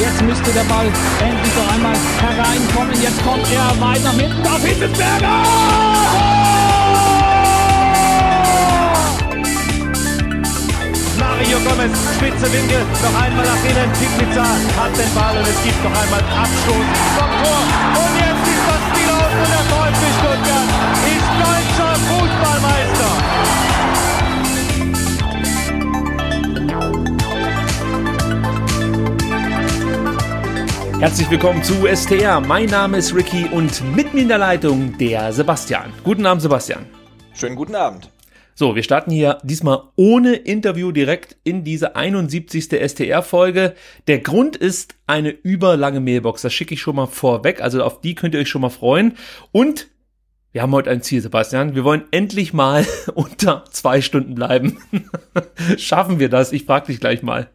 Jetzt müsste der Ball endlich noch einmal hereinkommen. Jetzt kommt er weit nach hinten auf Hitzelsberger! Mario Gomez, spitze Winkel, noch einmal nach innen. Pizza hat den Ball und es gibt noch einmal Abstoß vom Tor. Und jetzt Herzlich willkommen zu STR. Mein Name ist Ricky und mit mir in der Leitung der Sebastian. Guten Abend, Sebastian. Schönen guten Abend. So, wir starten hier diesmal ohne Interview direkt in diese 71. STR-Folge. Der Grund ist eine überlange Mailbox. Das schicke ich schon mal vorweg. Also auf die könnt ihr euch schon mal freuen. Und wir haben heute ein Ziel, Sebastian. Wir wollen endlich mal unter zwei Stunden bleiben. Schaffen wir das? Ich frage dich gleich mal.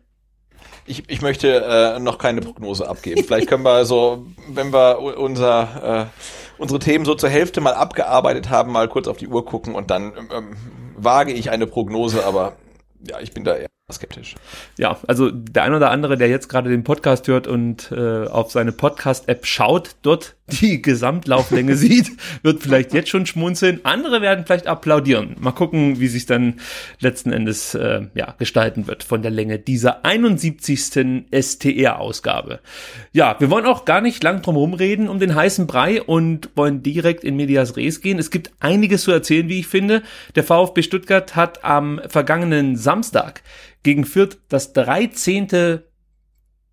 Ich, ich möchte äh, noch keine Prognose abgeben. Vielleicht können wir so, wenn wir unser, äh, unsere Themen so zur Hälfte mal abgearbeitet haben, mal kurz auf die Uhr gucken und dann ähm, wage ich eine Prognose, aber ja, ich bin da eher skeptisch. Ja, also der ein oder andere, der jetzt gerade den Podcast hört und äh, auf seine Podcast-App schaut, dort die Gesamtlauflänge sieht, wird vielleicht jetzt schon schmunzeln. Andere werden vielleicht applaudieren. Mal gucken, wie sich dann letzten Endes äh, ja, gestalten wird von der Länge dieser 71. STR-Ausgabe. Ja, wir wollen auch gar nicht lang drum rumreden um den heißen Brei und wollen direkt in Medias Res gehen. Es gibt einiges zu erzählen, wie ich finde. Der VfB Stuttgart hat am vergangenen Samstag gegen Fürth das 13.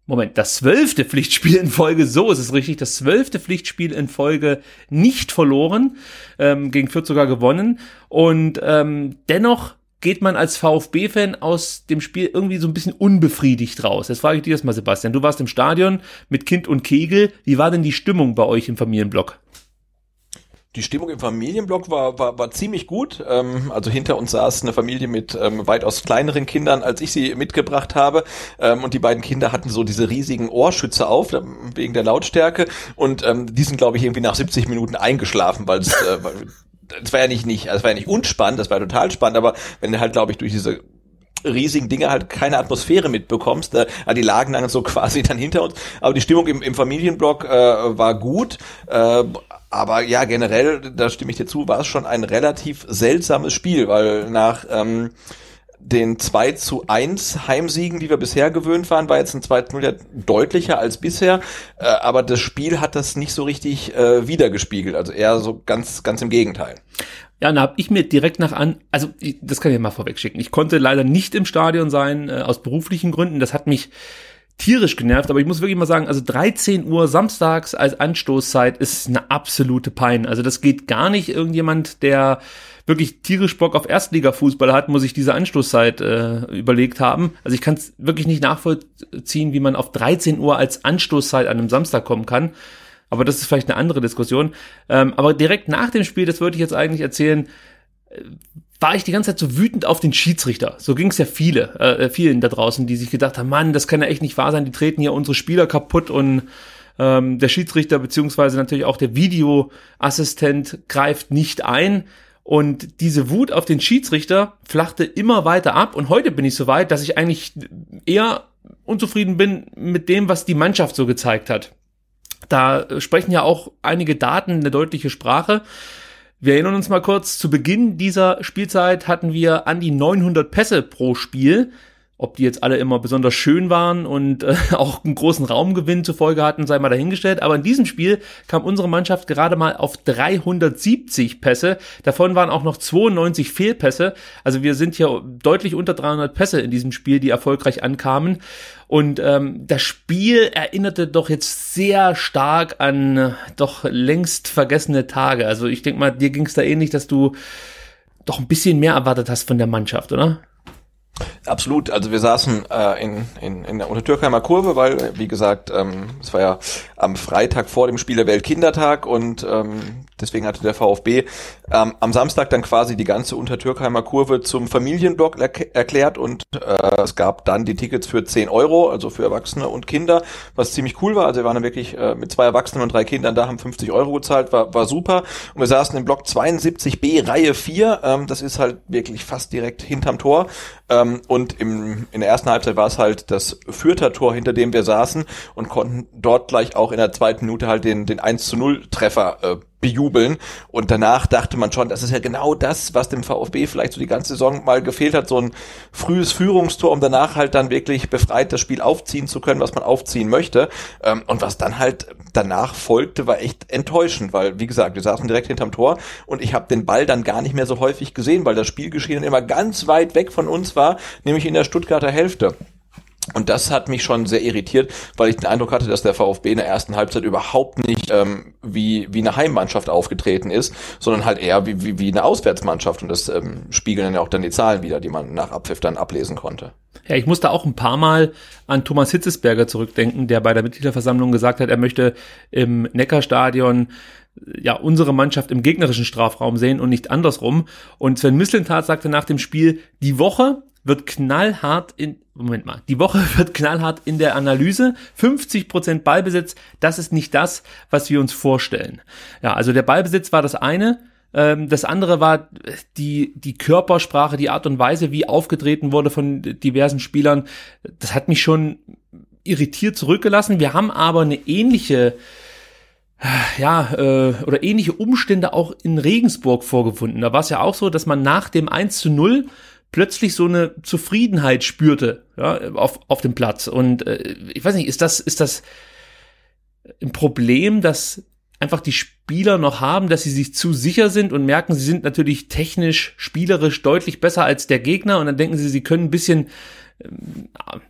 Moment, das zwölfte Pflichtspiel in Folge, so ist es richtig, das zwölfte Pflichtspiel in Folge nicht verloren, ähm, gegen Fürth sogar gewonnen und ähm, dennoch geht man als VfB-Fan aus dem Spiel irgendwie so ein bisschen unbefriedigt raus. Jetzt frage ich dich das mal, Sebastian. Du warst im Stadion mit Kind und Kegel. Wie war denn die Stimmung bei euch im Familienblock? Die Stimmung im Familienblock war, war, war ziemlich gut. Ähm, also hinter uns saß eine Familie mit ähm, weitaus kleineren Kindern, als ich sie mitgebracht habe. Ähm, und die beiden Kinder hatten so diese riesigen Ohrschütze auf, ähm, wegen der Lautstärke. Und ähm, die sind, glaube ich, irgendwie nach 70 Minuten eingeschlafen, weil es äh, das war ja nicht, nicht, das war ja nicht unspannend, das war total spannend, aber wenn du halt, glaube ich, durch diese riesigen Dinge halt keine Atmosphäre mitbekommst. Äh, die lagen dann so quasi dann hinter uns. Aber die Stimmung im, im Familienblock äh, war gut. Äh, aber ja, generell, da stimme ich dir zu, war es schon ein relativ seltsames Spiel, weil nach ähm, den 2 zu 1 Heimsiegen, die wir bisher gewöhnt waren, war jetzt ein 2 zu 0 ja deutlicher als bisher, äh, aber das Spiel hat das nicht so richtig äh, wiedergespiegelt, also eher so ganz, ganz im Gegenteil. Ja, da habe ich mir direkt nach an, also ich, das kann ich mal vorweg schicken. Ich konnte leider nicht im Stadion sein, äh, aus beruflichen Gründen. Das hat mich tierisch genervt, aber ich muss wirklich mal sagen, also 13 Uhr samstags als Anstoßzeit ist eine absolute Pein. Also das geht gar nicht. Irgendjemand, der wirklich tierisch Bock auf Erstligafußball hat, muss ich diese Anstoßzeit äh, überlegt haben. Also ich kann es wirklich nicht nachvollziehen, wie man auf 13 Uhr als Anstoßzeit an einem Samstag kommen kann. Aber das ist vielleicht eine andere Diskussion. Ähm, aber direkt nach dem Spiel, das würde ich jetzt eigentlich erzählen, äh, war ich die ganze Zeit so wütend auf den Schiedsrichter. So ging es ja viele, äh, vielen da draußen, die sich gedacht haben, Mann, das kann ja echt nicht wahr sein, die treten hier unsere Spieler kaputt und ähm, der Schiedsrichter beziehungsweise natürlich auch der Videoassistent greift nicht ein. Und diese Wut auf den Schiedsrichter flachte immer weiter ab. Und heute bin ich so weit, dass ich eigentlich eher unzufrieden bin mit dem, was die Mannschaft so gezeigt hat. Da sprechen ja auch einige Daten eine deutliche Sprache. Wir erinnern uns mal kurz, zu Beginn dieser Spielzeit hatten wir an die 900 Pässe pro Spiel. Ob die jetzt alle immer besonders schön waren und äh, auch einen großen Raumgewinn zur Folge hatten, sei mal dahingestellt. Aber in diesem Spiel kam unsere Mannschaft gerade mal auf 370 Pässe. Davon waren auch noch 92 Fehlpässe. Also wir sind hier deutlich unter 300 Pässe in diesem Spiel, die erfolgreich ankamen. Und ähm, das Spiel erinnerte doch jetzt sehr stark an äh, doch längst vergessene Tage. Also ich denke mal, dir ging es da ähnlich, dass du doch ein bisschen mehr erwartet hast von der Mannschaft, oder? Absolut, also wir saßen äh, in, in, in der Untertürkheimer Kurve, weil, wie gesagt, ähm, es war ja am Freitag vor dem Spiel der Weltkindertag und ähm, deswegen hatte der VfB ähm, am Samstag dann quasi die ganze Untertürkheimer Kurve zum Familienblock erk erklärt und äh, es gab dann die Tickets für 10 Euro, also für Erwachsene und Kinder, was ziemlich cool war. Also wir waren dann wirklich äh, mit zwei Erwachsenen und drei Kindern da, haben 50 Euro gezahlt, war, war super. Und wir saßen im Block 72b, Reihe 4, ähm, das ist halt wirklich fast direkt hinterm Tor. Ähm, und im, in der ersten Halbzeit war es halt das Fürther Tor, hinter dem wir saßen und konnten dort gleich auch in der zweiten Minute halt den, den 1 zu 0 Treffer äh, bejubeln. Und danach dachte man schon, das ist ja genau das, was dem VfB vielleicht so die ganze Saison mal gefehlt hat, so ein frühes Führungstor, um danach halt dann wirklich befreit das Spiel aufziehen zu können, was man aufziehen möchte. Ähm, und was dann halt danach folgte, war echt enttäuschend, weil, wie gesagt, wir saßen direkt hinterm Tor und ich habe den Ball dann gar nicht mehr so häufig gesehen, weil das Spielgeschehen immer ganz weit weg von uns war, nämlich in der Stuttgarter Hälfte. Und das hat mich schon sehr irritiert, weil ich den Eindruck hatte, dass der VfB in der ersten Halbzeit überhaupt nicht ähm, wie, wie eine Heimmannschaft aufgetreten ist, sondern halt eher wie, wie, wie eine Auswärtsmannschaft. Und das ähm, spiegeln ja auch dann die Zahlen wieder, die man nach Abpfiff dann ablesen konnte. Ja, ich musste auch ein paar Mal an Thomas Hitzesberger zurückdenken, der bei der Mitgliederversammlung gesagt hat, er möchte im Neckarstadion ja, unsere Mannschaft im gegnerischen Strafraum sehen und nicht andersrum. Und Sven Mislintat sagte nach dem Spiel, die Woche wird knallhart in, Moment mal, die Woche wird knallhart in der Analyse. 50 Prozent Ballbesitz, das ist nicht das, was wir uns vorstellen. Ja, also der Ballbesitz war das eine. Ähm, das andere war die, die Körpersprache, die Art und Weise, wie aufgetreten wurde von diversen Spielern. Das hat mich schon irritiert zurückgelassen. Wir haben aber eine ähnliche ja, äh, oder ähnliche Umstände auch in Regensburg vorgefunden. Da war es ja auch so, dass man nach dem 1 zu 0 plötzlich so eine Zufriedenheit spürte ja, auf, auf dem Platz. Und äh, ich weiß nicht, ist das, ist das ein Problem, dass einfach die Spieler noch haben, dass sie sich zu sicher sind und merken, sie sind natürlich technisch, spielerisch deutlich besser als der Gegner und dann denken sie, sie können ein bisschen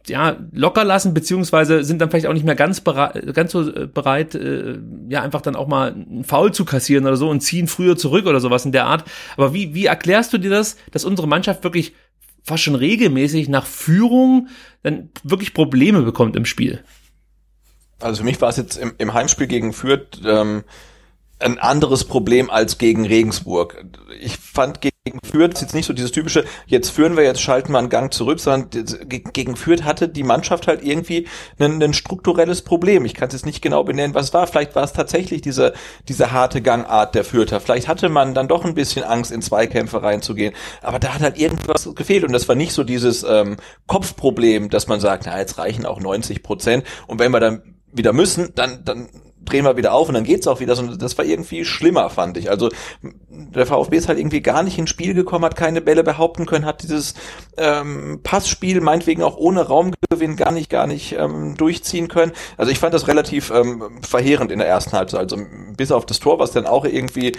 ja, locker lassen, beziehungsweise sind dann vielleicht auch nicht mehr ganz bereit, ganz so äh, bereit, äh, ja, einfach dann auch mal einen Foul zu kassieren oder so und ziehen früher zurück oder sowas in der Art. Aber wie, wie erklärst du dir das, dass unsere Mannschaft wirklich fast schon regelmäßig nach Führung dann wirklich Probleme bekommt im Spiel? Also für mich war es jetzt im, im Heimspiel gegen Fürth ähm, ein anderes Problem als gegen Regensburg. Ich fand gegen Fürth ist jetzt nicht so dieses typische, jetzt führen wir, jetzt schalten wir einen Gang zurück, sondern gegen Fürth hatte die Mannschaft halt irgendwie ein, ein strukturelles Problem. Ich kann es jetzt nicht genau benennen, was es war. Vielleicht war es tatsächlich diese, diese harte Gangart der Fürther. Vielleicht hatte man dann doch ein bisschen Angst, in Zweikämpfe reinzugehen. Aber da hat halt irgendwas gefehlt. Und das war nicht so dieses ähm, Kopfproblem, dass man sagt, na, jetzt reichen auch 90 Prozent. Und wenn wir dann wieder müssen, dann, dann drehen wir wieder auf und dann geht's auch wieder. sondern das war irgendwie schlimmer, fand ich. Also der VfB ist halt irgendwie gar nicht ins Spiel gekommen, hat keine Bälle behaupten können, hat dieses ähm, Passspiel meinetwegen auch ohne Raumgewinn gar nicht, gar nicht ähm, durchziehen können. Also ich fand das relativ ähm, verheerend in der ersten Halbzeit. Also bis auf das Tor, was dann auch irgendwie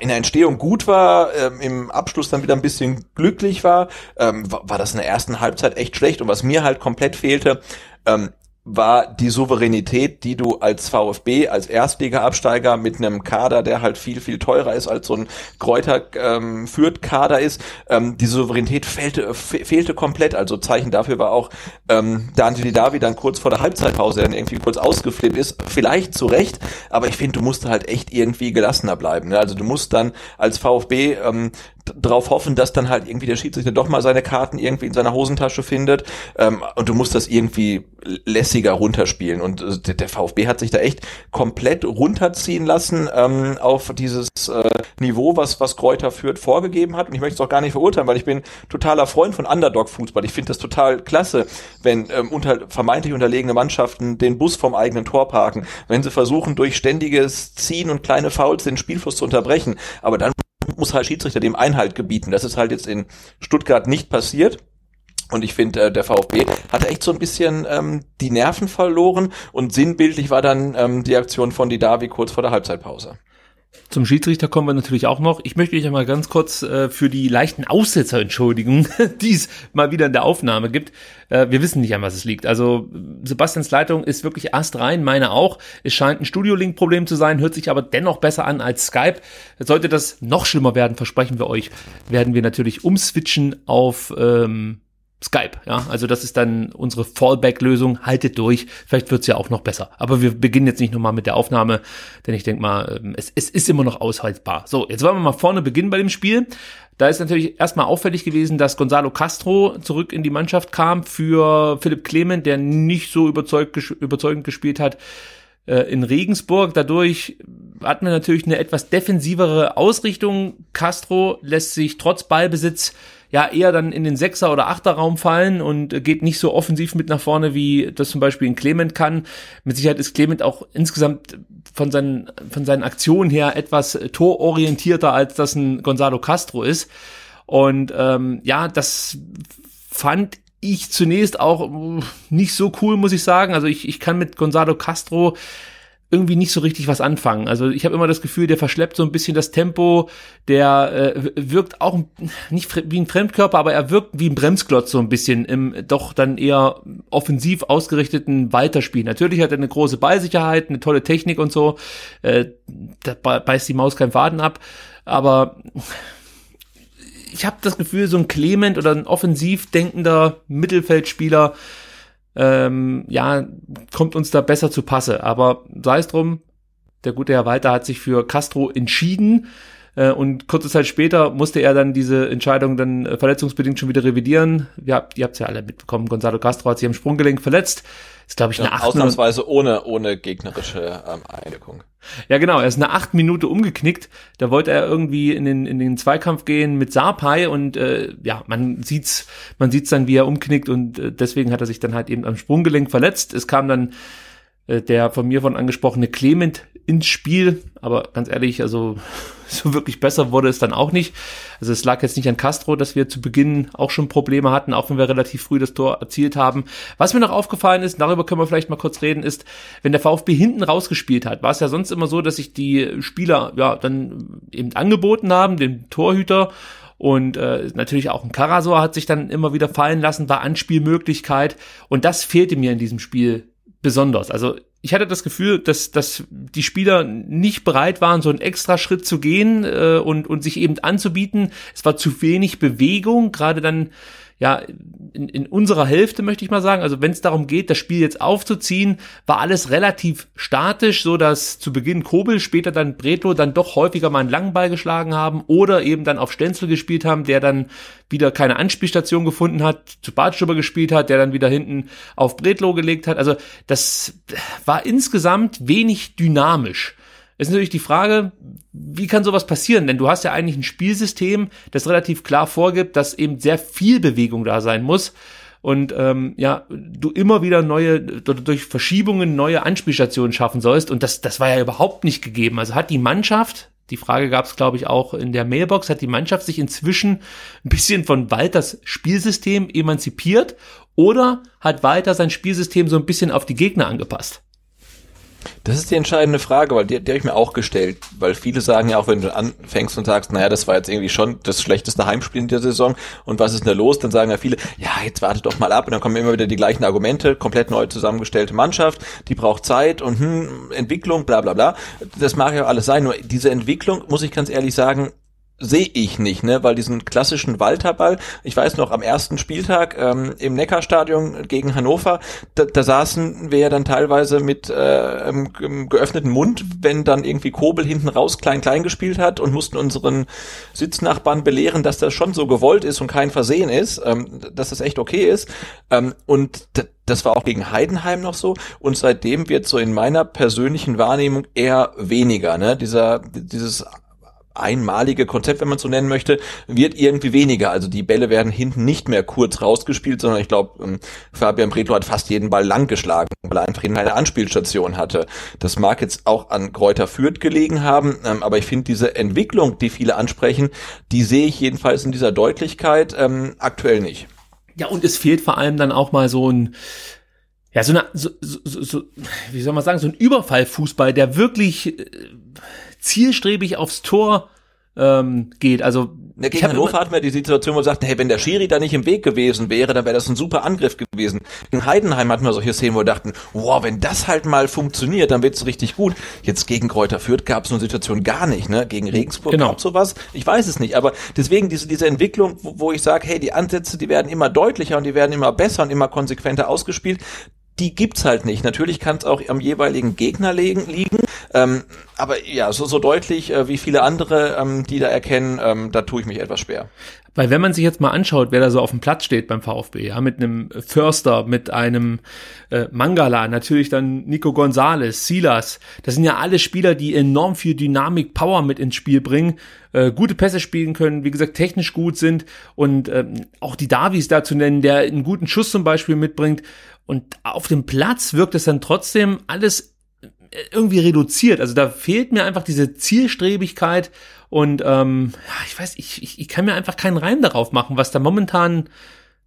in der Entstehung gut war, ähm, im Abschluss dann wieder ein bisschen glücklich war, ähm, war, war das in der ersten Halbzeit echt schlecht. Und was mir halt komplett fehlte, ähm, war die Souveränität, die du als VfB, als Erstliga-Absteiger mit einem Kader, der halt viel, viel teurer ist als so ein Kräuter ähm, führt Kader ist, ähm, die Souveränität fehlte, fehlte komplett. Also Zeichen dafür war auch ähm, Daniel Davi dann kurz vor der Halbzeitpause dann irgendwie kurz ausgeflippt ist. Vielleicht zu Recht, aber ich finde, du musst halt echt irgendwie gelassener bleiben. Ne? Also du musst dann als VfB ähm, drauf hoffen, dass dann halt irgendwie der Schiedsrichter doch mal seine Karten irgendwie in seiner Hosentasche findet. Ähm, und du musst das irgendwie lässiger runterspielen. Und äh, der VfB hat sich da echt komplett runterziehen lassen ähm, auf dieses äh, Niveau, was was Kräuter führt, vorgegeben hat. Und ich möchte es auch gar nicht verurteilen, weil ich bin totaler Freund von Underdog-Fußball. Ich finde das total klasse, wenn ähm, unter, vermeintlich unterlegene Mannschaften den Bus vom eigenen Tor parken, wenn sie versuchen durch ständiges Ziehen und kleine Fouls den Spielfluss zu unterbrechen, aber dann muss halt Schiedsrichter dem Einhalt gebieten. Das ist halt jetzt in Stuttgart nicht passiert. Und ich finde, äh, der VfB hatte echt so ein bisschen ähm, die Nerven verloren und sinnbildlich war dann ähm, die Aktion von Didavi kurz vor der Halbzeitpause. Zum Schiedsrichter kommen wir natürlich auch noch. Ich möchte mich einmal ganz kurz äh, für die leichten Aussetzer entschuldigen, die es mal wieder in der Aufnahme gibt. Äh, wir wissen nicht, an was es liegt. Also Sebastians Leitung ist wirklich astrein, meine auch. Es scheint ein Studio-Link-Problem zu sein, hört sich aber dennoch besser an als Skype. Sollte das noch schlimmer werden, versprechen wir euch, werden wir natürlich umswitchen auf ähm, Skype, ja. Also das ist dann unsere Fallback-Lösung. Haltet durch. Vielleicht wird's ja auch noch besser. Aber wir beginnen jetzt nicht nochmal mit der Aufnahme, denn ich denke mal, ähm, es, es ist immer noch aushaltbar. So, jetzt wollen wir mal vorne beginnen bei dem Spiel. Da ist natürlich erstmal auffällig gewesen, dass Gonzalo Castro zurück in die Mannschaft kam für Philipp Clement, der nicht so überzeugt, überzeugend gespielt hat äh, in Regensburg. Dadurch hat man natürlich eine etwas defensivere Ausrichtung. Castro lässt sich trotz Ballbesitz ja eher dann in den Sechser- oder Achterraum fallen und geht nicht so offensiv mit nach vorne, wie das zum Beispiel in Clement kann. Mit Sicherheit ist Clement auch insgesamt von seinen, von seinen Aktionen her etwas tororientierter, als das ein Gonzalo Castro ist. Und ähm, ja, das fand ich zunächst auch nicht so cool, muss ich sagen. Also ich, ich kann mit Gonzalo Castro irgendwie nicht so richtig was anfangen. Also ich habe immer das Gefühl, der verschleppt so ein bisschen das Tempo, der äh, wirkt auch nicht wie ein Fremdkörper, aber er wirkt wie ein Bremsklotz so ein bisschen im doch dann eher offensiv ausgerichteten Weiterspiel. Natürlich hat er eine große Ballsicherheit, eine tolle Technik und so, äh, da beißt die Maus keinen Faden ab, aber ich habe das Gefühl, so ein Clement oder ein offensiv denkender Mittelfeldspieler ähm, ja, kommt uns da besser zu Passe. Aber sei es drum, der gute Herr Walter hat sich für Castro entschieden. Äh, und kurze Zeit später musste er dann diese Entscheidung dann äh, verletzungsbedingt schon wieder revidieren. Ja, ihr habt es ja alle mitbekommen, Gonzalo Castro hat sich am Sprunggelenk verletzt. Ist, glaube ich, eine ja, acht Ausnahmsweise ohne, ohne gegnerische ähm, Einwirkung. Ja, genau. Er ist eine acht Minute umgeknickt. Da wollte er irgendwie in den, in den Zweikampf gehen mit Sarpai und äh, ja, man sieht's, man sieht's dann, wie er umknickt und äh, deswegen hat er sich dann halt eben am Sprunggelenk verletzt. Es kam dann äh, der von mir von angesprochene Clement ins Spiel, aber ganz ehrlich, also so wirklich besser wurde es dann auch nicht. Also es lag jetzt nicht an Castro, dass wir zu Beginn auch schon Probleme hatten, auch wenn wir relativ früh das Tor erzielt haben. Was mir noch aufgefallen ist, darüber können wir vielleicht mal kurz reden, ist, wenn der VfB hinten rausgespielt hat, war es ja sonst immer so, dass sich die Spieler ja dann eben angeboten haben, den Torhüter und äh, natürlich auch ein Karasor hat sich dann immer wieder fallen lassen, war Anspielmöglichkeit und das fehlte mir in diesem Spiel besonders. Also ich hatte das Gefühl, dass, dass die Spieler nicht bereit waren, so einen extra Schritt zu gehen äh, und, und sich eben anzubieten. Es war zu wenig Bewegung, gerade dann ja, in, in unserer Hälfte möchte ich mal sagen, also wenn es darum geht, das Spiel jetzt aufzuziehen, war alles relativ statisch, so dass zu Beginn Kobel, später dann Bretlo dann doch häufiger mal einen langen Ball geschlagen haben oder eben dann auf Stenzel gespielt haben, der dann wieder keine Anspielstation gefunden hat, zu Bartstüber gespielt hat, der dann wieder hinten auf Bretlo gelegt hat. Also das war insgesamt wenig dynamisch ist natürlich die Frage, wie kann sowas passieren? Denn du hast ja eigentlich ein Spielsystem, das relativ klar vorgibt, dass eben sehr viel Bewegung da sein muss und ähm, ja, du immer wieder neue, durch Verschiebungen neue Anspielstationen schaffen sollst. Und das, das war ja überhaupt nicht gegeben. Also hat die Mannschaft, die Frage gab es, glaube ich, auch in der Mailbox, hat die Mannschaft sich inzwischen ein bisschen von Walters Spielsystem emanzipiert oder hat Walter sein Spielsystem so ein bisschen auf die Gegner angepasst? Das ist die entscheidende Frage, weil die, die habe ich mir auch gestellt, weil viele sagen ja auch, wenn du anfängst und sagst, naja, das war jetzt irgendwie schon das schlechteste Heimspiel in der Saison und was ist denn da los, dann sagen ja viele, ja, jetzt wartet doch mal ab und dann kommen immer wieder die gleichen Argumente, komplett neu zusammengestellte Mannschaft, die braucht Zeit und hm, Entwicklung, bla bla bla. Das mag ja alles sein, nur diese Entwicklung, muss ich ganz ehrlich sagen, sehe ich nicht, ne, weil diesen klassischen Walterball, ich weiß noch, am ersten Spieltag ähm, im Neckarstadion gegen Hannover, da, da saßen wir ja dann teilweise mit äh, im geöffneten Mund, wenn dann irgendwie Kobel hinten raus klein klein gespielt hat und mussten unseren Sitznachbarn belehren, dass das schon so gewollt ist und kein Versehen ist, ähm, dass das echt okay ist. Ähm, und das war auch gegen Heidenheim noch so und seitdem wird so in meiner persönlichen Wahrnehmung eher weniger, ne? Dieser dieses einmalige Konzept, wenn man so nennen möchte, wird irgendwie weniger. Also die Bälle werden hinten nicht mehr kurz rausgespielt, sondern ich glaube, ähm, Fabian Bredlo hat fast jeden Ball lang geschlagen, weil er einfach eine Anspielstation hatte. Das mag jetzt auch an Kräuter Fürth gelegen haben, ähm, aber ich finde diese Entwicklung, die viele ansprechen, die sehe ich jedenfalls in dieser Deutlichkeit ähm, aktuell nicht. Ja, und es fehlt vor allem dann auch mal so ein ja, so eine, so, so, so, wie soll man sagen, so ein Überfallfußball, der wirklich äh, zielstrebig aufs Tor ähm, geht. Also ja, gegen Hannover hatten wir die Situation, wo wir sagten, hey, wenn der Schiri da nicht im Weg gewesen wäre, dann wäre das ein super Angriff gewesen. In Heidenheim hatten wir solche Szenen, wo wir dachten, wow, wenn das halt mal funktioniert, dann wird's richtig gut. Jetzt gegen Kräuter Fürth gab es so eine Situation gar nicht, ne? Gegen Regensburg genau. gab sowas. Ich weiß es nicht, aber deswegen diese, diese Entwicklung, wo, wo ich sage, hey, die Ansätze, die werden immer deutlicher und die werden immer besser und immer konsequenter ausgespielt die gibt's halt nicht. Natürlich kann es auch am jeweiligen Gegner liegen, liegen ähm, aber ja, so, so deutlich äh, wie viele andere, ähm, die da erkennen, ähm, da tue ich mich etwas schwer. Weil wenn man sich jetzt mal anschaut, wer da so auf dem Platz steht beim VfB, ja, mit einem Förster, mit einem äh, Mangala, natürlich dann Nico Gonzalez, Silas, das sind ja alle Spieler, die enorm viel Dynamik, Power mit ins Spiel bringen, äh, gute Pässe spielen können, wie gesagt, technisch gut sind und ähm, auch die Davis da zu nennen, der einen guten Schuss zum Beispiel mitbringt. Und auf dem Platz wirkt es dann trotzdem alles irgendwie reduziert. Also da fehlt mir einfach diese Zielstrebigkeit und ähm, ja, ich weiß, ich, ich, ich kann mir einfach keinen Reim darauf machen, was da momentan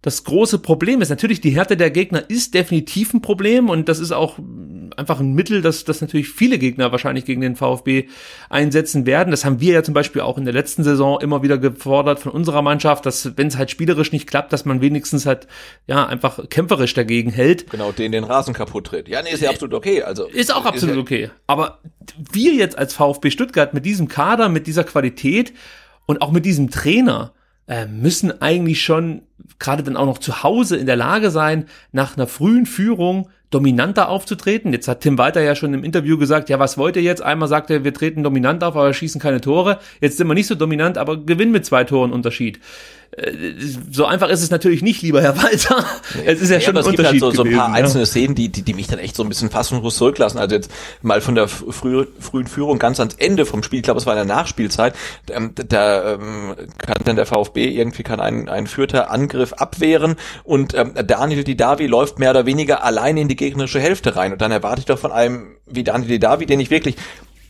das große Problem ist. Natürlich, die Härte der Gegner ist definitiv ein Problem und das ist auch einfach ein Mittel, das, das natürlich viele Gegner wahrscheinlich gegen den VfB einsetzen werden. Das haben wir ja zum Beispiel auch in der letzten Saison immer wieder gefordert von unserer Mannschaft, dass wenn es halt spielerisch nicht klappt, dass man wenigstens halt ja einfach kämpferisch dagegen hält. Genau, den den Rasen kaputt tritt. Ja, nee, ist ja absolut okay. Also ist auch absolut ist ja okay. Aber wir jetzt als VfB Stuttgart mit diesem Kader, mit dieser Qualität und auch mit diesem Trainer, äh, müssen eigentlich schon gerade dann auch noch zu Hause in der Lage sein, nach einer frühen Führung dominanter aufzutreten. Jetzt hat Tim Walter ja schon im Interview gesagt, ja, was wollt ihr jetzt? Einmal sagt er, wir treten dominant auf, aber schießen keine Tore. Jetzt sind wir nicht so dominant, aber gewinnen mit zwei Toren Unterschied. Äh, so einfach ist es natürlich nicht, lieber Herr Walter. Es ist ja, ja schon ein Unterschied. Halt so, so ein paar gewesen, einzelne ja. Szenen, die, die, die mich dann echt so ein bisschen fassungslos zurücklassen. Also jetzt mal von der früh, frühen Führung ganz ans Ende vom Spiel, ich glaube, es war in der Nachspielzeit, ähm, da ähm, kann dann der VfB irgendwie kann einen, einen Fürther Angriff abwehren und ähm, Daniel Didavi läuft mehr oder weniger allein in die gegnerische Hälfte rein. Und dann erwarte ich doch von einem wie Daniel Didavi, den ich wirklich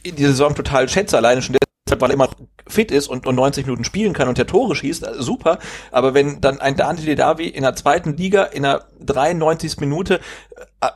in dieser Saison total schätze, alleine schon weil er immer fit ist und, und 90 Minuten spielen kann und der Tore schießt, äh, super. Aber wenn dann ein Dante Davi in der zweiten Liga in der 93. Minute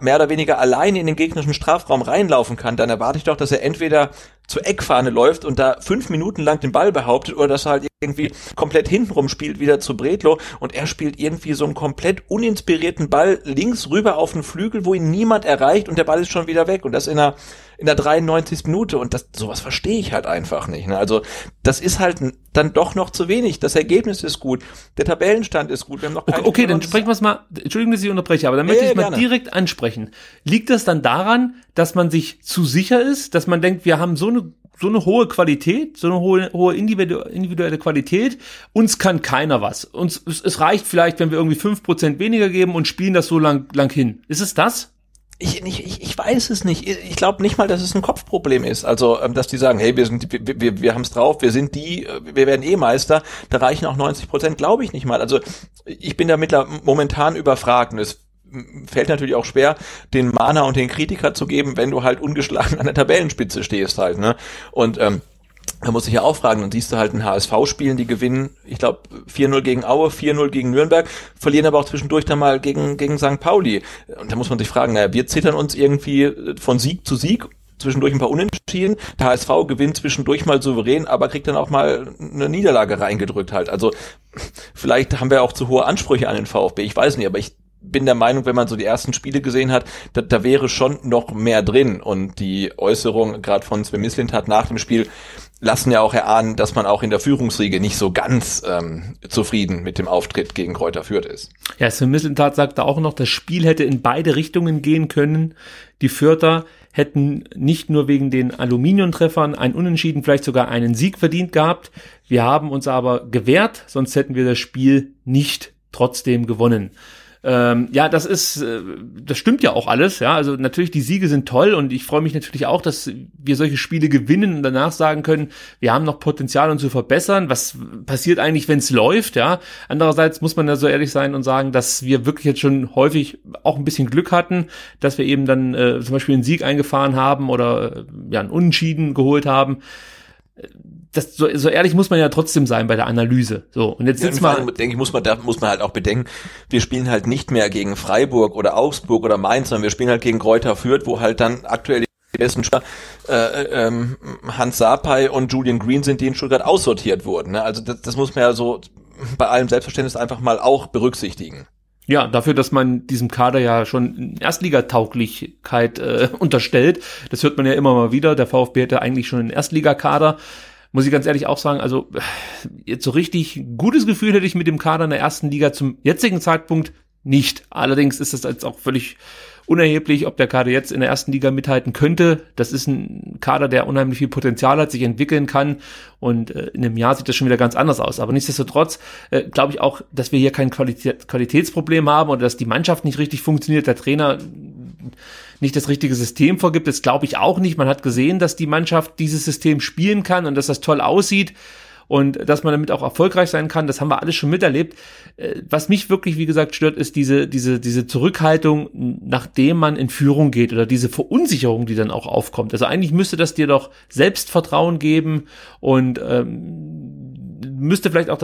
mehr oder weniger alleine in den gegnerischen Strafraum reinlaufen kann, dann erwarte ich doch, dass er entweder zur Eckfahne läuft und da fünf Minuten lang den Ball behauptet oder dass er halt irgendwie komplett hintenrum spielt, wieder zu Bredlo und er spielt irgendwie so einen komplett uninspirierten Ball links rüber auf den Flügel, wo ihn niemand erreicht und der Ball ist schon wieder weg und das in der, in der 93. Minute und das, sowas verstehe ich halt einfach nicht. Ne? Also das ist halt dann doch noch zu wenig. Das Ergebnis ist gut, der Tabellenstand ist gut. Wir haben noch okay, okay dann sprechen wir es mal, Entschuldigung, dass ich unterbreche, aber dann möchte ja, ich ja, mal gerne. direkt ansprechen. Liegt das dann daran, dass man sich zu sicher ist, dass man denkt, wir haben so eine so eine hohe Qualität, so eine hohe, hohe individuelle Qualität. Uns kann keiner was. Uns, es, es reicht vielleicht, wenn wir irgendwie fünf Prozent weniger geben und spielen das so lang, lang hin. Ist es das? Ich, ich, ich weiß es nicht. Ich glaube nicht mal, dass es ein Kopfproblem ist. Also, ähm, dass die sagen, hey, wir sind, wir, wir, wir haben es drauf, wir sind die, äh, wir werden eh Meister. Da reichen auch 90 Prozent, glaube ich nicht mal. Also, ich bin da mittlerweile momentan überfragt und es fällt natürlich auch schwer, den Mana und den Kritiker zu geben, wenn du halt ungeschlagen an der Tabellenspitze stehst halt, ne? Und ähm, da muss ich ja auch fragen, dann siehst du halt ein HSV spielen, die gewinnen, ich glaube, 4-0 gegen Aue, 4-0 gegen Nürnberg, verlieren aber auch zwischendurch dann mal gegen, gegen St. Pauli. Und da muss man sich fragen, naja, wir zittern uns irgendwie von Sieg zu Sieg, zwischendurch ein paar Unentschieden. Der HSV gewinnt zwischendurch mal souverän, aber kriegt dann auch mal eine Niederlage reingedrückt halt. Also vielleicht haben wir auch zu hohe Ansprüche an den VfB, ich weiß nicht, aber ich bin der Meinung, wenn man so die ersten Spiele gesehen hat, da, da wäre schon noch mehr drin. Und die Äußerung gerade von Sven Mislint hat nach dem Spiel lassen ja auch erahnen, dass man auch in der Führungsriege nicht so ganz ähm, zufrieden mit dem Auftritt gegen Kräuter Fürth ist. Ja, Sven Mislintat sagte auch noch, das Spiel hätte in beide Richtungen gehen können. Die Fürther hätten nicht nur wegen den Aluminiumtreffern ein Unentschieden, vielleicht sogar einen Sieg verdient gehabt. Wir haben uns aber gewehrt, sonst hätten wir das Spiel nicht trotzdem gewonnen. Ähm, ja, das ist, äh, das stimmt ja auch alles. Ja, also natürlich die Siege sind toll und ich freue mich natürlich auch, dass wir solche Spiele gewinnen und danach sagen können, wir haben noch Potenzial, uns zu verbessern. Was passiert eigentlich, wenn es läuft? Ja, andererseits muss man ja so ehrlich sein und sagen, dass wir wirklich jetzt schon häufig auch ein bisschen Glück hatten, dass wir eben dann äh, zum Beispiel einen Sieg eingefahren haben oder äh, ja einen Unentschieden geholt haben das, so, so ehrlich muss man ja trotzdem sein bei der Analyse. So, und jetzt sitzt ja, mal. denke ich, muss man, da muss man halt auch bedenken, wir spielen halt nicht mehr gegen Freiburg oder Augsburg oder Mainz, sondern wir spielen halt gegen Kräuter Fürth, wo halt dann aktuell besten Spieler äh, ähm, Hans Sapai und Julian Green sind, die in Stuttgart aussortiert wurden. Ne? Also das, das muss man ja so bei allem Selbstverständnis einfach mal auch berücksichtigen. Ja, dafür, dass man diesem Kader ja schon Erstligatauglichkeit äh, unterstellt. Das hört man ja immer mal wieder. Der VfB hätte eigentlich schon einen Erstligakader. Muss ich ganz ehrlich auch sagen, also jetzt so richtig gutes Gefühl hätte ich mit dem Kader in der ersten Liga zum jetzigen Zeitpunkt nicht. Allerdings ist das jetzt auch völlig unerheblich, ob der Kader jetzt in der ersten Liga mithalten könnte. Das ist ein Kader, der unheimlich viel Potenzial hat, sich entwickeln kann und äh, in einem Jahr sieht das schon wieder ganz anders aus. Aber nichtsdestotrotz äh, glaube ich auch, dass wir hier kein Qualität Qualitätsproblem haben oder dass die Mannschaft nicht richtig funktioniert, der Trainer nicht das richtige System vorgibt. Das glaube ich auch nicht. Man hat gesehen, dass die Mannschaft dieses System spielen kann und dass das toll aussieht und dass man damit auch erfolgreich sein kann, das haben wir alles schon miterlebt. Äh, was mich wirklich, wie gesagt, stört, ist diese, diese, diese Zurückhaltung, nachdem man in Führung geht oder diese Verunsicherung, die dann auch aufkommt. Also eigentlich müsste das dir doch Selbstvertrauen geben und ähm, müsste vielleicht auch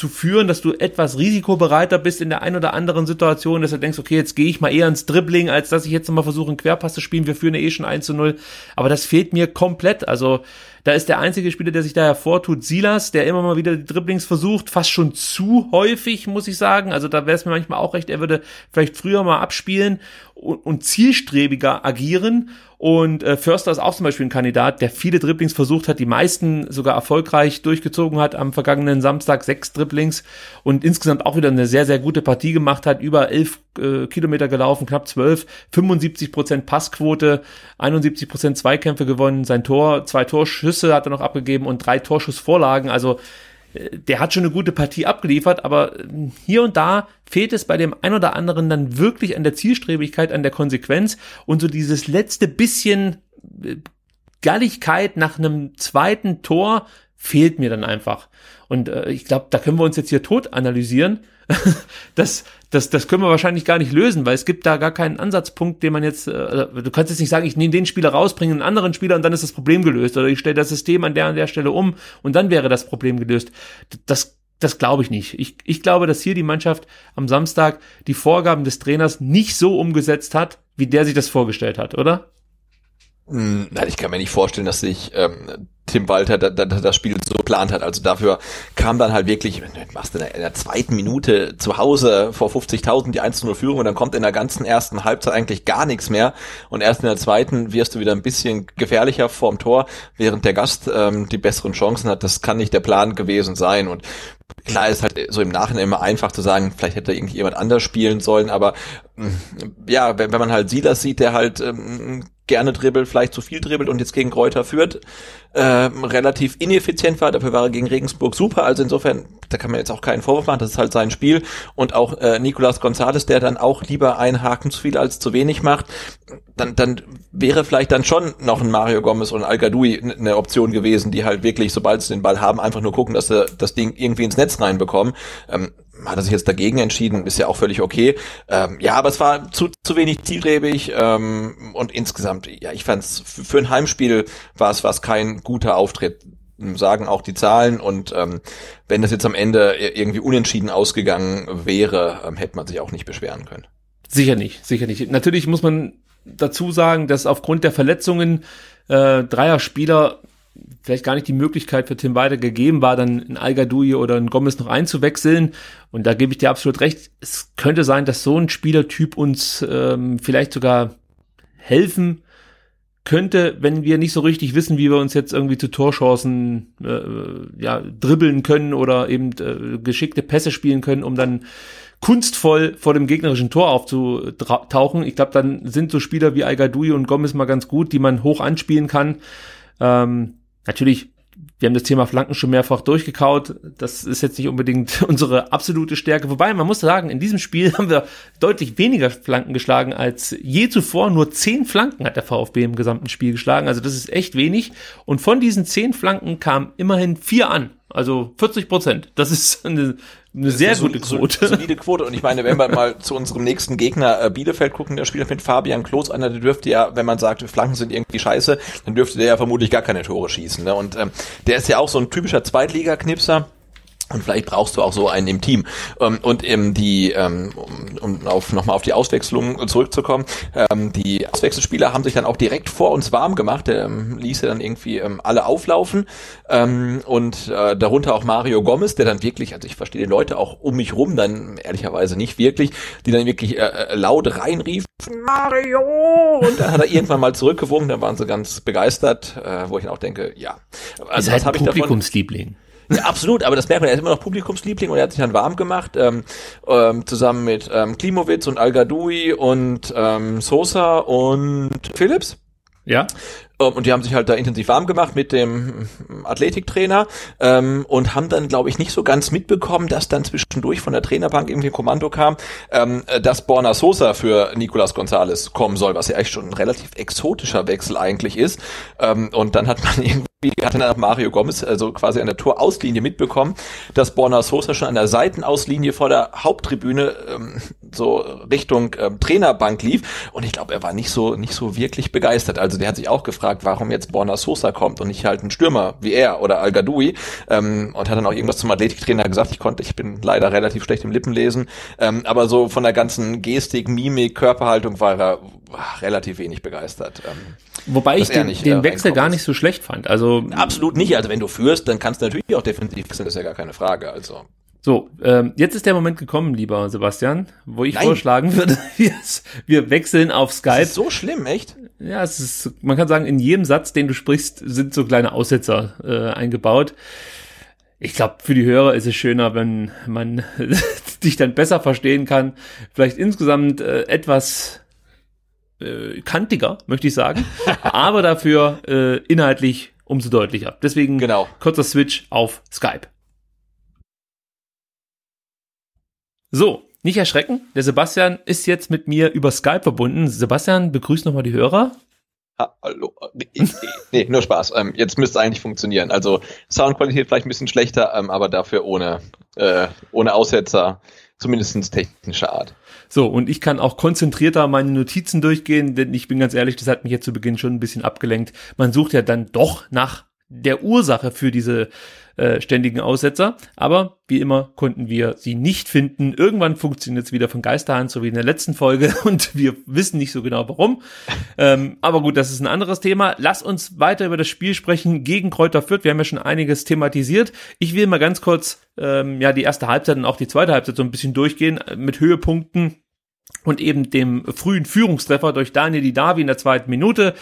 dazu führen, dass du etwas risikobereiter bist in der einen oder anderen Situation, dass du denkst, okay, jetzt gehe ich mal eher ins Dribbling, als dass ich jetzt mal versuche, einen Querpass zu spielen. Wir führen ja eh schon 1 zu 0. Aber das fehlt mir komplett. Also da ist der einzige Spieler, der sich da hervortut, Silas, der immer mal wieder die Dribblings versucht, fast schon zu häufig, muss ich sagen. Also da wäre es mir manchmal auch recht, er würde vielleicht früher mal abspielen und, und zielstrebiger agieren. Und äh, Förster ist auch zum Beispiel ein Kandidat, der viele Dribblings versucht hat, die meisten sogar erfolgreich durchgezogen hat am vergangenen Samstag, sechs Dribblings und insgesamt auch wieder eine sehr, sehr gute Partie gemacht hat, über elf äh, Kilometer gelaufen, knapp zwölf, 75 Prozent Passquote, 71 Prozent Zweikämpfe gewonnen, sein Tor, zwei Torschüsse hat er noch abgegeben und drei Torschussvorlagen, also der hat schon eine gute Partie abgeliefert, aber ähm, hier und da fehlt es bei dem ein oder anderen dann wirklich an der Zielstrebigkeit, an der Konsequenz und so dieses letzte bisschen äh, Galligkeit nach einem zweiten Tor fehlt mir dann einfach. Und äh, ich glaube, da können wir uns jetzt hier tot analysieren. das, das, das können wir wahrscheinlich gar nicht lösen, weil es gibt da gar keinen Ansatzpunkt, den man jetzt, äh, du kannst jetzt nicht sagen, ich nehme den Spieler raus, bringe einen anderen Spieler und dann ist das Problem gelöst. Oder ich stelle das System an der an der Stelle um und dann wäre das Problem gelöst. Das, das glaube ich nicht. Ich, ich glaube, dass hier die Mannschaft am Samstag die Vorgaben des Trainers nicht so umgesetzt hat, wie der sich das vorgestellt hat, oder? Hm, nein, ich kann mir nicht vorstellen, dass sich ähm, Tim Walter da, da, das Spiel so geplant hat. Also dafür kam dann halt wirklich, machst in der, in der zweiten Minute zu Hause vor 50.000 die 1-0 Führung und dann kommt in der ganzen ersten Halbzeit eigentlich gar nichts mehr und erst in der zweiten wirst du wieder ein bisschen gefährlicher vorm Tor, während der Gast ähm, die besseren Chancen hat. Das kann nicht der Plan gewesen sein und klar ist halt so im Nachhinein immer einfach zu sagen, vielleicht hätte irgendwie jemand anders spielen sollen, aber ja, wenn, wenn man halt Silas sieht, der halt ähm, gerne dribbelt, vielleicht zu viel dribbelt und jetzt gegen Kräuter führt, äh, relativ ineffizient war. Dafür war er gegen Regensburg super. Also insofern, da kann man jetzt auch keinen Vorwurf machen. Das ist halt sein Spiel. Und auch äh, Nicolas Gonzalez, der dann auch lieber einen Haken zu viel als zu wenig macht, dann, dann wäre vielleicht dann schon noch ein Mario Gomez und ein Al eine Option gewesen, die halt wirklich, sobald sie den Ball haben, einfach nur gucken, dass sie das Ding irgendwie ins Netz reinbekommen. Ähm, hat er sich jetzt dagegen entschieden, ist ja auch völlig okay. Ähm, ja, aber es war zu, zu wenig zielstrebig ähm, und insgesamt, ja, ich fand es für ein Heimspiel war es was kein guter Auftritt sagen auch die Zahlen und ähm, wenn das jetzt am Ende irgendwie unentschieden ausgegangen wäre, ähm, hätte man sich auch nicht beschweren können. Sicher nicht, sicher nicht. Natürlich muss man dazu sagen, dass aufgrund der Verletzungen äh, dreier Spieler vielleicht gar nicht die Möglichkeit für Tim Weider gegeben war, dann ein al oder ein Gomez noch einzuwechseln. Und da gebe ich dir absolut recht. Es könnte sein, dass so ein Spielertyp uns ähm, vielleicht sogar helfen könnte, wenn wir nicht so richtig wissen, wie wir uns jetzt irgendwie zu Torchancen äh, ja, dribbeln können oder eben äh, geschickte Pässe spielen können, um dann kunstvoll vor dem gegnerischen Tor aufzutauchen. Ich glaube, dann sind so Spieler wie al und Gomez mal ganz gut, die man hoch anspielen kann. Ähm, natürlich, wir haben das Thema Flanken schon mehrfach durchgekaut. Das ist jetzt nicht unbedingt unsere absolute Stärke. Wobei, man muss sagen, in diesem Spiel haben wir deutlich weniger Flanken geschlagen als je zuvor. Nur zehn Flanken hat der VfB im gesamten Spiel geschlagen. Also das ist echt wenig. Und von diesen zehn Flanken kamen immerhin vier an. Also 40 Prozent. Das ist eine eine sehr so, gute Quote. So, solide Quote. Und ich meine, wenn wir mal zu unserem nächsten Gegner äh, Bielefeld gucken, der spielt mit Fabian Klos, einer, der dürfte ja, wenn man sagt, Flanken sind irgendwie scheiße, dann dürfte der ja vermutlich gar keine Tore schießen. Ne? Und ähm, der ist ja auch so ein typischer Zweitliga-Knipser Und vielleicht brauchst du auch so einen im Team. Ähm, und ähm, die, ähm, um auf, nochmal auf die Auswechslung zurückzukommen, ähm, die Auswechselspieler haben sich dann auch direkt vor uns warm gemacht. Der ähm, ließ ja dann irgendwie ähm, alle auflaufen. Ähm, und äh, darunter auch Mario Gomez, der dann wirklich, also ich verstehe die Leute auch um mich rum, dann ehrlicherweise nicht wirklich, die dann wirklich äh, äh laut reinrief, Mario! Und dann hat er irgendwann mal zurückgewunken, dann waren sie ganz begeistert, äh, wo ich auch denke, ja. Also, was habe ich Publikumsliebling. Ja, absolut, aber das merkt man, er ist immer noch Publikumsliebling und er hat sich dann warm gemacht, ähm, ähm, zusammen mit ähm, Klimowitz und Al Gadoui und ähm, Sosa und Phillips. Ja. Ähm, und die haben sich halt da intensiv warm gemacht mit dem Athletiktrainer ähm, und haben dann, glaube ich, nicht so ganz mitbekommen, dass dann zwischendurch von der Trainerbank irgendwie ein Kommando kam, ähm, dass Borna Sosa für Nicolas Gonzalez kommen soll, was ja eigentlich schon ein relativ exotischer Wechsel eigentlich ist. Ähm, und dann hat man irgendwie hatte dann Mario Gomez also quasi an der Torauslinie mitbekommen, dass Borna Sosa schon an der Seitenauslinie vor der Haupttribüne ähm, so Richtung ähm, Trainerbank lief und ich glaube, er war nicht so nicht so wirklich begeistert. Also der hat sich auch gefragt, gefragt, warum jetzt Borna Sosa kommt und nicht halt ein Stürmer wie er oder Al Gadoui ähm, und hat dann auch irgendwas zum Athletiktrainer gesagt. Ich konnte, ich bin leider relativ schlecht im Lippenlesen, ähm, aber so von der ganzen Gestik, Mimik, Körperhaltung war er ach, relativ wenig begeistert. Ähm, Wobei ich den, nicht, den äh, Wechsel gar nicht so schlecht fand. Also absolut nicht. Also wenn du führst, dann kannst du natürlich auch defensiv wechseln, das ist ja gar keine Frage. Also so, ähm, jetzt ist der Moment gekommen, lieber Sebastian, wo ich Nein. vorschlagen würde, wir, wir wechseln auf Skype. Das ist so schlimm, echt? Ja, es ist, man kann sagen, in jedem Satz, den du sprichst, sind so kleine Aussetzer äh, eingebaut. Ich glaube, für die Hörer ist es schöner, wenn man dich dann besser verstehen kann. Vielleicht insgesamt äh, etwas äh, kantiger, möchte ich sagen, aber dafür äh, inhaltlich umso deutlicher. Deswegen genau. kurzer Switch auf Skype. So, nicht erschrecken. Der Sebastian ist jetzt mit mir über Skype verbunden. Sebastian, begrüß nochmal die Hörer. Ha, hallo. Nee, nee, nur Spaß. Ähm, jetzt müsste es eigentlich funktionieren. Also Soundqualität vielleicht ein bisschen schlechter, ähm, aber dafür ohne, äh, ohne Aussetzer, zumindest technischer Art. So, und ich kann auch konzentrierter meine Notizen durchgehen, denn ich bin ganz ehrlich, das hat mich jetzt zu Beginn schon ein bisschen abgelenkt. Man sucht ja dann doch nach der Ursache für diese äh, ständigen Aussetzer. Aber wie immer konnten wir sie nicht finden. Irgendwann funktioniert es wieder von Geisterhand, so wie in der letzten Folge. Und wir wissen nicht so genau warum. ähm, aber gut, das ist ein anderes Thema. Lass uns weiter über das Spiel sprechen gegen Kräuter Fürth. Wir haben ja schon einiges thematisiert. Ich will mal ganz kurz ähm, ja die erste Halbzeit und auch die zweite Halbzeit so ein bisschen durchgehen äh, mit Höhepunkten und eben dem frühen Führungstreffer durch Daniel Didavi in der zweiten Minute.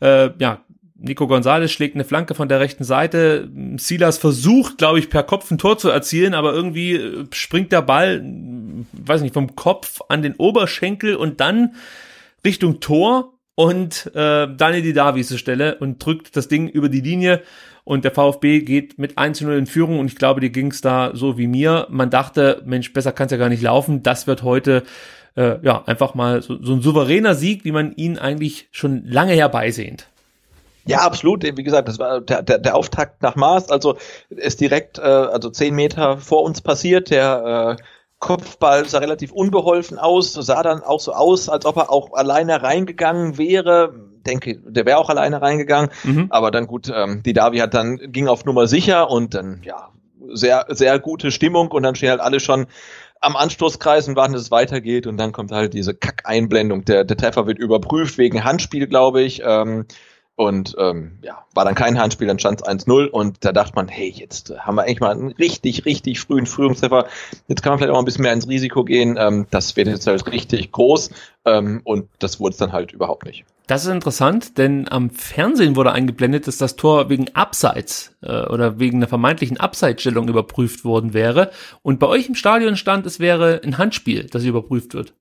Äh, ja, Nico Gonzalez schlägt eine Flanke von der rechten Seite. Silas versucht, glaube ich, per Kopf ein Tor zu erzielen, aber irgendwie äh, springt der Ball, weiß nicht, vom Kopf an den Oberschenkel und dann Richtung Tor und äh, Daniel Didavi ist zur Stelle und drückt das Ding über die Linie und der VfB geht mit 1 0 in Führung und ich glaube, dir ging es da so wie mir. Man dachte, Mensch, besser kann es ja gar nicht laufen. Das wird heute äh, ja einfach mal so, so ein souveräner Sieg, wie man ihn eigentlich schon lange herbeisehnt. Ja, absolut. Wie gesagt, das war der, der, der Auftakt nach Maß. Also ist direkt, äh, also zehn Meter vor uns passiert. Der äh, Kopfball sah relativ unbeholfen aus, sah dann auch so aus, als ob er auch alleine reingegangen wäre. Denke, der wäre auch alleine reingegangen. Mhm. Aber dann gut, ähm, die Davi hat dann ging auf Nummer sicher und dann ja sehr sehr gute Stimmung und dann stehen halt alle schon am Anstoßkreis und warten, dass es weitergeht und dann kommt halt diese Kack-Einblendung. Der, der Treffer wird überprüft wegen Handspiel, glaube ich. Ähm, und ähm, ja, war dann kein Handspiel, dann stand es 1-0 und da dachte man, hey, jetzt äh, haben wir eigentlich mal einen richtig, richtig frühen Führungstreffer. Jetzt kann man vielleicht auch ein bisschen mehr ins Risiko gehen. Ähm, das wird jetzt halt richtig groß ähm, und das wurde es dann halt überhaupt nicht. Das ist interessant, denn am Fernsehen wurde eingeblendet, dass das Tor wegen Abseits äh, oder wegen einer vermeintlichen Abseitsstellung überprüft worden wäre. Und bei euch im Stadion stand, es wäre ein Handspiel, das überprüft wird.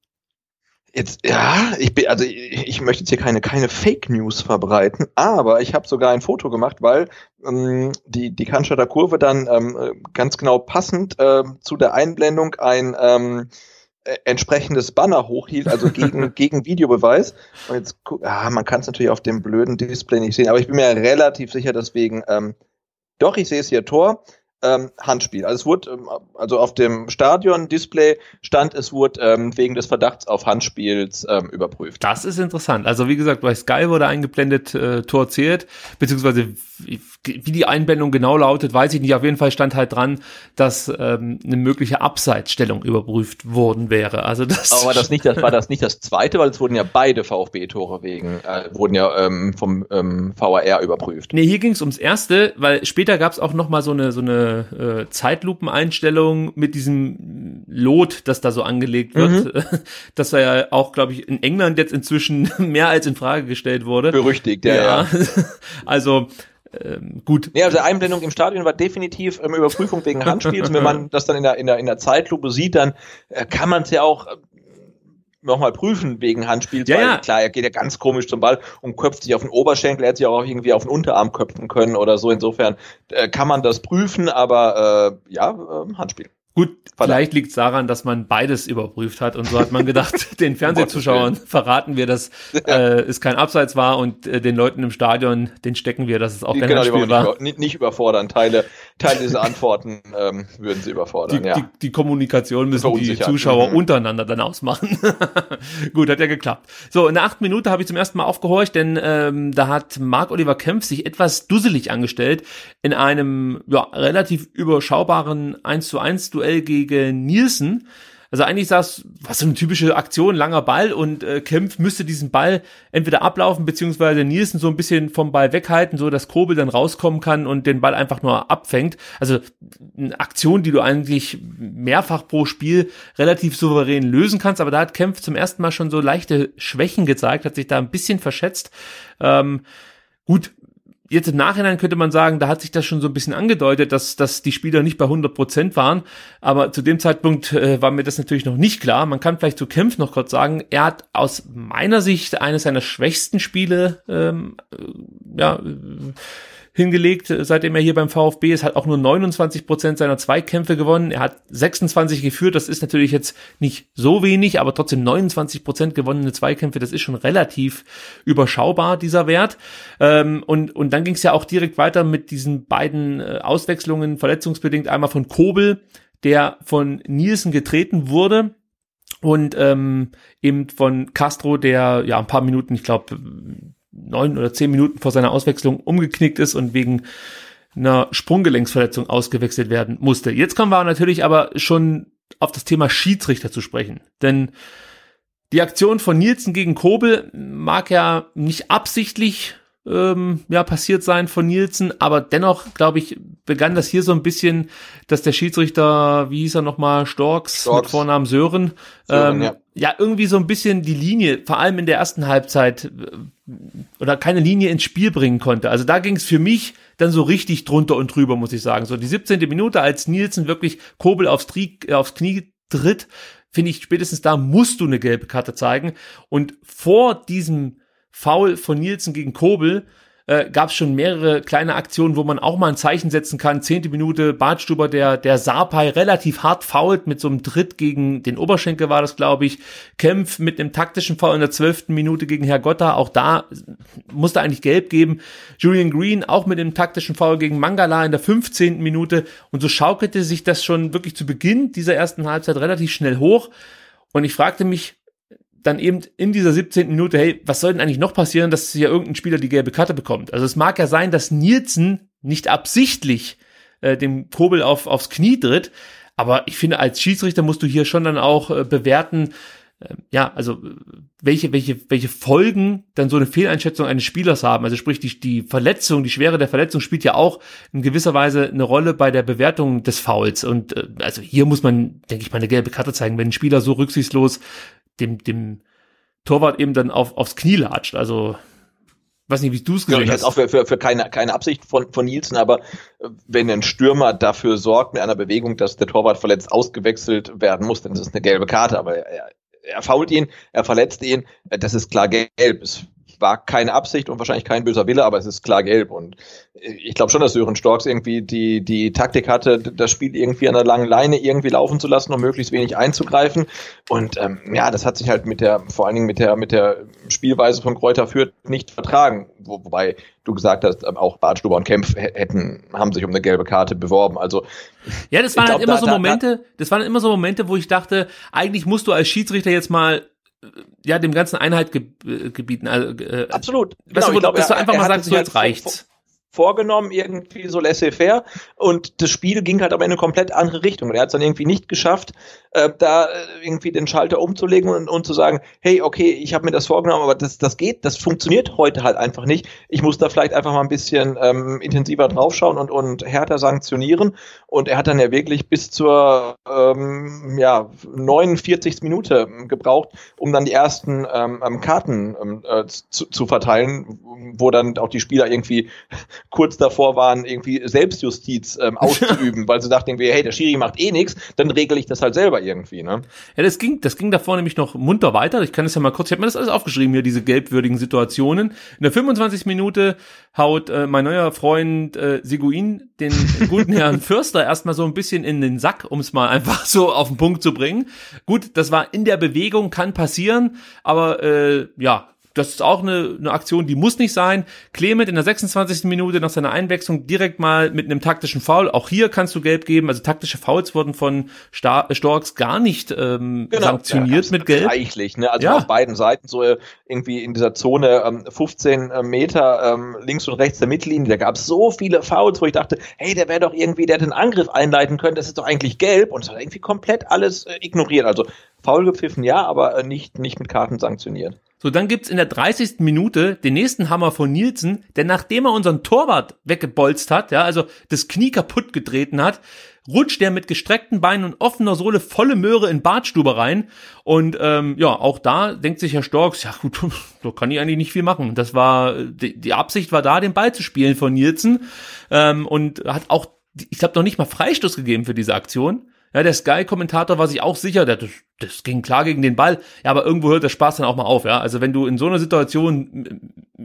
Jetzt, ja, ich bin, also ich, ich möchte jetzt hier keine, keine Fake News verbreiten, aber ich habe sogar ein Foto gemacht, weil ähm, die, die Cannstatter Kurve dann ähm, ganz genau passend äh, zu der Einblendung ein ähm, äh, entsprechendes Banner hochhielt, also gegen, gegen Videobeweis. Und jetzt, ah, man kann es natürlich auf dem blöden Display nicht sehen, aber ich bin mir relativ sicher, deswegen, ähm, doch, ich sehe es hier Tor. Ähm, Handspiel. Also es wurde, ähm, also auf dem Stadion-Display stand, es wurde ähm, wegen des Verdachts auf Handspiels ähm, überprüft. Das ist interessant. Also wie gesagt, bei Sky wurde eingeblendet, äh, Tor zählt, beziehungsweise wie, wie die Einblendung genau lautet, weiß ich nicht. Auf jeden Fall stand halt dran, dass ähm, eine mögliche Abseitsstellung überprüft worden wäre. Also das. Aber das nicht, das war das nicht das zweite, weil es wurden ja beide VfB-Tore wegen, äh, wurden ja ähm, vom ähm, VAR überprüft. Nee, hier ging es ums erste, weil später gab es auch noch mal so eine so eine äh, Zeitlupeneinstellung mit diesem Lot, das da so angelegt wird, mhm. das ja auch, glaube ich, in England jetzt inzwischen mehr als in Frage gestellt wurde. Berüchtigt, ja. ja. ja. also ähm, gut. Nee, also Einblendung im Stadion war definitiv ähm, Überprüfung wegen Handspiels. Und wenn man das dann in der, in der, in der Zeitlupe sieht, dann äh, kann man es ja auch äh, nochmal prüfen wegen Handspiels, ja, weil ja. klar, er geht ja ganz komisch zum Ball und köpft sich auf den Oberschenkel, er hätte sich auch irgendwie auf den Unterarm köpfen können oder so. Insofern äh, kann man das prüfen, aber äh, ja, äh, Handspiel. Gut, vielleicht liegt es daran, dass man beides überprüft hat und so hat man gedacht, den Fernsehzuschauern verraten wir, dass äh, es kein Abseits war und äh, den Leuten im Stadion, den stecken wir, dass es auch die, kein genau, Handspiel war. Nicht, nicht überfordern. Teile, Teile dieser Antworten ähm, würden sie überfordern. Die, ja. die, die Kommunikation müssen die Zuschauer mhm. untereinander dann ausmachen. Gut, hat ja geklappt. So, in der achten Minute habe ich zum ersten Mal aufgehorcht, denn ähm, da hat Marc-Oliver Kempf sich etwas dusselig angestellt in einem ja, relativ überschaubaren 1 zu 1 Duell gegen Nielsen. Also eigentlich saß, was so eine typische Aktion, langer Ball und äh, Kempf müsste diesen Ball entweder ablaufen, beziehungsweise Nielsen so ein bisschen vom Ball weghalten, so dass Kobel dann rauskommen kann und den Ball einfach nur abfängt. Also eine Aktion, die du eigentlich mehrfach pro Spiel relativ souverän lösen kannst, aber da hat Kempf zum ersten Mal schon so leichte Schwächen gezeigt, hat sich da ein bisschen verschätzt. Ähm, gut, jetzt im Nachhinein könnte man sagen, da hat sich das schon so ein bisschen angedeutet, dass, dass die Spieler nicht bei 100 Prozent waren. Aber zu dem Zeitpunkt äh, war mir das natürlich noch nicht klar. Man kann vielleicht zu Kempf noch kurz sagen, er hat aus meiner Sicht eines seiner schwächsten Spiele ähm, äh, ja, äh, hingelegt, seitdem er hier beim VfB ist, hat auch nur 29 Prozent seiner Zweikämpfe gewonnen. Er hat 26 geführt, das ist natürlich jetzt nicht so wenig, aber trotzdem 29 Prozent gewonnene Zweikämpfe, das ist schon relativ überschaubar, dieser Wert. Ähm, und, und dann ging es ja auch direkt weiter mit diesen beiden äh, Auswechslungen, verletzungsbedingt einmal von Kobel, der von Nielsen getreten wurde, und ähm, eben von Castro, der ja ein paar Minuten, ich glaube, neun oder zehn Minuten vor seiner Auswechslung umgeknickt ist und wegen einer Sprunggelenksverletzung ausgewechselt werden musste. Jetzt kommen wir natürlich aber schon auf das Thema Schiedsrichter zu sprechen. Denn die Aktion von Nielsen gegen Kobel mag ja nicht absichtlich ähm, ja, passiert sein von Nielsen, aber dennoch, glaube ich, begann das hier so ein bisschen, dass der Schiedsrichter, wie hieß er nochmal, Storks, Storks. mit Vornamen Sören, Sören, ähm, ja. ja, irgendwie so ein bisschen die Linie, vor allem in der ersten Halbzeit, oder keine Linie ins Spiel bringen konnte. Also da ging es für mich dann so richtig drunter und drüber, muss ich sagen. So die 17. Minute, als Nielsen wirklich Kobel aufs, Tri äh, aufs Knie tritt, finde ich, spätestens da musst du eine gelbe Karte zeigen. Und vor diesem Foul von Nielsen gegen Kobel äh, gab es schon mehrere kleine Aktionen, wo man auch mal ein Zeichen setzen kann. Zehnte Minute, Bartstuber, der, der Sapai relativ hart fault mit so einem Tritt gegen den Oberschenkel war das, glaube ich. Kempf mit einem taktischen Foul in der zwölften Minute gegen Herr Gotta, auch da musste eigentlich gelb geben. Julian Green auch mit dem taktischen Foul gegen Mangala in der 15. Minute. Und so schaukelte sich das schon wirklich zu Beginn dieser ersten Halbzeit relativ schnell hoch. Und ich fragte mich, dann eben in dieser 17. Minute, hey, was soll denn eigentlich noch passieren, dass hier irgendein Spieler die gelbe Karte bekommt? Also es mag ja sein, dass Nielsen nicht absichtlich äh, dem Kobel auf, aufs Knie tritt, aber ich finde, als Schiedsrichter musst du hier schon dann auch äh, bewerten, äh, ja, also welche, welche, welche Folgen dann so eine Fehleinschätzung eines Spielers haben. Also sprich, die, die Verletzung, die Schwere der Verletzung spielt ja auch in gewisser Weise eine Rolle bei der Bewertung des Fouls. Und äh, also hier muss man, denke ich mal, eine gelbe Karte zeigen, wenn ein Spieler so rücksichtslos dem, dem Torwart eben dann auf, aufs Knie latscht. Also, weiß nicht, wie du es Ja, gesehen ich hast. auch für, für, für keine, keine Absicht von, von Nielsen, aber äh, wenn ein Stürmer dafür sorgt mit einer Bewegung, dass der Torwart verletzt ausgewechselt werden muss, dann ist es eine gelbe Karte. Aber er, er fault ihn, er verletzt ihn, äh, das ist klar gelb. Es war keine Absicht und wahrscheinlich kein böser Wille, aber es ist klar gelb. Und ich glaube schon, dass Sören Storks irgendwie die, die Taktik hatte, das Spiel irgendwie an der langen Leine irgendwie laufen zu lassen, um möglichst wenig einzugreifen. Und ähm, ja, das hat sich halt mit der, vor allen Dingen mit der, mit der Spielweise von Kräuter Fürth nicht vertragen. Wo, wobei du gesagt hast, ähm, auch Bartstuber und Kempf hätten, haben sich um eine gelbe Karte beworben. Also ja, das waren halt immer da, so Momente, da, das waren immer so Momente, wo ich dachte, eigentlich musst du als Schiedsrichter jetzt mal ja, dem ganzen Einheit ge gebieten. Also, äh, Absolut. Weißt genau, du, wo, glaub, dass du einfach mal sagst, so jetzt reicht's vorgenommen, irgendwie so laissez-faire. Und das Spiel ging halt aber in eine komplett andere Richtung. Er hat es dann irgendwie nicht geschafft, äh, da äh, irgendwie den Schalter umzulegen und, und zu sagen, hey, okay, ich habe mir das vorgenommen, aber das, das geht, das funktioniert heute halt einfach nicht. Ich muss da vielleicht einfach mal ein bisschen ähm, intensiver draufschauen und, und härter sanktionieren. Und er hat dann ja wirklich bis zur ähm, ja, 49. Minute gebraucht, um dann die ersten ähm, ähm, Karten ähm, äh, zu, zu verteilen, wo dann auch die Spieler irgendwie kurz davor waren, irgendwie Selbstjustiz ähm, auszuüben, weil sie dachten irgendwie, hey, der Schiri macht eh nichts, dann regel ich das halt selber irgendwie. Ne? Ja, das ging, das ging davor nämlich noch munter weiter. Ich kann es ja mal kurz, ich habe mir das alles aufgeschrieben hier, diese gelbwürdigen Situationen. In der 25. Minute haut äh, mein neuer Freund äh, Seguin den guten Herrn Fürster erstmal so ein bisschen in den Sack, um es mal einfach so auf den Punkt zu bringen. Gut, das war in der Bewegung, kann passieren, aber äh, ja, das ist auch eine, eine Aktion, die muss nicht sein. Clement in der 26. Minute nach seiner Einwechslung direkt mal mit einem taktischen Foul. Auch hier kannst du gelb geben. Also taktische Fouls wurden von Star Storks gar nicht ähm, genau, sanktioniert mit gelb. Reichlich, ne? Also ja. auf beiden Seiten so äh, irgendwie in dieser Zone ähm, 15 äh, Meter ähm, links und rechts der Mittellinie. Da gab es so viele Fouls, wo ich dachte, hey, der wäre doch irgendwie, der den Angriff einleiten können. Das ist doch eigentlich gelb. Und es hat irgendwie komplett alles äh, ignoriert. Also faul gepfiffen, ja, aber äh, nicht, nicht mit Karten sanktioniert. So, dann gibt's in der 30. Minute den nächsten Hammer von Nielsen, der nachdem er unseren Torwart weggebolzt hat, ja, also das Knie kaputt getreten hat, rutscht er mit gestreckten Beinen und offener Sohle volle Möhre in Badstube rein. Und ähm, ja, auch da denkt sich Herr Storks, ja gut, da kann ich eigentlich nicht viel machen. Das war, die, die Absicht war da, den Ball zu spielen von Nielsen. Ähm, und hat auch, ich glaube, noch nicht mal Freistoß gegeben für diese Aktion. Ja, der Sky-Kommentator war sich auch sicher, das, das ging klar gegen den Ball. Ja, aber irgendwo hört der Spaß dann auch mal auf. Ja, also wenn du in so einer Situation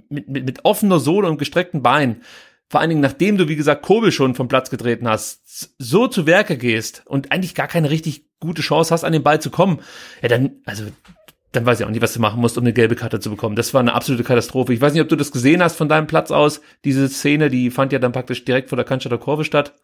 mit, mit, mit offener Sohle und gestreckten Beinen, vor allen Dingen nachdem du, wie gesagt, Kobel schon vom Platz getreten hast, so zu Werke gehst und eigentlich gar keine richtig gute Chance hast, an den Ball zu kommen, ja, dann, also, dann weiß ich auch nicht, was du machen musst, um eine gelbe Karte zu bekommen. Das war eine absolute Katastrophe. Ich weiß nicht, ob du das gesehen hast von deinem Platz aus. Diese Szene, die fand ja dann praktisch direkt vor der Cannstatter Kurve statt.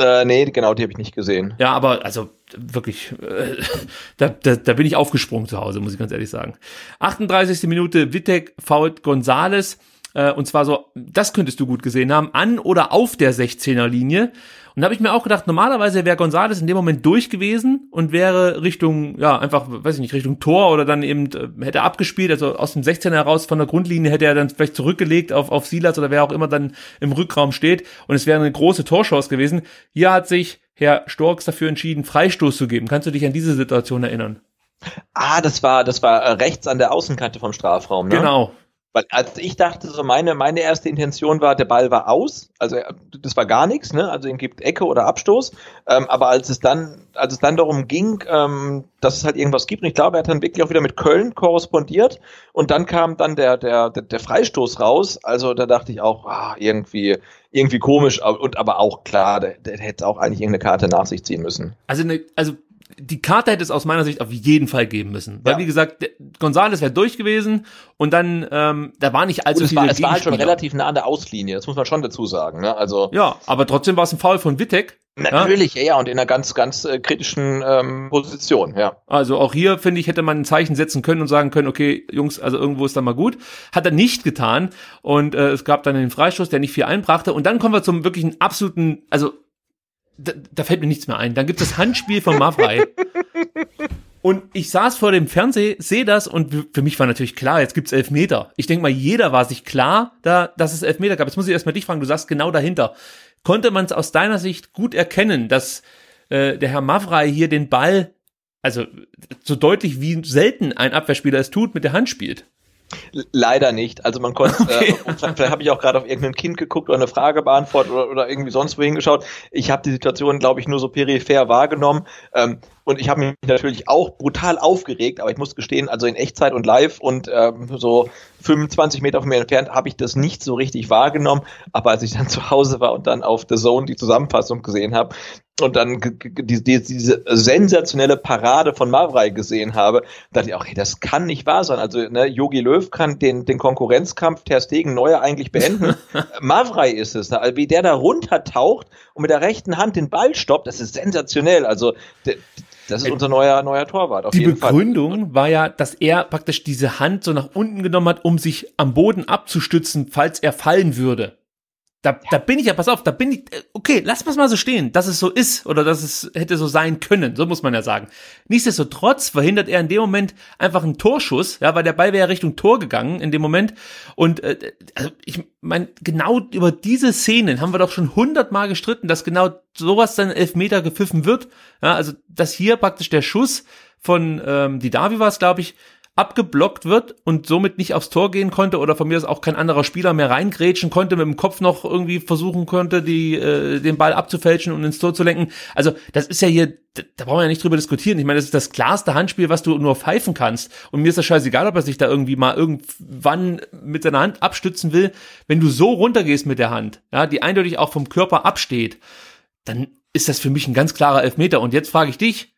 Äh, nee, genau, die habe ich nicht gesehen. Ja, aber also wirklich, äh, da, da, da bin ich aufgesprungen zu Hause, muss ich ganz ehrlich sagen. 38. Minute, Wittek fault Gonzales. Äh, und zwar so, das könntest du gut gesehen haben, an oder auf der 16er Linie. Und da habe ich mir auch gedacht, normalerweise wäre Gonzales in dem Moment durch gewesen und wäre Richtung, ja, einfach, weiß ich nicht, Richtung Tor oder dann eben äh, hätte abgespielt, also aus dem 16er heraus von der Grundlinie hätte er dann vielleicht zurückgelegt auf, auf Silas oder wer auch immer dann im Rückraum steht und es wäre eine große Torchance gewesen. Hier hat sich Herr Storks dafür entschieden, Freistoß zu geben. Kannst du dich an diese Situation erinnern? Ah, das war, das war äh, rechts an der Außenkante vom Strafraum, ne? Genau. Weil als ich dachte, so meine, meine erste Intention war, der Ball war aus, also das war gar nichts, ne? Also ihm gibt Ecke oder Abstoß. Ähm, aber als es dann, als es dann darum ging, ähm, dass es halt irgendwas gibt, und ich glaube, er hat dann wirklich auch wieder mit Köln korrespondiert und dann kam dann der, der, der, der Freistoß raus. Also da dachte ich auch, ah, irgendwie, irgendwie komisch und aber auch klar, der, der hätte auch eigentlich irgendeine Karte nach sich ziehen müssen. Also, ne, also die Karte hätte es aus meiner Sicht auf jeden Fall geben müssen. Weil, ja. wie gesagt, Gonzales wäre durch gewesen und dann, ähm, da war nicht allzu viel. Es war, es war halt schon relativ nah an der Auslinie, das muss man schon dazu sagen. Ne? Also ja, aber trotzdem war es ein Foul von Wittek. Natürlich, ja, ja, und in einer ganz, ganz äh, kritischen ähm, Position, ja. Also auch hier, finde ich, hätte man ein Zeichen setzen können und sagen können, okay, Jungs, also irgendwo ist da mal gut. Hat er nicht getan und äh, es gab dann den Freistoß, der nicht viel einbrachte. Und dann kommen wir zum wirklichen absoluten, also da, da fällt mir nichts mehr ein. Dann gibt es das Handspiel von Mavrei. Und ich saß vor dem Fernseher, sehe das und für mich war natürlich klar, jetzt gibt's Elfmeter. Ich denke mal, jeder war sich klar, da, dass es Elfmeter gab. Jetzt muss ich erstmal dich fragen, du sagst genau dahinter. Konnte man es aus deiner Sicht gut erkennen, dass äh, der Herr Mavrei hier den Ball, also so deutlich wie selten ein Abwehrspieler es tut, mit der Hand spielt? Leider nicht. Also man konnte, okay. äh, vielleicht habe ich auch gerade auf irgendein Kind geguckt oder eine Frage beantwortet oder, oder irgendwie sonst wohin geschaut. Ich habe die Situation, glaube ich, nur so peripher wahrgenommen. Ähm, und ich habe mich natürlich auch brutal aufgeregt, aber ich muss gestehen, also in Echtzeit und live und ähm, so 25 Meter von mir entfernt habe ich das nicht so richtig wahrgenommen. Aber als ich dann zu Hause war und dann auf The Zone die Zusammenfassung gesehen habe, und dann die, die, diese sensationelle Parade von Mavrei gesehen habe, dachte ich auch, hey, das kann nicht wahr sein. Also ne, Yogi Löw kann den, den Konkurrenzkampf Ter Stegen Neuer eigentlich beenden. Mavrei ist es, ne? wie der da runtertaucht und mit der rechten Hand den Ball stoppt, das ist sensationell. Also das ist unser neuer, neuer Torwart. Auf die Begründung Fall. war ja, dass er praktisch diese Hand so nach unten genommen hat, um sich am Boden abzustützen, falls er fallen würde. Da, ja. da bin ich ja, pass auf, da bin ich, äh, okay, lass mal so stehen, dass es so ist oder dass es hätte so sein können, so muss man ja sagen. Nichtsdestotrotz verhindert er in dem Moment einfach einen Torschuss, ja, weil der Ball wäre ja Richtung Tor gegangen in dem Moment. Und äh, also ich meine, genau über diese Szenen haben wir doch schon hundertmal gestritten, dass genau sowas dann Elfmeter gepfiffen wird. Ja, also dass hier praktisch der Schuss von ähm, die Davi war es, glaube ich, abgeblockt wird und somit nicht aufs Tor gehen konnte oder von mir aus auch kein anderer Spieler mehr reingrätschen konnte, mit dem Kopf noch irgendwie versuchen konnte, die, äh, den Ball abzufälschen und ins Tor zu lenken. Also das ist ja hier, da brauchen wir ja nicht drüber diskutieren. Ich meine, das ist das klarste Handspiel, was du nur pfeifen kannst. Und mir ist das scheißegal, ob er sich da irgendwie mal irgendwann mit seiner Hand abstützen will. Wenn du so runtergehst mit der Hand, ja, die eindeutig auch vom Körper absteht, dann ist das für mich ein ganz klarer Elfmeter. Und jetzt frage ich dich,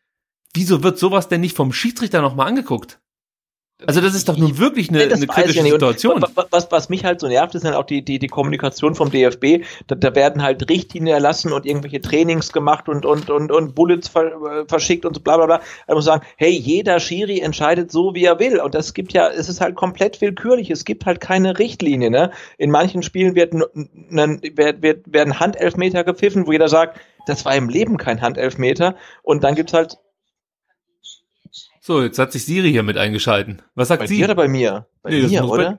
wieso wird sowas denn nicht vom Schiedsrichter nochmal angeguckt? Also das ist doch nun wirklich eine, eine kritische ja Situation. Was, was mich halt so nervt, ist dann auch die, die, die Kommunikation vom DFB. Da, da werden halt Richtlinien erlassen und irgendwelche Trainings gemacht und, und, und, und Bullets ver, verschickt und so bla bla bla. Da muss sagen, hey, jeder Schiri entscheidet so, wie er will. Und das gibt ja, es ist halt komplett willkürlich. Es gibt halt keine Richtlinie. Ne? In manchen Spielen wird, wird, wird, werden Handelfmeter gepfiffen, wo jeder sagt, das war im Leben kein Handelfmeter. Und dann gibt's halt so, jetzt hat sich Siri hier mit eingeschalten. Was sagt bei sie? Dir oder bei mir? Bei nee, mir, oder?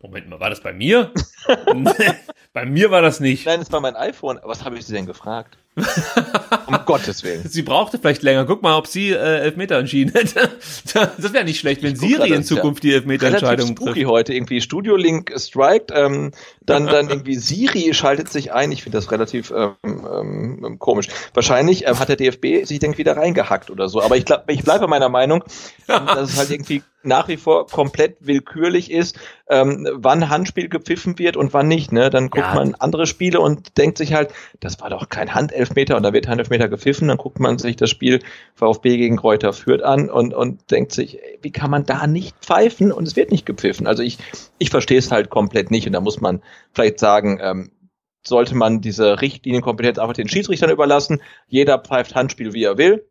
Bei... Moment mal, war das bei mir? bei mir war das nicht. Nein, das war mein iPhone. Was habe ich sie denn gefragt? um Gottes Willen. Sie brauchte vielleicht länger. Guck mal, ob sie äh, Elfmeter entschieden hätte. das wäre nicht schlecht, wenn Siri in Zukunft ja die Elfmeterentscheidung trifft. spooky heute. Irgendwie Studio Link strikt, ähm, dann, dann irgendwie Siri schaltet sich ein. Ich finde das relativ ähm, ähm, komisch. Wahrscheinlich ähm, hat der DFB sich denk wieder reingehackt oder so. Aber ich, ich bleibe meiner Meinung, dass es halt irgendwie nach wie vor komplett willkürlich ist, ähm, wann Handspiel gepfiffen wird und wann nicht. Ne? Dann guckt ja. man andere Spiele und denkt sich halt, das war doch kein Handelf Elfmeter und da wird ein Elfmeter gepfiffen, dann guckt man sich das Spiel VfB gegen Kräuter führt an und, und denkt sich, wie kann man da nicht pfeifen und es wird nicht gepfiffen. Also ich, ich verstehe es halt komplett nicht und da muss man vielleicht sagen, ähm, sollte man diese Richtlinienkompetenz einfach den Schiedsrichtern überlassen. Jeder pfeift Handspiel, wie er will.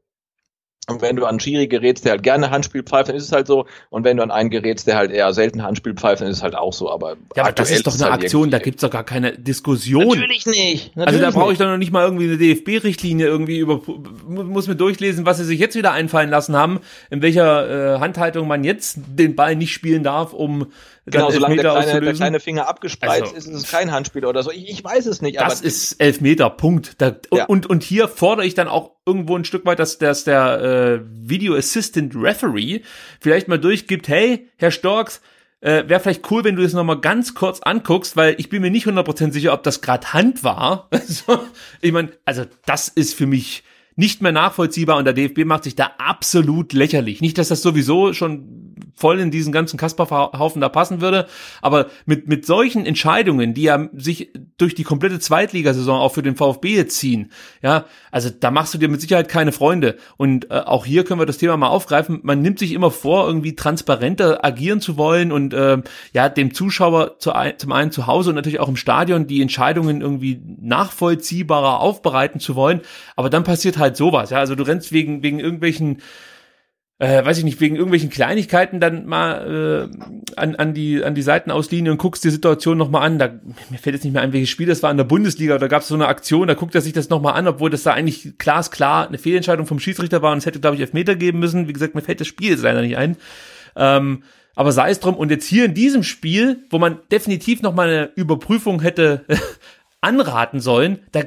Und wenn du an Schiri gerätst, der halt gerne Handspiel pfeift, dann ist es halt so. Und wenn du an einen gerätst, der halt eher selten Handspiel pfeift, dann ist es halt auch so. Aber ja, aber das ist doch eine halt Aktion, da gibt's doch gar keine Diskussion. Natürlich nicht. Natürlich also da brauche ich doch noch nicht mal irgendwie eine DFB-Richtlinie irgendwie über, muss mir durchlesen, was sie sich jetzt wieder einfallen lassen haben, in welcher äh, Handhaltung man jetzt den Ball nicht spielen darf, um Genau, solange der kleine, der kleine, Finger abgespreizt also, ist, ist es kein Handspiel oder so. Ich, ich weiß es nicht. Das ist Elfmeter, Punkt. Da, ja. und, und hier fordere ich dann auch irgendwo ein Stück weit, dass, dass der äh, Video Assistant Referee vielleicht mal durchgibt, hey, Herr Storks, äh, wäre vielleicht cool, wenn du es nochmal ganz kurz anguckst, weil ich bin mir nicht 100% sicher, ob das gerade Hand war. Also, ich meine, also das ist für mich nicht mehr nachvollziehbar und der DFB macht sich da absolut lächerlich. Nicht, dass das sowieso schon voll in diesen ganzen Kasperhaufen da passen würde. Aber mit, mit solchen Entscheidungen, die ja sich durch die komplette Zweitligasaison auch für den VfB jetzt ziehen, ja, also da machst du dir mit Sicherheit keine Freunde. Und äh, auch hier können wir das Thema mal aufgreifen. Man nimmt sich immer vor, irgendwie transparenter agieren zu wollen und äh, ja, dem Zuschauer zu, zum einen zu Hause und natürlich auch im Stadion die Entscheidungen irgendwie nachvollziehbarer aufbereiten zu wollen. Aber dann passiert halt sowas, ja. Also du rennst wegen, wegen irgendwelchen äh, weiß ich nicht, wegen irgendwelchen Kleinigkeiten dann mal äh, an, an, die, an die Seitenauslinie und guckst die Situation nochmal an. Da, mir fällt jetzt nicht mehr ein, welches Spiel das war in der Bundesliga, da gab es so eine Aktion, da guckt er sich das nochmal an, obwohl das da eigentlich glasklar eine Fehlentscheidung vom Schiedsrichter war und es hätte, glaube ich, Elfmeter geben müssen. Wie gesagt, mir fällt das Spiel jetzt leider nicht ein. Ähm, aber sei es drum, und jetzt hier in diesem Spiel, wo man definitiv nochmal eine Überprüfung hätte anraten sollen, da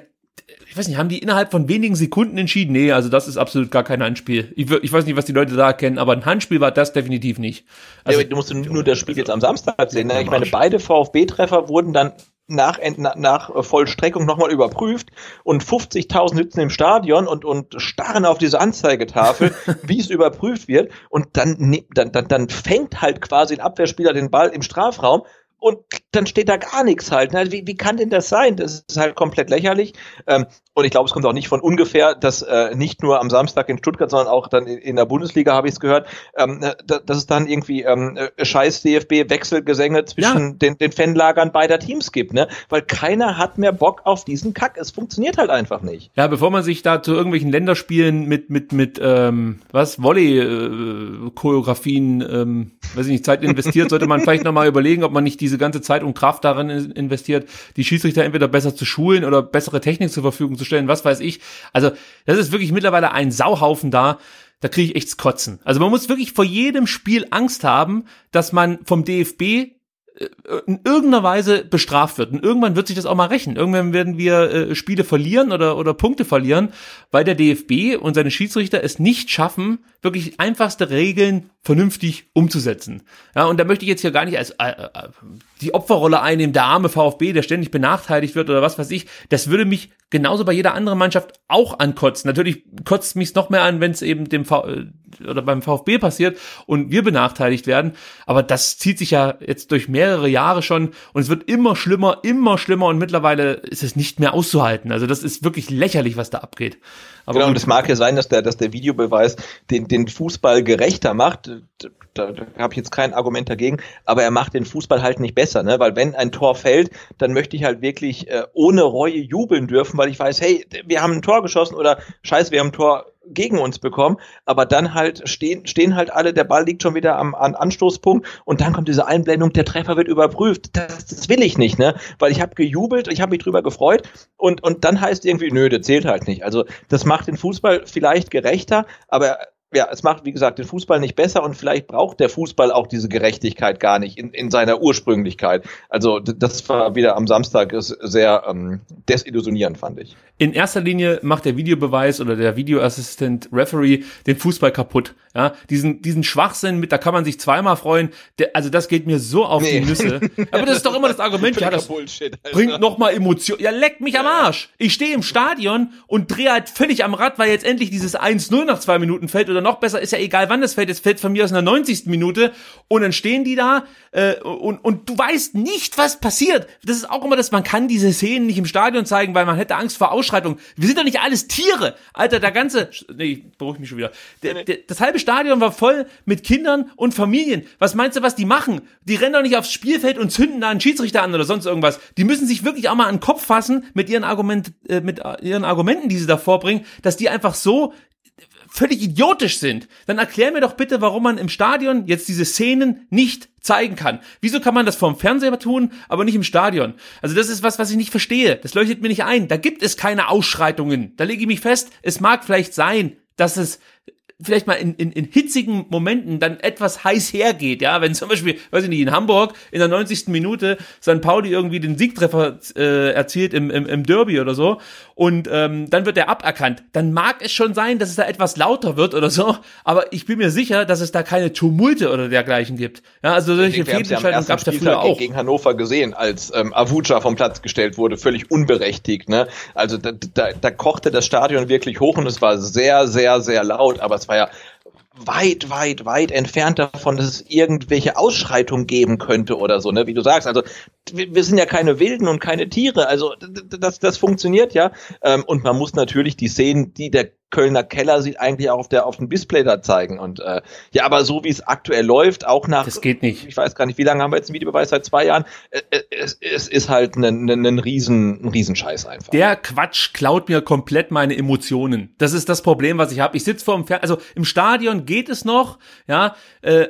ich weiß nicht, haben die innerhalb von wenigen Sekunden entschieden? Nee, also das ist absolut gar kein Handspiel. Ich, ich weiß nicht, was die Leute da erkennen, aber ein Handspiel war das definitiv nicht. Also, ja, du musst nur das Spiel jetzt am Samstag sehen. Ne? Ich meine, beide VfB-Treffer wurden dann nach, nach Vollstreckung nochmal überprüft und 50.000 sitzen im Stadion und, und starren auf diese Anzeigetafel, wie es überprüft wird und dann, dann, dann, dann fängt halt quasi ein Abwehrspieler den Ball im Strafraum und dann steht da gar nichts halt. Ne? Wie, wie kann denn das sein? Das ist halt komplett lächerlich. Ähm, und ich glaube, es kommt auch nicht von ungefähr, dass äh, nicht nur am Samstag in Stuttgart, sondern auch dann in, in der Bundesliga habe ich es gehört, ähm, äh, dass es dann irgendwie ähm, äh, scheiß DFB-Wechselgesänge zwischen ja. den, den Fanlagern beider Teams gibt, ne? Weil keiner hat mehr Bock auf diesen Kack. Es funktioniert halt einfach nicht. Ja, bevor man sich da zu irgendwelchen Länderspielen mit mit mit ähm, was Volley-Choreografien, äh, ähm, weiß ich nicht, Zeit investiert, sollte man vielleicht nochmal überlegen, ob man nicht diese ganze Zeit und Kraft darin investiert, die Schiedsrichter entweder besser zu schulen oder bessere Technik zur Verfügung zu stellen, was weiß ich. Also das ist wirklich mittlerweile ein Sauhaufen da. Da kriege ich echt Kotzen. Also man muss wirklich vor jedem Spiel Angst haben, dass man vom DFB äh, in irgendeiner Weise bestraft wird. Und irgendwann wird sich das auch mal rächen. Irgendwann werden wir äh, Spiele verlieren oder, oder Punkte verlieren, weil der DFB und seine Schiedsrichter es nicht schaffen, wirklich einfachste Regeln vernünftig umzusetzen. Ja, und da möchte ich jetzt hier gar nicht als äh, äh, die Opferrolle einnehmen, der arme VfB, der ständig benachteiligt wird oder was weiß ich. Das würde mich genauso bei jeder anderen Mannschaft auch ankotzen. Natürlich kotzt mich noch mehr an, wenn es eben dem v äh, oder beim VfB passiert und wir benachteiligt werden. Aber das zieht sich ja jetzt durch mehrere Jahre schon und es wird immer schlimmer, immer schlimmer und mittlerweile ist es nicht mehr auszuhalten. Also das ist wirklich lächerlich, was da abgeht. Aber genau, und es mag ja sein, dass der, dass der Videobeweis den, den Fußball gerechter macht. Da, da habe ich jetzt kein Argument dagegen, aber er macht den Fußball halt nicht besser, ne? Weil wenn ein Tor fällt, dann möchte ich halt wirklich äh, ohne Reue jubeln dürfen, weil ich weiß, hey, wir haben ein Tor geschossen oder scheiße, wir haben ein Tor gegen uns bekommen, aber dann halt stehen, stehen halt alle, der Ball liegt schon wieder am, am Anstoßpunkt und dann kommt diese Einblendung, der Treffer wird überprüft. Das, das will ich nicht, ne? Weil ich habe gejubelt, ich habe mich drüber gefreut und, und dann heißt irgendwie, nö, der zählt halt nicht. Also das macht den Fußball vielleicht gerechter, aber ja, es macht, wie gesagt, den Fußball nicht besser und vielleicht braucht der Fußball auch diese Gerechtigkeit gar nicht in, in seiner Ursprünglichkeit. Also das war wieder am Samstag sehr ähm, desillusionierend, fand ich. In erster Linie macht der Videobeweis oder der Videoassistent Referee den Fußball kaputt. Ja, diesen, diesen Schwachsinn mit, da kann man sich zweimal freuen. Der, also das geht mir so auf nee. die Nüsse. Aber das ist doch immer das Argument. ja, das Bullshit, bringt noch mal Emotion. Ja, leckt mich am Arsch. Ich stehe im Stadion und drehe halt völlig am Rad, weil jetzt endlich dieses 1-0 nach zwei Minuten fällt oder noch besser, ist ja egal, wann das fällt. Es fällt von mir aus in der 90. Minute und dann stehen die da äh, und, und du weißt nicht, was passiert. Das ist auch immer das, man kann diese Szenen nicht im Stadion zeigen, weil man hätte Angst vor Ausschreitung. Wir sind doch nicht alles Tiere. Alter, der ganze, nee, ich beruhig mich schon wieder. Der, der, das halbe Stadion war voll mit Kindern und Familien. Was meinst du, was die machen? Die rennen doch nicht aufs Spielfeld und zünden da einen Schiedsrichter an oder sonst irgendwas. Die müssen sich wirklich auch mal an den Kopf fassen mit ihren Argument, äh, mit ihren Argumenten, die sie da vorbringen, dass die einfach so völlig idiotisch sind, dann erklär mir doch bitte, warum man im Stadion jetzt diese Szenen nicht zeigen kann. Wieso kann man das vorm Fernseher tun, aber nicht im Stadion? Also das ist was, was ich nicht verstehe. Das leuchtet mir nicht ein. Da gibt es keine Ausschreitungen. Da lege ich mich fest, es mag vielleicht sein, dass es vielleicht mal in, in, in hitzigen Momenten dann etwas heiß hergeht, ja, wenn zum Beispiel, weiß ich nicht, in Hamburg in der 90. Minute St. Pauli irgendwie den Siegtreffer äh, erzielt im, im, im Derby oder so und ähm, dann wird er aberkannt, dann mag es schon sein, dass es da etwas lauter wird oder so, aber ich bin mir sicher, dass es da keine Tumulte oder dergleichen gibt. Ja, also solche Fehlentscheidungen gab es da früher auch. gegen Hannover gesehen, als ähm, Avuca vom Platz gestellt wurde, völlig unberechtigt, ne? Also da, da, da kochte das Stadion wirklich hoch und es war sehr, sehr, sehr laut, aber es war ja weit, weit, weit entfernt davon, dass es irgendwelche Ausschreitungen geben könnte oder so, ne? Wie du sagst, also wir, sind ja keine Wilden und keine Tiere, also das, das funktioniert ja. Ähm, und man muss natürlich die Szenen, die der Kölner Keller sieht eigentlich auch auf der auf dem Display da zeigen und äh, ja, aber so wie es aktuell läuft, auch nach das geht nicht. Ich weiß gar nicht, wie lange haben wir jetzt einen Videobeweis seit zwei Jahren. Äh, äh es, es ist halt ein, ein, ein riesen ein Riesenscheiß einfach. Der Quatsch klaut mir komplett meine Emotionen. Das ist das Problem, was ich habe. Ich sitze vor dem Fer also im Stadion geht es noch, ja. Äh,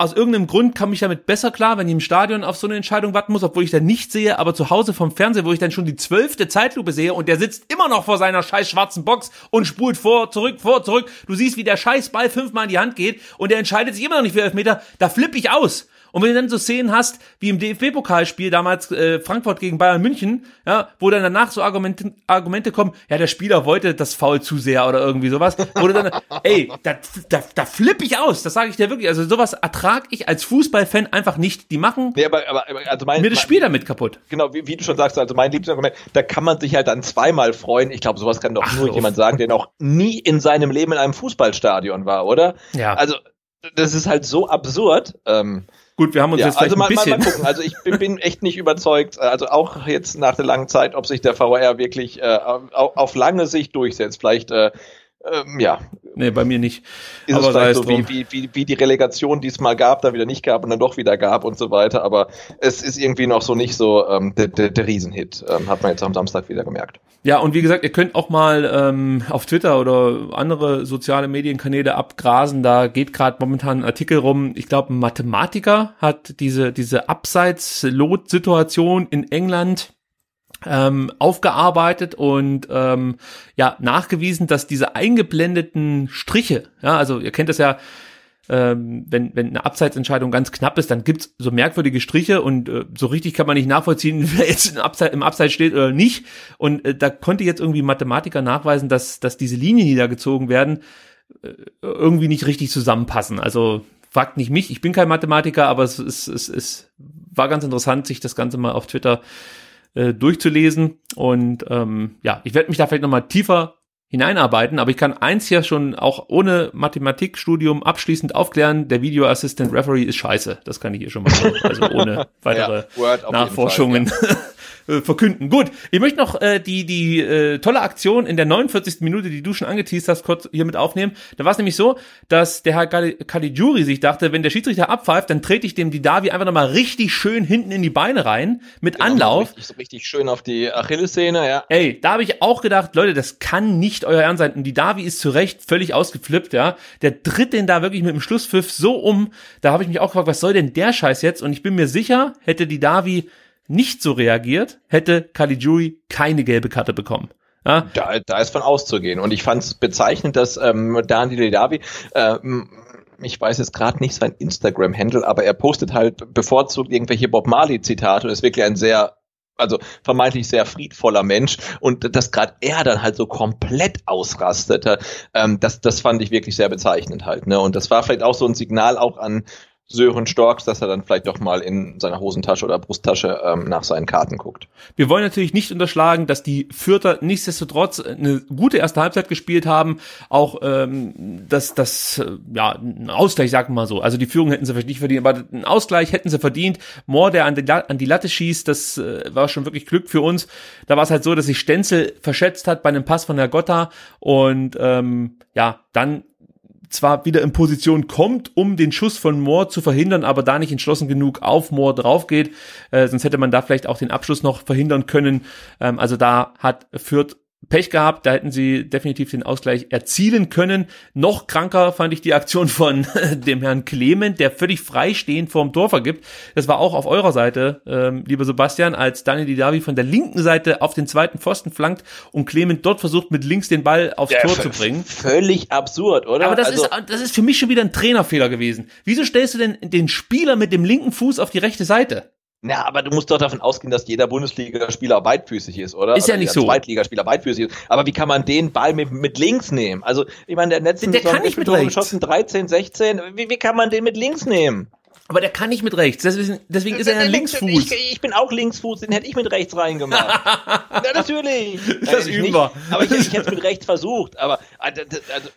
aus irgendeinem Grund kam ich damit besser klar, wenn ich im Stadion auf so eine Entscheidung warten muss, obwohl ich dann nicht sehe, aber zu Hause vom Fernseher, wo ich dann schon die zwölfte Zeitlupe sehe und der sitzt immer noch vor seiner scheiß schwarzen Box und spult vor, zurück, vor, zurück. Du siehst, wie der scheiß Ball fünfmal in die Hand geht und der entscheidet sich immer noch nicht für Elfmeter. Da flippe ich aus. Und wenn du dann so Szenen hast, wie im DFB-Pokalspiel damals äh, Frankfurt gegen Bayern München, ja, wo dann danach so Argumente, Argumente kommen, ja, der Spieler wollte das Foul zu sehr oder irgendwie sowas, wo du dann, ey, da, da, da flippe ich aus, das sage ich dir wirklich. Also sowas ertrag ich als Fußballfan einfach nicht. Die machen Nee, aber, aber, also mein, mir das mein- Spiel damit kaputt. Genau, wie, wie du schon sagst, also mein Lieblingsargument, da kann man sich halt dann zweimal freuen. Ich glaube, sowas kann doch Ach, nur uff. jemand sagen, der noch nie in seinem Leben in einem Fußballstadion war, oder? Ja. Also, das ist halt so absurd. Ähm, Gut, wir haben uns ja, jetzt vielleicht also mal, ein mal, bisschen. mal gucken. Also ich bin, bin echt nicht überzeugt, also auch jetzt nach der langen Zeit, ob sich der VR wirklich äh, auf, auf lange Sicht durchsetzt. Vielleicht, äh, ähm, ja, nee, bei mir nicht. ist Aber es vielleicht so wie, wie, wie, wie die Relegation, die es mal gab, dann wieder nicht gab und dann doch wieder gab und so weiter. Aber es ist irgendwie noch so nicht so ähm, der, der, der Riesenhit, ähm, hat man jetzt am Samstag wieder gemerkt. Ja, und wie gesagt, ihr könnt auch mal ähm, auf Twitter oder andere soziale Medienkanäle abgrasen. Da geht gerade momentan ein Artikel rum. Ich glaube, ein Mathematiker hat diese, diese Abseits-Lot-Situation in England ähm, aufgearbeitet und ähm, ja nachgewiesen, dass diese eingeblendeten Striche, ja, also ihr kennt das ja, ähm, wenn, wenn eine Abseitsentscheidung ganz knapp ist, dann gibt's so merkwürdige Striche und äh, so richtig kann man nicht nachvollziehen, wer jetzt im Abseits, im Abseits steht oder nicht. Und äh, da konnte jetzt irgendwie Mathematiker nachweisen, dass, dass diese Linien, die da gezogen werden, äh, irgendwie nicht richtig zusammenpassen. Also fragt nicht mich, ich bin kein Mathematiker, aber es, es, es, es war ganz interessant, sich das Ganze mal auf Twitter äh, durchzulesen. Und ähm, ja, ich werde mich da vielleicht nochmal tiefer hineinarbeiten, aber ich kann eins hier schon auch ohne Mathematikstudium abschließend aufklären, der Video Assistant Referee ist scheiße. Das kann ich hier schon mal so, also ohne weitere Ja, Nachforschungen äh, verkünden. Gut, ich möchte noch äh, die, die äh, tolle Aktion in der 49. Minute, die du schon angeteased hast, kurz hier mit aufnehmen. Da war es nämlich so, dass der Herr Cali- Caligiuri sich dachte, wenn der Schiedsrichter abpfeift, dann trete ich dem die Davi einfach nochmal richtig schön hinten in die Beine rein, mit Anlauf. So richtig, richtig schön auf die Achillessehne, ja. Ey, da habe ich auch gedacht, Leute, das kann nicht euer Ernst sein. Und die Davi ist zu Recht völlig ausgeflippt, ja. Der tritt den da wirklich mit dem Schlusspfiff so um. Da habe ich mich auch gefragt, was soll denn der Scheiß jetzt? Und ich bin mir sicher, hätte die Davi nicht so reagiert, hätte Caligiuri keine gelbe Karte bekommen. Ja, Da, da ist von auszugehen. Und ich fand es bezeichnend, dass ähm, Daniel Davi, ähm, ich weiß jetzt gerade nicht sein Instagram-Handle, aber er postet halt bevorzugt irgendwelche Bob Marley-Zitate und ist wirklich ein sehr also vermeintlich sehr friedvoller Mensch und dass gerade er dann halt so komplett ausrastete, ähm, das, das fand ich wirklich sehr bezeichnend halt. Ne? Und das war vielleicht auch so ein Signal auch an Sören Storks, dass er dann vielleicht doch mal in seiner Hosentasche oder Brusttasche ähm, nach seinen Karten guckt. Wir wollen natürlich nicht unterschlagen, dass die Fürther nichtsdestotrotz eine gute erste Halbzeit gespielt haben. Auch ähm, dass das äh, ja ein Ausgleich, sagen wir mal so. Also die Führung hätten sie vielleicht nicht verdient, aber einen Ausgleich hätten sie verdient. Moore, der an die, La- an die Latte schießt, das äh, war schon wirklich Glück für uns. Da war es halt so, dass sich Stenzel verschätzt hat bei einem Pass von der Gotta und ähm, ja dann zwar wieder in Position kommt, um den Schuss von Moore zu verhindern, aber da nicht entschlossen genug auf Moore drauf geht. Äh, sonst hätte man da vielleicht auch den Abschluss noch verhindern können. Ähm, also da hat Fürth Pech gehabt, da hätten sie definitiv den Ausgleich erzielen können. Noch kranker fand ich die Aktion von dem Herrn Clement, der völlig freistehend vorm Tor vergibt. Das war auch auf eurer Seite, ähm, lieber Sebastian, als Daniel Didavi von der linken Seite auf den zweiten Pfosten flankt und Clement dort versucht, mit links den Ball aufs Tor zu bringen. Völlig absurd, oder? Aber das, Also- ist, das ist für mich schon wieder ein Trainerfehler gewesen. Wieso stellst du denn den Spieler mit dem linken Fuß auf die rechte Seite? Na, aber du musst doch davon ausgehen, dass jeder Bundesligaspieler beidfüßig ist, oder? Ist ja Oder nicht jeder so. Zweitligaspieler beidfüßig ist. Aber wie kann man den Ball mit, mit links nehmen? Also, ich meine, der letzte Der kann nicht mit rechts. geschossen, 13, 16. Wie, wie kann man den mit links nehmen? Aber der kann nicht mit rechts. Deswegen, deswegen ist er ja Linksfuß. Ich, ich bin auch Linksfuß, den hätte ich mit rechts reingemacht. ja, natürlich. Das Nein, üben wir. Aber ich, ich hätte es mit rechts versucht. Aber also, also,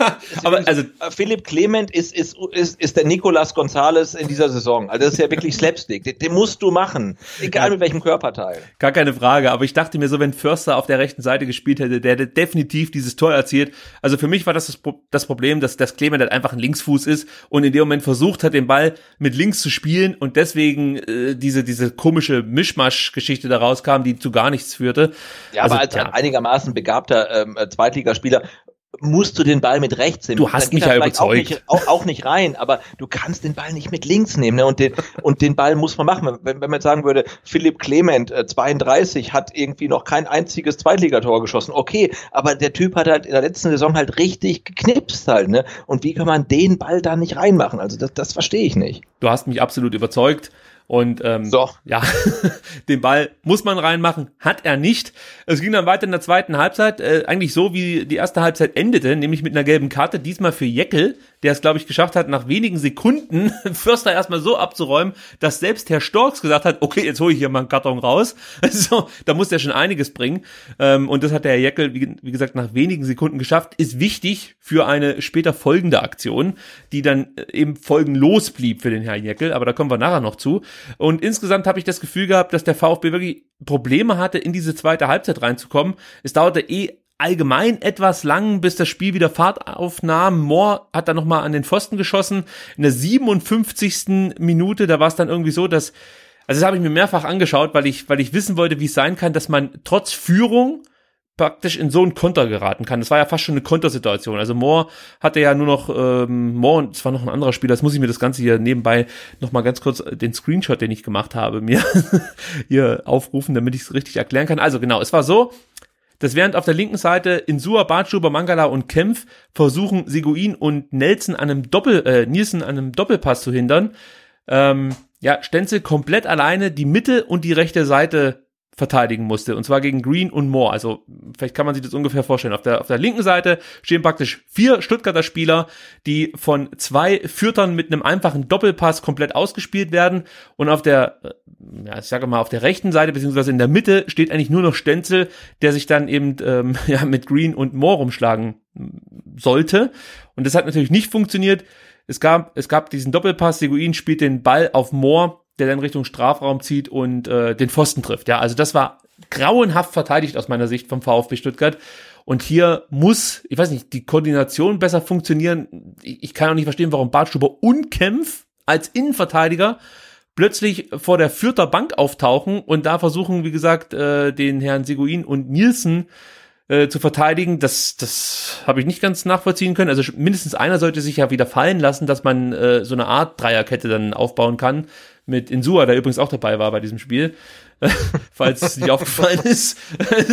Aber also, Philipp Clement ist, ist, ist, ist der Nicolas Gonzalez in dieser Saison. Also das ist ja wirklich Slapstick. Den, den musst du machen. Egal mit welchem Körperteil. gar keine Frage. Aber ich dachte mir so, wenn Förster auf der rechten Seite gespielt hätte, der hätte definitiv dieses Tor erzielt. Also für mich war das das, das Problem, dass das Clement halt einfach ein Linksfuß ist und in dem Moment versucht hat, den Ball mit links zu spielen und deswegen äh, diese, diese komische Mischmasch-Geschichte da rauskam, die zu gar nichts führte. Ja, Also, aber als ja. ein einigermaßen begabter ähm, äh, Zweitligaspieler musst du den Ball mit rechts nehmen. Du hast mich ja vielleicht auch überzeugt. nicht, auch, auch nicht rein, aber du kannst den Ball nicht mit links nehmen. Ne? Und, den, und den Ball muss man machen. Wenn, wenn man jetzt sagen würde, Philipp Clement, äh, 32, hat irgendwie noch kein einziges Zweitligator geschossen. Okay, aber der Typ hat halt in der letzten Saison halt richtig geknipst halt. Ne? Und wie kann man den Ball da nicht reinmachen? Also das, das verstehe ich nicht. Du hast mich absolut überzeugt. Und ähm, So. ja, den Ball muss man reinmachen, hat er nicht. Es ging dann weiter in der zweiten Halbzeit, äh, eigentlich so wie die erste Halbzeit endete, nämlich mit einer gelben Karte, diesmal für Jeckel, der es, glaube ich, geschafft hat, nach wenigen Sekunden Förster erstmal so abzuräumen, dass selbst Herr Storks gesagt hat, okay, jetzt hole ich hier mal einen Karton raus. Also, da muss der schon einiges bringen. Ähm, und das hat der Herr Jeckel, wie, wie gesagt, nach wenigen Sekunden geschafft. Ist wichtig für eine später folgende Aktion, die dann äh, eben folgenlos blieb für den Herrn Jeckel, aber da kommen wir nachher noch zu. Und insgesamt habe ich das Gefühl gehabt, dass der VfB wirklich Probleme hatte, in diese zweite Halbzeit reinzukommen. Es dauerte eh allgemein etwas lang, bis das Spiel wieder Fahrt aufnahm. Moore hat dann nochmal an den Pfosten geschossen. In der 57. Minute, da war es dann irgendwie so, dass, also das habe ich mir mehrfach angeschaut, weil ich, weil ich wissen wollte, wie es sein kann, dass man trotz Führung praktisch in so einen Konter geraten kann. Das war ja fast schon eine Kontersituation. Also Moore hatte ja nur noch, ähm, Moore und es war noch ein anderer Spieler, das muss ich mir das Ganze hier nebenbei nochmal ganz kurz äh, den Screenshot, den ich gemacht habe, mir hier aufrufen, damit ich es richtig erklären kann. Also genau, es war so, dass während auf der linken Seite Insua, Bartschuber, Mangala und Kempf versuchen, Seguin und Nelson an einem Doppel, äh, Nielsen an einem Doppelpass zu hindern, ähm, ja, Stenzel komplett alleine die Mitte und die rechte Seite verteidigen musste. Und zwar gegen Green und Moore. Also vielleicht kann man sich das ungefähr vorstellen. Auf der, auf der linken Seite stehen praktisch vier Stuttgarter Spieler, die von zwei Fürtern mit einem einfachen Doppelpass komplett ausgespielt werden. Und auf der, äh, ja, ich sage mal, auf der rechten Seite, beziehungsweise in der Mitte, steht eigentlich nur noch Stenzel, der sich dann eben ähm, ja, mit Green und Moore rumschlagen sollte. Und das hat natürlich nicht funktioniert. Es gab, es gab diesen Doppelpass, Seguin spielt den Ball auf Moore, der dann Richtung Strafraum zieht und äh, den Pfosten trifft. Ja, also das war grauenhaft verteidigt aus meiner Sicht vom VfB Stuttgart. Und hier muss, ich weiß nicht, die Koordination besser funktionieren. Ich, kann auch nicht verstehen, warum Bartstuber und Kempf als Innenverteidiger plötzlich vor der Fürther Bank auftauchen und da versuchen, wie gesagt, äh, den Herrn Seguin und Nielsen äh, zu verteidigen, das, das habe ich nicht ganz nachvollziehen können. Also mindestens einer sollte sich ja wieder fallen lassen, dass man äh, so eine Art Dreierkette dann aufbauen kann mit Insua, der übrigens auch dabei war bei diesem Spiel, falls es nicht aufgefallen ist.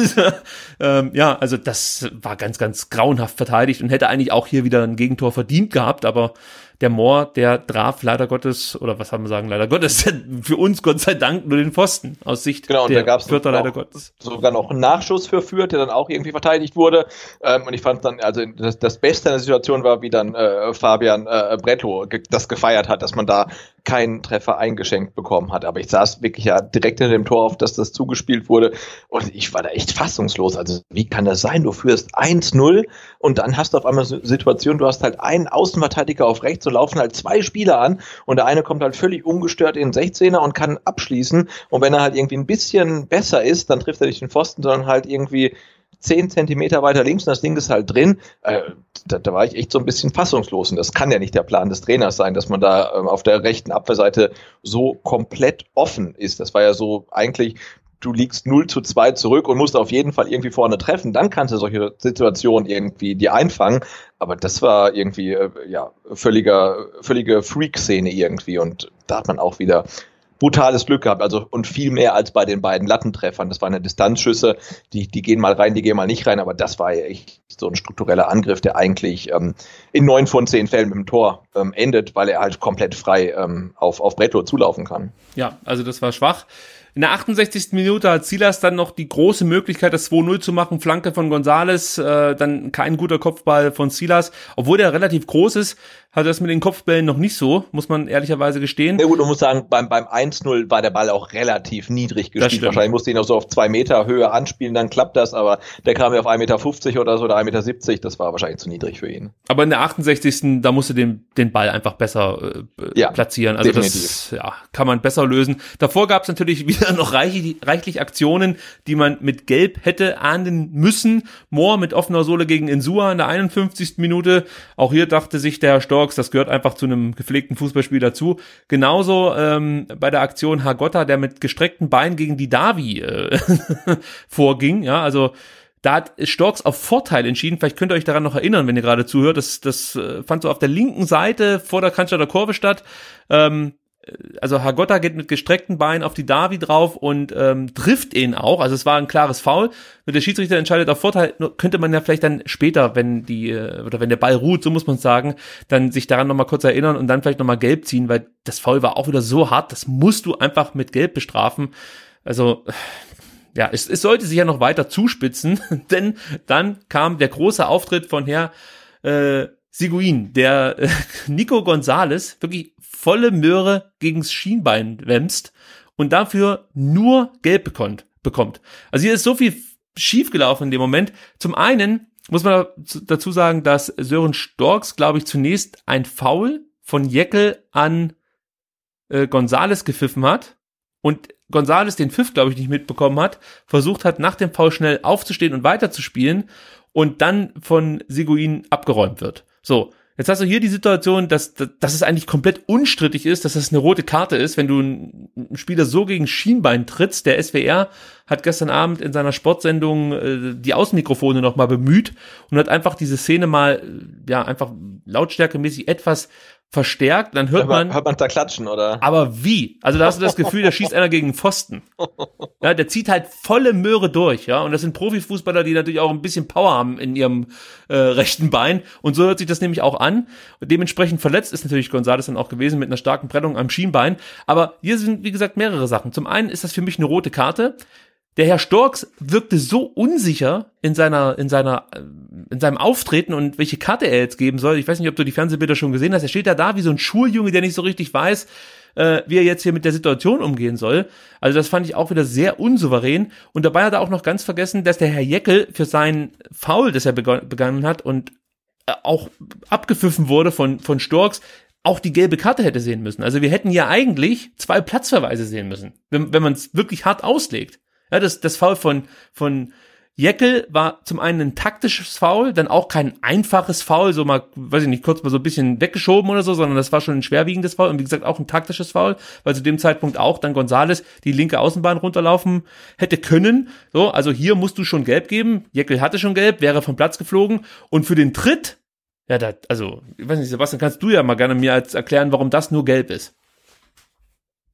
ähm, ja, also das war ganz, ganz grauenhaft verteidigt und hätte eigentlich auch hier wieder ein Gegentor verdient gehabt, aber der Moor, der traf leider Gottes, oder was haben wir sagen, leider Gottes, für uns Gott sei Dank nur den Pfosten aus Sicht Genau, und der da gab's noch- leider Gottes. sogar noch einen Nachschuss für Fürth, der dann auch irgendwie verteidigt wurde. Ähm, und ich fand dann, also das, das Beste an der Situation war, wie dann äh, Fabian äh, Bretlo ge das gefeiert hat, dass man da keinen Treffer eingeschenkt bekommen hat. Aber ich saß wirklich ja direkt hinter dem Tor auf, dass das zugespielt wurde. Und ich war da echt fassungslos. Also wie kann das sein? Du führst 1-0 und dann hast du auf einmal eine Situation, du hast halt einen Außenverteidiger auf rechts, so laufen halt zwei Spieler an und der eine kommt halt völlig ungestört in den 16er und kann abschließen. Und wenn er halt irgendwie ein bisschen besser ist, dann trifft er nicht den Pfosten, sondern halt irgendwie 10 Zentimeter weiter links und das Ding ist halt drin. Äh, da, da war ich echt so ein bisschen fassungslos. Und das kann ja nicht der Plan des Trainers sein, dass man da ähm, auf der rechten Abwehrseite so komplett offen ist. Das war ja so eigentlich, du liegst 0 zu 2 zurück und musst auf jeden Fall irgendwie vorne treffen. Dann kannst du solche Situationen irgendwie dir einfangen. Aber das war irgendwie, äh, ja, völliger, völlige Freak-Szene irgendwie. Und da hat man auch wieder brutales Glück gehabt, also und viel mehr als bei den beiden Lattentreffern. Das waren ja Distanzschüsse, die, die gehen mal rein, die gehen mal nicht rein, aber das war ja echt so ein struktureller Angriff, der eigentlich ähm, in neun von zehn Fällen mit dem Tor ähm, endet, weil er halt komplett frei ähm, auf, auf Bretlo zulaufen kann. Ja, also das war schwach. In der 68. Minute hat Silas dann noch die große Möglichkeit, das 2-0 zu machen. Flanke von Gonzales, äh, dann kein guter Kopfball von Silas. Obwohl der relativ groß ist, hat er das mit den Kopfbällen noch nicht so, muss man ehrlicherweise gestehen. Ja gut, man muss sagen, beim, beim 1-0 war der Ball auch relativ niedrig gespielt. Wahrscheinlich musste ihn auch so auf zwei Meter Höhe anspielen, dann klappt das, aber der kam ja auf 1,50 Meter oder so oder 1,70 Meter, das war wahrscheinlich zu niedrig für ihn. Aber in der 68. da musste den, den Ball einfach besser äh, Ja, platzieren. Also das definitiv. ja, kann man besser lösen. Davor gab es natürlich wieder noch reichlich, reichlich Aktionen, die man mit Gelb hätte ahnden müssen. Moore mit offener Sohle gegen Insua in der 51. Minute. Auch hier dachte sich der Herr Storks, das gehört einfach zu einem gepflegten Fußballspiel dazu. Genauso ähm, bei der Aktion Hagotta, der mit gestreckten Beinen gegen die Davi äh, vorging. Ja, also da hat Storks auf Vorteil entschieden. Vielleicht könnt ihr euch daran noch erinnern, wenn ihr gerade zuhört. Das, das äh, fand so auf der linken Seite vor der Cannstatter Kurve statt. Ähm, also Hagotta geht mit gestreckten Beinen auf die Davi drauf und ähm, trifft ihn auch. Also es war ein klares Foul. Mit der Schiedsrichter entscheidet auf Vorteil, könnte man ja vielleicht dann später, wenn die, äh, oder wenn der Ball ruht, so muss man sagen, dann sich daran nochmal kurz erinnern und dann vielleicht nochmal gelb ziehen, weil das Foul war auch wieder so hart, das musst du einfach mit Gelb bestrafen. Also, ja, es, es sollte sich ja noch weiter zuspitzen, denn dann kam der große Auftritt von Herr äh, Seguin, der äh, Nico Gonzales wirklich volle Möhre gegens Schienbein wämst und dafür nur gelb bekommt. bekommt. Also hier ist so viel schiefgelaufen in dem Moment. Zum einen muss man dazu sagen, dass Sören Storks, glaube ich, zunächst ein Foul von Jeckel an äh, Gonzales gepfiffen hat und Gonzales den Pfiff, glaube ich, nicht mitbekommen hat, versucht hat, nach dem Foul schnell aufzustehen und weiterzuspielen und dann von Seguin abgeräumt wird. So, Jetzt hast du hier die Situation, dass, dass es eigentlich komplett unstrittig ist, dass das eine rote Karte ist, wenn du einen Spieler so gegen Schienbein trittst. Der SWR hat gestern Abend in seiner Sportsendung äh, die Außenmikrofone nochmal bemüht und hat einfach diese Szene mal, äh, ja, einfach lautstärkemäßig etwas verstärkt, dann hört man. Hört man da klatschen, oder? Aber wie? Also da hast du das Gefühl, da schießt einer gegen Pfosten. Ja, der zieht halt volle Möhre durch, ja. Und das sind Profifußballer, die natürlich auch ein bisschen Power haben in ihrem äh, rechten Bein. Und so hört sich das nämlich auch an. Und dementsprechend verletzt ist natürlich González dann auch gewesen mit einer starken Prellung am Schienbein. Aber hier sind, wie gesagt, mehrere Sachen. Zum einen ist das für mich eine rote Karte. Der Herr Storks wirkte so unsicher in seiner, in seiner, äh, in seinem Auftreten und welche Karte er jetzt geben soll. Ich weiß nicht, ob du die Fernsehbilder schon gesehen hast. Er steht ja da wie so ein Schuljunge, der nicht so richtig weiß, äh, wie er jetzt hier mit der Situation umgehen soll. Also das fand ich auch wieder sehr unsouverän. Und dabei hat er auch noch ganz vergessen, dass der Herr Jeckel für seinen Foul, das er begangen hat und äh, auch abgepfiffen wurde von, von Storks, auch die gelbe Karte hätte sehen müssen. Also wir hätten ja eigentlich zwei Platzverweise sehen müssen, wenn, wenn man es wirklich hart auslegt. Ja, das, das Foul von, von Jeckel war zum einen ein taktisches Foul, dann auch kein einfaches Foul, so mal, weiß ich nicht, kurz mal so ein bisschen weggeschoben oder so, sondern das war schon ein schwerwiegendes Foul und wie gesagt auch ein taktisches Foul, weil zu dem Zeitpunkt auch dann Gonzales die linke Außenbahn runterlaufen hätte können. So, also hier musst du schon gelb geben. Jeckel hatte schon gelb, wäre vom Platz geflogen und für den Tritt, ja, da, also, ich weiß nicht, Sebastian, kannst du ja mal gerne mir als erklären, warum das nur gelb ist.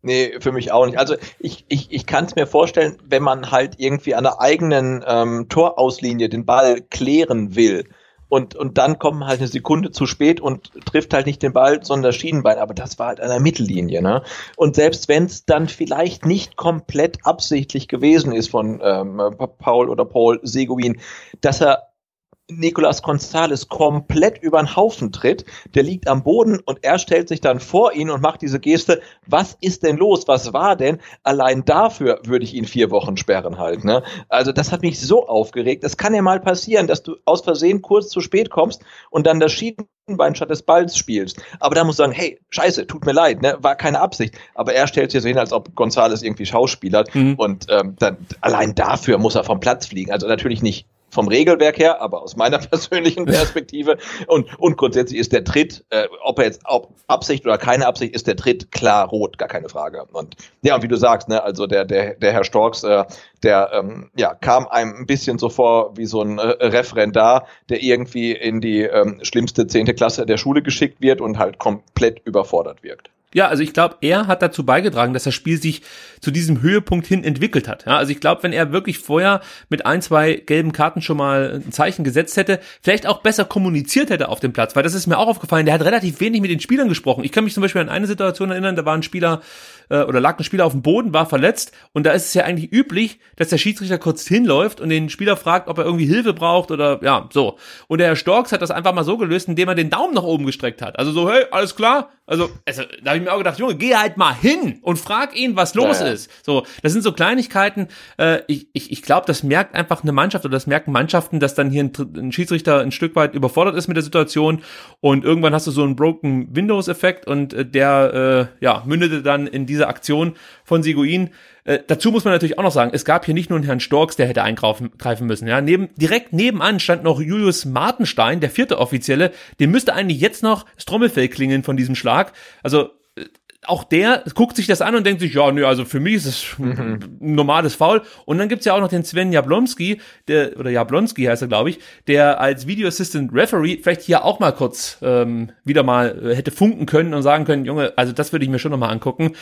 Nee, für mich auch nicht. Also ich, ich, ich kann es mir vorstellen, wenn man halt irgendwie an der eigenen ähm, Torauslinie den Ball klären will und, und dann kommt halt eine Sekunde zu spät und trifft halt nicht den Ball, sondern das Schienenbein. Aber das war halt an der Mittellinie. Ne? Und selbst wenn es dann vielleicht nicht komplett absichtlich gewesen ist von ähm, Paul oder Paul Seguin, dass er Nicolas Gonzalez komplett über den Haufen tritt. Der liegt am Boden und er stellt sich dann vor ihn und macht diese Geste. Was ist denn los? Was war denn? Allein dafür würde ich ihn vier Wochen sperren halt. Ne? Also das hat mich so aufgeregt. Es kann ja mal passieren, dass du aus Versehen kurz zu spät kommst und dann das Schienenbein statt des Balls spielst. Aber da muss sagen, hey, scheiße, tut mir leid, ne? war keine Absicht. Aber er stellt sich so hin, als ob González irgendwie schauspielert. Mhm. Und ähm, dann, allein dafür muss er vom Platz fliegen. Also natürlich nicht vom Regelwerk her, aber aus meiner persönlichen Perspektive. Und, und grundsätzlich ist der Tritt, äh, ob er jetzt ob Absicht oder keine Absicht, ist der Tritt klar rot, gar keine Frage. Und ja, und wie du sagst, ne, also der, der, der Herr Storks, äh, der ähm, ja, kam einem ein bisschen so vor wie so ein äh, Referendar, der irgendwie in die ähm, schlimmste zehnte Klasse der Schule geschickt wird und halt komplett überfordert wirkt. Ja, also ich glaube, er hat dazu beigetragen, dass das Spiel sich zu diesem Höhepunkt hin entwickelt hat. Ja, also ich glaube, wenn er wirklich vorher mit ein, zwei gelben Karten schon mal ein Zeichen gesetzt hätte, vielleicht auch besser kommuniziert hätte auf dem Platz, weil das ist mir auch aufgefallen, der hat relativ wenig mit den Spielern gesprochen. Ich kann mich zum Beispiel an eine Situation erinnern, da war ein Spieler äh, oder lag ein Spieler auf dem Boden, war verletzt und da ist es ja eigentlich üblich, dass der Schiedsrichter kurz hinläuft und den Spieler fragt, ob er irgendwie Hilfe braucht oder ja, so. Und der Herr Storks hat das einfach mal so gelöst, indem er den Daumen nach oben gestreckt hat. Also so, hey, alles klar? Also, also da habe ich mir auch gedacht, Junge, geh halt mal hin und frag ihn, was los ja, ja. ist. So, das sind so Kleinigkeiten. Äh, ich ich, ich glaube, das merkt einfach eine Mannschaft oder das merken Mannschaften, dass dann hier ein, ein Schiedsrichter ein Stück weit überfordert ist mit der Situation und irgendwann hast du so einen Broken Windows Effekt und äh, der äh, ja mündete dann in dieser Aktion von Seguin. Äh, dazu muss man natürlich auch noch sagen, es gab hier nicht nur einen Herrn Storks, der hätte eingreifen müssen. Ja, neben, direkt nebenan stand noch Julius Martenstein, der vierte Offizielle. Dem müsste eigentlich jetzt noch das Trommelfell klingeln von diesem Schlag. Also auch der guckt sich das an und denkt sich, ja, nö, also für mich ist es ein normales Foul. Und dann gibt's ja auch noch den Sven Jablonski, der, oder Jablonski heißt er, glaube ich, der als Video Assistant Referee vielleicht hier auch mal kurz ähm, wieder mal äh, hätte funken können und sagen können, Junge, also das würde ich mir schon nochmal angucken.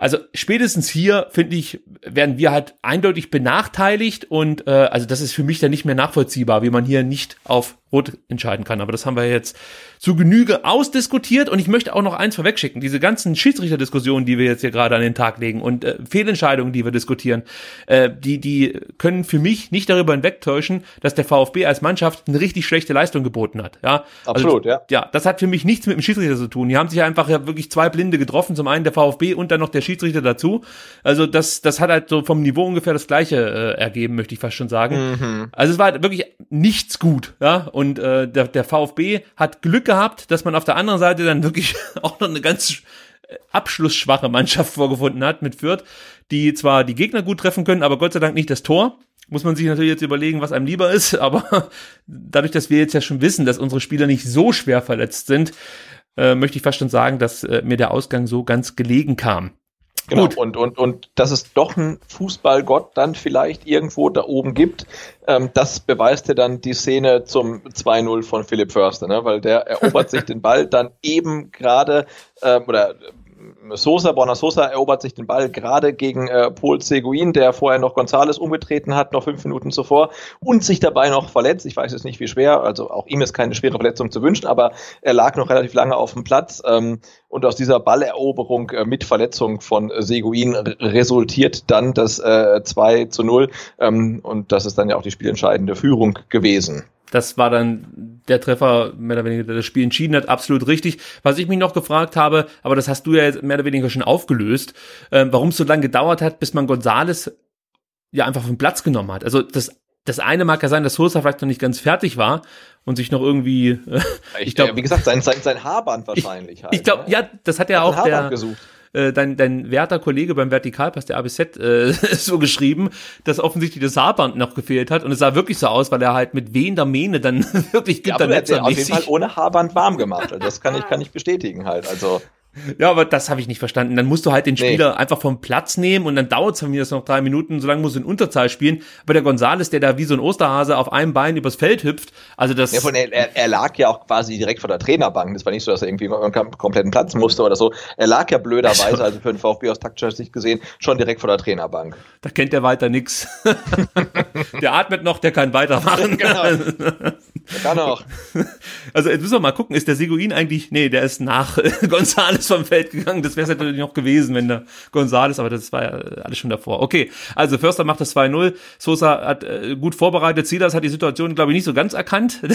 Also spätestens hier, finde ich, werden wir halt eindeutig benachteiligt und äh, also das ist für mich dann nicht mehr nachvollziehbar, wie man hier nicht auf Rot entscheiden kann. Aber das haben wir jetzt zu Genüge ausdiskutiert und ich möchte auch noch eins vorwegschicken. Diese ganzen Schiedsrichterdiskussionen, die wir jetzt hier gerade an den Tag legen und äh, Fehlentscheidungen, die wir diskutieren, äh, die, die können für mich nicht darüber hinwegtäuschen, dass der VfB als Mannschaft eine richtig schlechte Leistung geboten hat. Ja, Absolut, also, ja. Ja, das hat für mich nichts mit dem Schiedsrichter zu tun. Die haben sich einfach ja wirklich zwei Blinde getroffen. Zum einen der VfB und dann noch der Schiedsrichter dazu. Also das, das hat halt so vom Niveau ungefähr das gleiche äh, ergeben, möchte ich fast schon sagen. Mhm. Also es war halt wirklich nichts gut, ja. Und äh, der, der VfB hat Glück gehabt, dass man auf der anderen Seite dann wirklich auch noch eine ganz äh, abschlussschwache Mannschaft vorgefunden hat mit Fürth, die zwar die Gegner gut treffen können, aber Gott sei Dank nicht das Tor. Muss man sich natürlich jetzt überlegen, was einem lieber ist, aber dadurch, dass wir jetzt ja schon wissen, dass unsere Spieler nicht so schwer verletzt sind, äh, möchte ich fast schon sagen, dass äh, mir der Ausgang so ganz gelegen kam. Genau. Gut. Und, und, und dass es doch einen Fußballgott dann vielleicht irgendwo da oben gibt, ähm, das beweist ja dann die Szene zum 2-0 von Philipp Förster, ne? weil der erobert sich den Ball dann eben gerade ähm, oder Sosa, Borna Sosa erobert sich den Ball gerade gegen äh, Paul Seguin, der vorher noch Gonzales umgetreten hat, noch fünf Minuten zuvor, und sich dabei noch verletzt. Ich weiß jetzt nicht, wie schwer, also auch ihm ist keine schwere Verletzung zu wünschen, aber er lag noch relativ lange auf dem Platz. Ähm, und aus dieser Balleroberung äh, mit Verletzung von äh, Seguin resultiert dann das äh, 2 zu 0. Ähm, und das ist dann ja auch die spielentscheidende Führung gewesen. Das war dann der Treffer, mehr oder weniger, der das Spiel entschieden hat, absolut richtig. Was ich mich noch gefragt habe, aber das hast du ja jetzt mehr oder weniger schon aufgelöst, äh, warum es so lange gedauert hat, bis man Gonzales ja einfach vom Platz genommen hat. Also das, das eine mag ja sein, dass Sosa vielleicht noch nicht ganz fertig war und sich noch irgendwie, äh, Ich, glaub- äh, wie gesagt, sein, sein, sein Haarband wahrscheinlich halt. ich glaube, ne? ja, das hat ja Er hat auch der, gesucht. Äh, dein, dein werter Kollege beim Vertikalpass, der ABZ, äh, so geschrieben, dass offensichtlich das Haarband noch gefehlt hat und es sah wirklich so aus, weil er halt mit wehender Mähne dann wirklich Ja, Günter aber er hat den auf jeden Netzer Fall ohne Haarband warm gemacht. Also das kann ich, kann ich bestätigen halt. Also Ja, aber das habe ich nicht verstanden. Dann musst du halt den Nee. Spieler einfach vom Platz nehmen und dann dauert es von mir noch drei Minuten, solange musst du in Unterzahl spielen. Aber der Gonzales, der da wie so ein Osterhase auf einem Bein übers Feld hüpft, also das. Ja, von, er, er, lag ja auch quasi direkt vor der Trainerbank. Das war nicht so, dass er irgendwie einen kom- kompletten Platz musste oder so. Er lag ja blöderweise, also für den VfB aus taktischer Sicht gesehen, schon direkt vor der Trainerbank. da kennt der weiter nix. der atmet noch, der kann weitermachen. Genau. Er kann auch. Also jetzt müssen wir mal gucken, ist der Seguin eigentlich, nee, der ist nach äh, Gonzales vom Feld gegangen. Das wäre es natürlich noch gewesen, wenn der Gonzales, aber das war ja alles schon davor. Okay, also Förster macht das 2-0. Sosa hat äh, gut vorbereitet. Silas hat die Situation, glaube ich, nicht so ganz erkannt.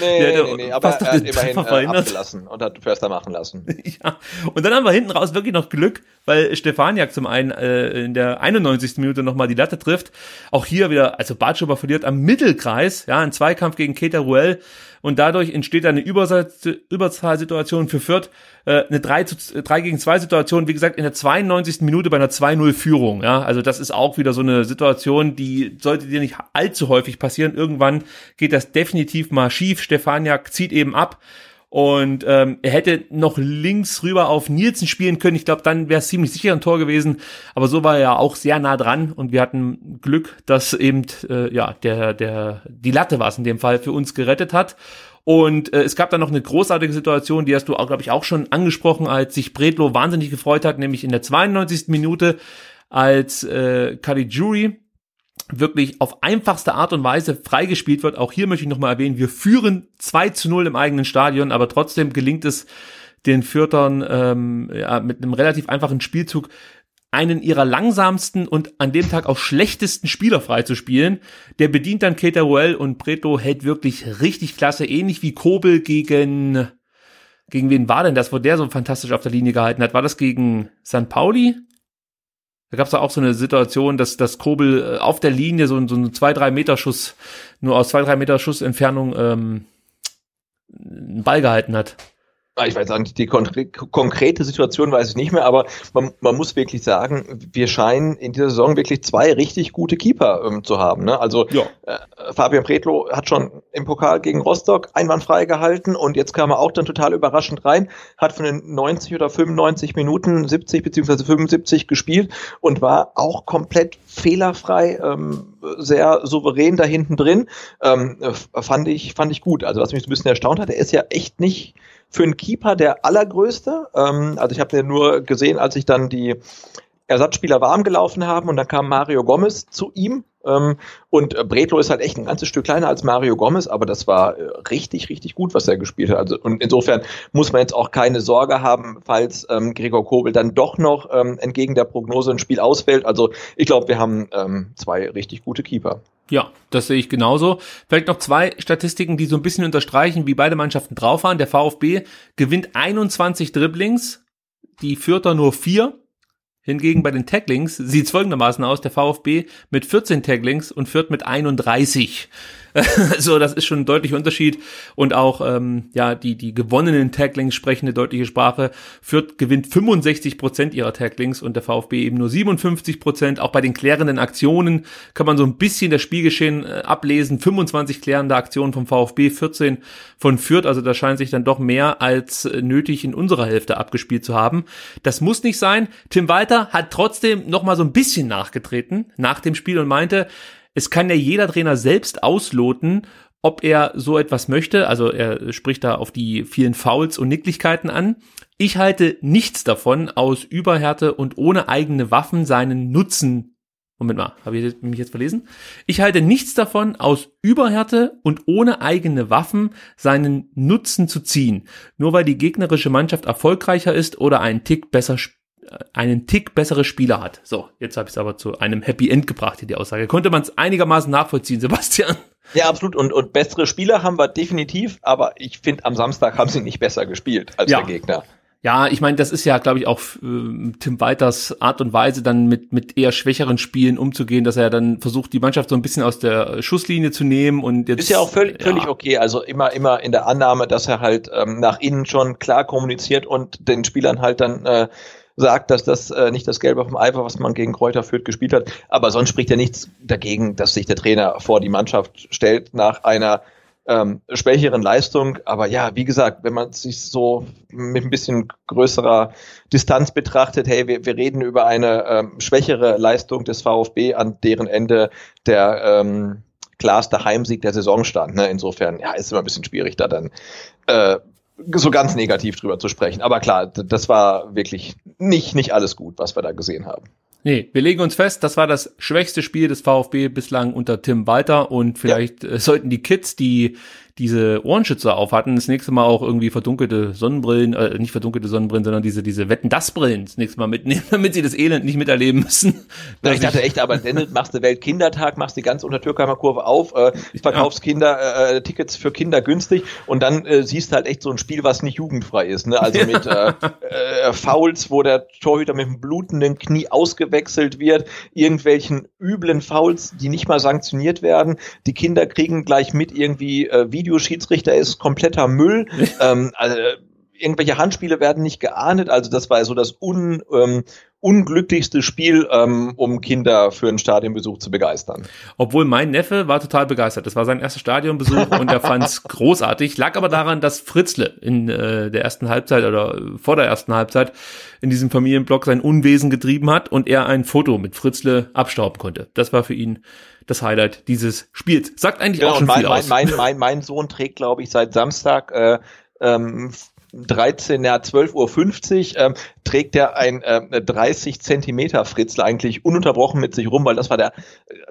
Nee, nee, nee, aber er hat immerhin äh, verhindert. abgelassen und hat Förster machen lassen. Ja, und dann haben wir hinten raus wirklich noch Glück, weil Stefaniak zum einen äh, in der 91. Minute nochmal die Latte trifft. Auch hier wieder, also Bartschuber verliert am Mittelkreis, ja, ein Zweikampf gegen Keita Ruel und dadurch entsteht eine Überzahl- Überzahlsituation für Fürth, äh, eine 3, zu, 3 gegen 2 Situation, wie gesagt, in der 92. Minute bei einer 2-0 Führung, ja, also das ist auch wieder so eine Situation, die sollte dir nicht allzu häufig passieren. Irgendwann geht das definitiv mal schief. Stefaniak zieht eben ab. Und ähm, er hätte noch links rüber auf Nielsen spielen können. Ich glaube, dann wäre es ziemlich sicher ein Tor gewesen. Aber so war er ja auch sehr nah dran und wir hatten Glück, dass eben äh, ja der der die Latte war es in dem Fall für uns gerettet hat. Und äh, es gab dann noch eine großartige Situation, die hast du auch, glaube ich, auch schon angesprochen, als sich Bredlo wahnsinnig gefreut hat, nämlich in der 92. Minute, als äh, Caligiuri wirklich auf einfachste Art und Weise freigespielt wird. Auch hier möchte ich nochmal erwähnen, wir führen 2 zu 0 im eigenen Stadion, aber trotzdem gelingt es den Fürtern ähm, ja, mit einem relativ einfachen Spielzug einen ihrer langsamsten und an dem Tag auch schlechtesten Spieler freizuspielen. Der bedient dann Keita Ruel und Preto hält wirklich richtig klasse, ähnlich wie Kobel gegen gegen wen war denn das, wo der so fantastisch auf der Linie gehalten hat? War das gegen San Pauli? Da gab es auch so eine Situation, dass das Kobel äh, auf der Linie so, so einen 2-3 Meter Schuss, nur aus 2-3 Meter Schussentfernung ähm, einen Ball gehalten hat. Ah, ich weiß auch nicht, die konkrete Situation weiß ich nicht mehr, aber man, man muss wirklich sagen, wir scheinen in dieser Saison wirklich zwei richtig gute Keeper ähm, zu haben. Ne? Also ja. äh, Fabian Pretlo hat schon im Pokal gegen Rostock einwandfrei gehalten und jetzt kam er auch dann total überraschend rein, hat von den 90 oder 95 Minuten 70 beziehungsweise 75 gespielt und war auch komplett fehlerfrei, ähm, sehr souverän da hinten drin. Ähm, fand ich fand ich gut. Also was mich so ein bisschen erstaunt hat, er ist ja echt nicht für einen Keeper der allergrößte. Ähm, also ich habe den nur gesehen, als ich dann die Ersatzspieler warm gelaufen haben und dann kam Mario Gomez zu ihm. Ähm, und Bretlo ist halt echt ein ganzes Stück kleiner als Mario Gomez, aber das war äh, richtig, richtig gut, was er gespielt hat. Also, und insofern muss man jetzt auch keine Sorge haben, falls ähm, Gregor Kobel dann doch noch ähm, entgegen der Prognose ein Spiel ausfällt. Also ich glaube, wir haben ähm, zwei richtig gute Keeper. Ja, das sehe ich genauso. Vielleicht noch zwei Statistiken, die so ein bisschen unterstreichen, wie beide Mannschaften drauf waren. Der VfB gewinnt 21 Dribblings, die Fürther nur vier. Hingegen bei den Tacklings sieht es folgendermaßen aus, der VfB mit 14 Tacklings und Fürth mit 31. so, das ist schon ein deutlicher Unterschied. Und auch, ähm, ja, die, die gewonnenen Tacklings sprechen eine deutliche Sprache. Fürth gewinnt 65 Prozent ihrer Tacklings und der VfB eben nur 57 Prozent. Auch bei den klärenden Aktionen kann man so ein bisschen das Spielgeschehen äh, ablesen. 25 klärende Aktionen vom VfB, 14 von Fürth. Also da scheint sich dann doch mehr als äh, nötig in unserer Hälfte abgespielt zu haben. Das muss nicht sein. Tim Walter hat trotzdem noch mal so ein bisschen nachgetreten nach dem Spiel und meinte, es kann ja jeder Trainer selbst ausloten, ob er so etwas möchte. Also er spricht da auf die vielen Fouls und Nicklichkeiten an. Ich halte nichts davon, aus Überhärte und ohne eigene Waffen seinen Nutzen Moment mal, habe ich mich jetzt verlesen? Ich halte nichts davon, aus Überhärte und ohne eigene Waffen seinen Nutzen zu ziehen, nur weil die gegnerische Mannschaft erfolgreicher ist oder einen Tick besser einen Tick bessere Spieler hat. So, jetzt habe ich es aber zu einem Happy End gebracht, hier die Aussage. Konnte man es einigermaßen nachvollziehen, Sebastian? Ja, absolut. Und, und bessere Spieler haben wir definitiv, aber ich finde, am Samstag haben sie nicht besser gespielt als ja. der Gegner. Ja, ich meine, das ist ja, glaube ich, auch äh, Tim Weiters Art und Weise, dann mit, mit eher schwächeren Spielen umzugehen, dass er dann versucht, die Mannschaft so ein bisschen aus der Schusslinie zu nehmen und jetzt. Ist ja auch völlig, ja. völlig okay. Also immer, immer in der Annahme, dass er halt ähm, nach innen schon klar kommuniziert und den Spielern halt dann äh, sagt, dass das äh, nicht das Gelbe vom Eifer, was man gegen Kräuter führt, gespielt hat. Aber sonst spricht ja nichts dagegen, dass sich der Trainer vor die Mannschaft stellt nach einer ähm, schwächeren Leistung. Aber ja, wie gesagt, wenn man sich so mit ein bisschen größerer Distanz betrachtet, hey, wir, wir reden über eine ähm, schwächere Leistung des VfB, an deren Ende der ähm, klarste Heimsieg der Saison stand. Ne? Insofern, ja, ist immer ein bisschen schwierig, da dann äh, so ganz negativ drüber zu sprechen. Aber klar, das war wirklich nicht, nicht alles gut, was wir da gesehen haben. Nee, wir legen uns fest, das war das schwächste Spiel des VfB bislang unter Tim Walter und vielleicht ja. Äh, sollten die Kids, die diese Ohrenschützer auf hatten, das nächste Mal auch irgendwie verdunkelte Sonnenbrillen, äh, nicht verdunkelte Sonnenbrillen, sondern diese, diese Wetten-Das-Brillen das nächste Mal mitnehmen, damit sie das Elend nicht miterleben müssen. Ja, ich dachte echt, aber dann machst du Weltkindertag, machst die ganze Untertürkheimer Kurve auf, äh, verkaufst ja. Kinder, äh, Tickets für Kinder günstig und dann äh, siehst halt echt so ein Spiel, was nicht jugendfrei ist, ne? Also mit äh, äh, Fouls, wo der Torhüter mit dem blutenden Knie ausgewechselt wird, irgendwelchen üblen Fouls, die nicht mal sanktioniert werden. Die Kinder kriegen gleich mit irgendwie äh, Videoschiedsrichter ist kompletter Müll. ähm, also, irgendwelche Handspiele werden nicht geahndet. Also das war so das un, ähm, unglücklichste Spiel, ähm, um Kinder für einen Stadionbesuch zu begeistern. Obwohl mein Neffe war total begeistert. Das war sein erster Stadionbesuch und er fand es großartig. Lag aber daran, dass Fritzle in äh, der ersten Halbzeit oder vor der ersten Halbzeit in diesem Familienblock sein Unwesen getrieben hat und er ein Foto mit Fritzle abstauben konnte. Das war für ihn das Highlight dieses Spiels. Sagt eigentlich genau, auch schon mein, viel mein, aus. Mein, mein, mein Sohn trägt, glaube ich, seit Samstag äh, ähm, 13, ja 12.50 Uhr ähm, trägt er ein äh, 30 Zentimeter Fritzl eigentlich ununterbrochen mit sich rum, weil das war der,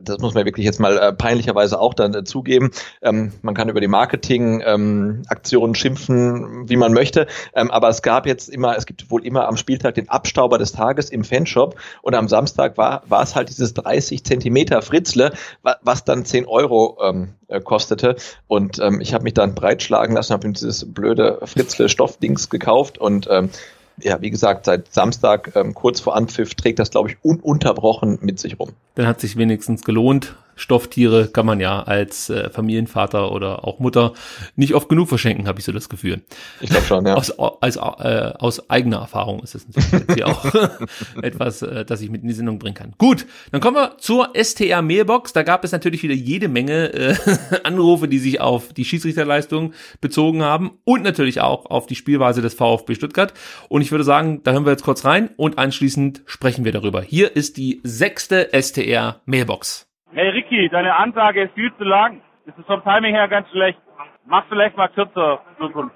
das muss man wirklich jetzt mal äh, peinlicherweise auch dann äh, zugeben. Ähm, man kann über die Marketing-Aktionen ähm, schimpfen, wie man möchte, ähm, aber es gab jetzt immer, es gibt wohl immer am Spieltag den Abstauber des Tages im Fanshop und am Samstag war, war es halt dieses 30 Zentimeter Fritzle, was dann 10 Euro ähm, äh, kostete und ähm, ich habe mich dann breitschlagen lassen, habe dieses blöde Fritzle Stoffdings gekauft und ähm, ja, wie gesagt, seit Samstag ähm, kurz vor Anpfiff trägt das, glaube ich, ununterbrochen mit sich rum. dann hat sich wenigstens gelohnt. Stofftiere kann man ja als äh, Familienvater oder auch Mutter nicht oft genug verschenken, habe ich so das Gefühl. Ich glaube schon, ja. Aus, als, äh, aus eigener Erfahrung ist es natürlich jetzt hier auch etwas, äh, das ich mit in die Sendung bringen kann. Gut, dann kommen wir zur STR Mailbox. Da gab es natürlich wieder jede Menge äh, Anrufe, die sich auf die Schiedsrichterleistung bezogen haben und natürlich auch auf die Spielweise des VfB Stuttgart. Und ich würde sagen, da hören wir jetzt kurz rein und anschließend sprechen wir darüber. Hier ist die sechste STR Mailbox. Hey Ricky, deine Ansage ist viel zu lang. Das ist vom Timing her ganz schlecht. Mach vielleicht mal kürzer in Zukunft.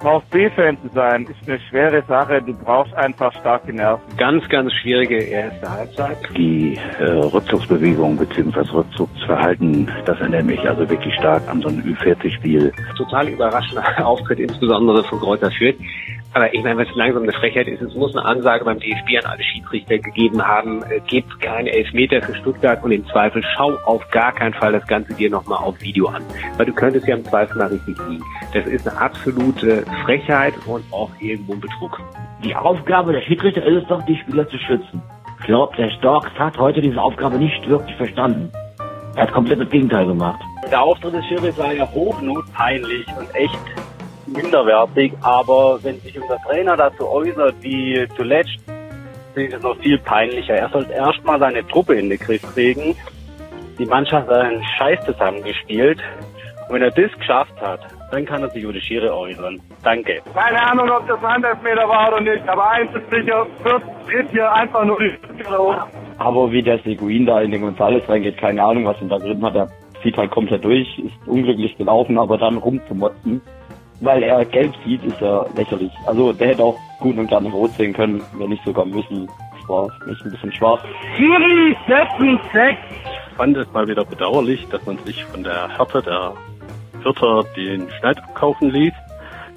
VfB-Fan zu sein ist eine schwere Sache. Du brauchst einfach starke Nerven. Ganz, ganz schwierige erste Halbzeit. Die äh, Rückzugsbewegung bzw. Rückzugsverhalten, das erinnert mich also wirklich stark an so ein Ü40-Spiel. Total überraschender Auftritt, insbesondere von Kräuter Fürth. Aber ich meine, was langsam eine Frechheit ist, es muss eine Ansage beim DFB an alle Schiedsrichter gegeben haben, äh, gebt keine Elfmeter für Stuttgart und im Zweifel schau auf gar keinen Fall das Ganze dir nochmal auf Video an. Weil du könntest ja im Zweifel mal richtig liegen. Das ist eine absolute Frechheit und auch irgendwo ein Betrug. Die Aufgabe der Schiedsrichter ist es doch, die Spieler zu schützen. Ich glaube, der Storks hat heute diese Aufgabe nicht wirklich verstanden. Er hat komplett das Gegenteil gemacht. Der Auftritt des Schiris war ja hochnotpeinlich und echt minderwertig, aber wenn sich unser Trainer dazu äußert wie zuletzt, ich das noch viel peinlicher. Er sollte erstmal seine Truppe in den Griff kriegen. Die Mannschaft hat einen Scheiß zusammengespielt. Und wenn er das geschafft hat, dann kann er sich über die Schiere äußern. Danke. Keine Ahnung, ob das ein Handelfmeter war oder nicht, aber eins ist sicher, Fürth dreht hier einfach nur die Stücke hoch. Aber wie der Seguin da in den Gonzales reingeht, keine Ahnung, was ihn da drin hat. Er zieht halt komplett durch, ist unglücklich gelaufen, aber dann rumzumotzen, weil er gelb sieht, ist er lächerlich. Also der hätte auch gut und gerne rot sehen können, wenn nicht sogar müssen. Das war nicht ein bisschen schwarz. Schiri, setzen, sechs. Ich fand es mal wieder bedauerlich, dass man sich von der Härte der Vierter den Schneid abkaufen ließ.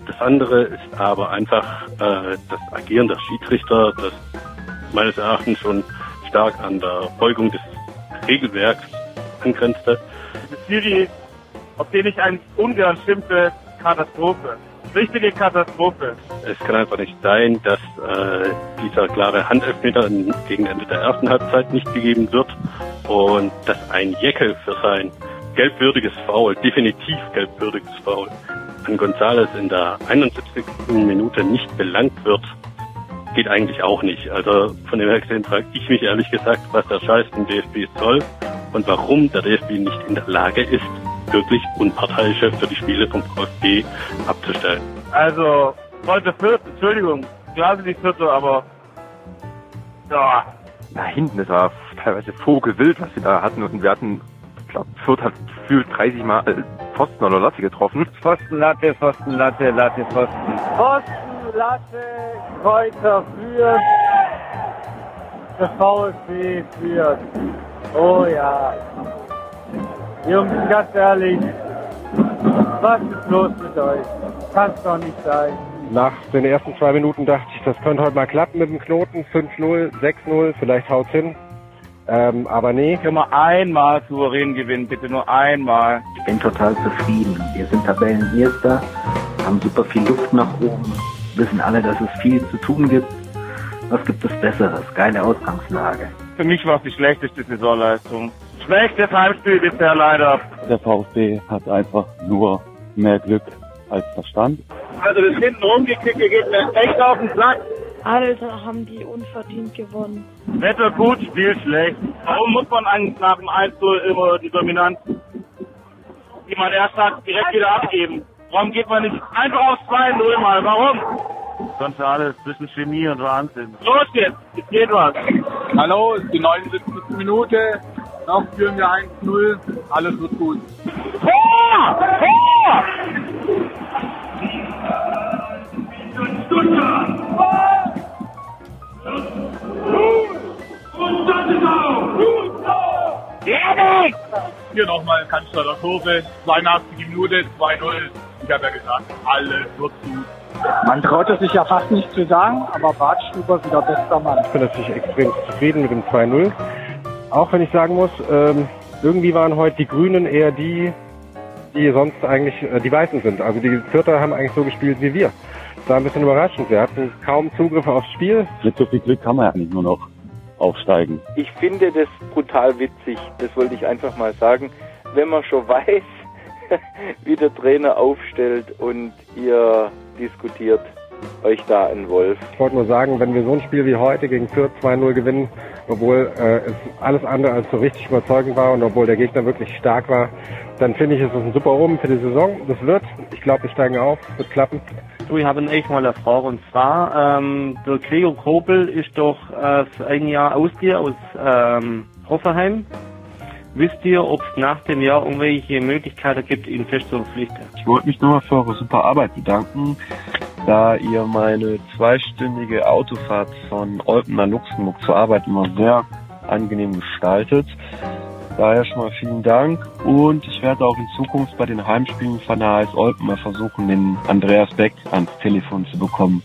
Das andere ist aber einfach äh, das Agieren der Schiedsrichter, das meines Erachtens schon stark an der Beugung des Regelwerks angrenzte. Schiri, auf den ich eigentlich ungern schimpfe, Katastrophe. Richtige Katastrophe. Es kann einfach nicht sein, dass äh, dieser klare Handelfmeter gegen Ende der ersten Halbzeit nicht gegeben wird und dass ein Jeckel für sein gelbwürdiges Foul, definitiv gelbwürdiges Foul, an Gonzales in der 71. Minute nicht belangt wird, geht eigentlich auch nicht. Also von dem her gesehen frage ich mich ehrlich gesagt, was der Scheiß im DFB soll und warum der DFB nicht in der Lage ist, wirklich Unparteiische für die Spiele vom VfB abzustellen. Also, heute Fürth, Entschuldigung, klar sind die Viertel, aber ja. Da hinten, das war teilweise vogelwild, was sie da hatten und wir hatten, ich glaube, Fürth hat gefühlt 30 Mal äh, Pfosten oder Latte getroffen. Pfosten, Latte, Pfosten, Latte, Latte, Pfosten. Pfosten, Latte, Kräuter, Fürth, der VfB Fürth. Oh ja. Jungs, ganz ehrlich, was ist los mit euch? Kann's doch nicht sein. Nach den ersten zwei Minuten dachte ich, das könnte heute mal klappen mit dem Knoten. 5-0, 6-0, vielleicht haut's hin. Ähm, aber nee. Können wir einmal souverän gewinnen, bitte nur einmal. Ich bin total zufrieden. Wir sind Tabellenerster, haben super viel Luft nach oben, wissen alle, dass es viel zu tun gibt. Was gibt es Besseres? Geile Ausgangslage. Für mich war es die schlechteste Saisonleistung. Schlechtes Heimspiel bisher leider. Der VfB hat einfach nur mehr Glück als Verstand. Also das hinten rumgekicke geht mir echt auf den Sack. Alter, haben die unverdient gewonnen. Wetter gut, Spiel schlecht. Warum muss man eigentlich nach dem 1 immer die Dominanz, die man erst hat, direkt wieder abgeben? Warum geht man nicht einfach auf 2-0 mal? Warum? Sonst alles zwischen Chemie und Wahnsinn. Los jetzt, es geht was. Hallo, ist die 79. Minute. Noch führen wir 1-0. Alles wird gut. Tor! Tor! Und das ist auch Erik! Hier nochmal Kanzler Kurve, 82 Minute, 2-0. Ich habe ja gesagt, alles wird gut. Man traut es sich ja fast nicht zu sagen, aber Bartstuber ist wieder bester Mann. Ich bin natürlich extrem zufrieden mit dem 2-0. Auch wenn ich sagen muss, ähm, irgendwie waren heute die Grünen eher die, die sonst eigentlich äh, die Weißen sind. Also die Vierter haben eigentlich so gespielt wie wir. Das war ein bisschen überraschend. Wir hatten kaum Zugriff aufs Spiel. Mit so viel Glück haben wir ja nicht nur noch. aufsteigen. Ich finde das brutal witzig, das wollte ich einfach mal sagen. Wenn man schon weiß, wie der Trainer aufstellt und ihr diskutiert euch da einen Wolf. Ich wollte nur sagen, wenn wir so ein Spiel wie heute gegen Fürth 2-0 gewinnen, obwohl äh, es alles andere als so richtig überzeugend war und obwohl der Gegner wirklich stark war, dann finde ich, ist es ein super Omen für die Saison. Das wird, ich glaube, wir steigen auf, wird klappen. Du, ich habe echt mal eine Frage und zwar, ähm, der Gregor Kobel ist doch äh, für ein Jahr ausgehe aus ähm, Hoffenheim. Wisst ihr, ob es nach dem Jahr irgendwelche Möglichkeiten gibt, ihn fest zu verpflichten? Ich wollte mich nochmal für eure super Arbeit bedanken, da ihr meine zweistündige Autofahrt von Olpen nach Luxemburg zur Arbeit immer sehr angenehm gestaltet. Daher schon mal vielen Dank und ich werde auch in Zukunft bei den Heimspielen von der AS Olpen mal versuchen, den Andreas Beck ans Telefon zu bekommen,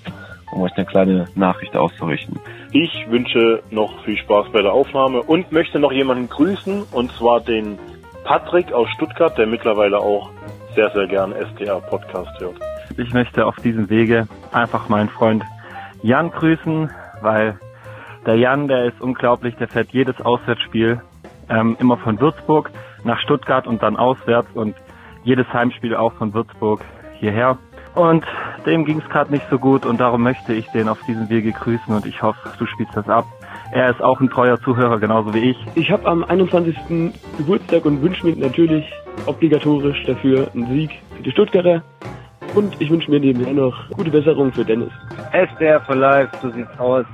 um euch eine kleine Nachricht auszurichten. Ich wünsche noch viel Spaß bei der Aufnahme und möchte noch jemanden grüßen, und zwar den Patrick aus Stuttgart, der mittlerweile auch sehr, sehr gern SDR-Podcast hört. Ich möchte auf diesem Wege einfach meinen Freund Jan grüßen, weil der Jan, der ist unglaublich, der fährt jedes Auswärtsspiel ähm, immer von Würzburg nach Stuttgart und dann auswärts und jedes Heimspiel auch von Würzburg hierher. Und dem ging es gerade nicht so gut und darum möchte ich den auf diesem Wege grüßen und ich hoffe, du spielst das ab. Er ist auch ein treuer Zuhörer, genauso wie ich. Ich habe am 21. Geburtstag und wünsche mir natürlich obligatorisch dafür einen Sieg für die Stuttgarter. Und ich wünsche mir nebenher noch gute Besserung für Dennis. SDR for Life, so sieht's aus.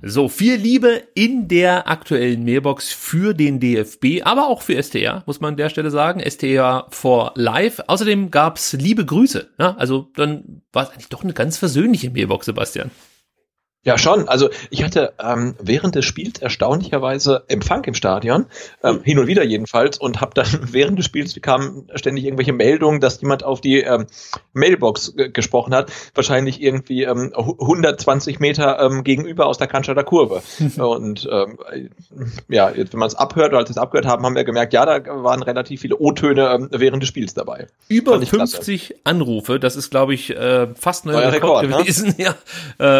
So, viel Liebe in der aktuellen Mailbox für den DFB, aber auch für STR, muss man an der Stelle sagen. STR for Live. Außerdem gab's liebe Grüße. Ja, also dann war es eigentlich doch eine ganz versöhnliche Mailbox, Sebastian. Ja, schon. Also ich hatte ähm, während des Spiels erstaunlicherweise Empfang im Stadion, ähm, hin und wieder jedenfalls, und habe dann während des Spiels kamen ständig irgendwelche Meldungen, dass jemand auf die ähm, Mailbox gesprochen hat, wahrscheinlich irgendwie ähm, 120 Meter ähm, gegenüber aus der Cannstatter Kurve. und ähm, ja, jetzt, wenn man es abhört oder als wir es abgehört haben, haben wir gemerkt, ja, da waren relativ viele O-Töne ähm, während des Spiels dabei. Über 50 klasse. Anrufe, das ist, glaube ich, äh, fast neuer Rekord, Rekord, gewesen. Ne? Ja.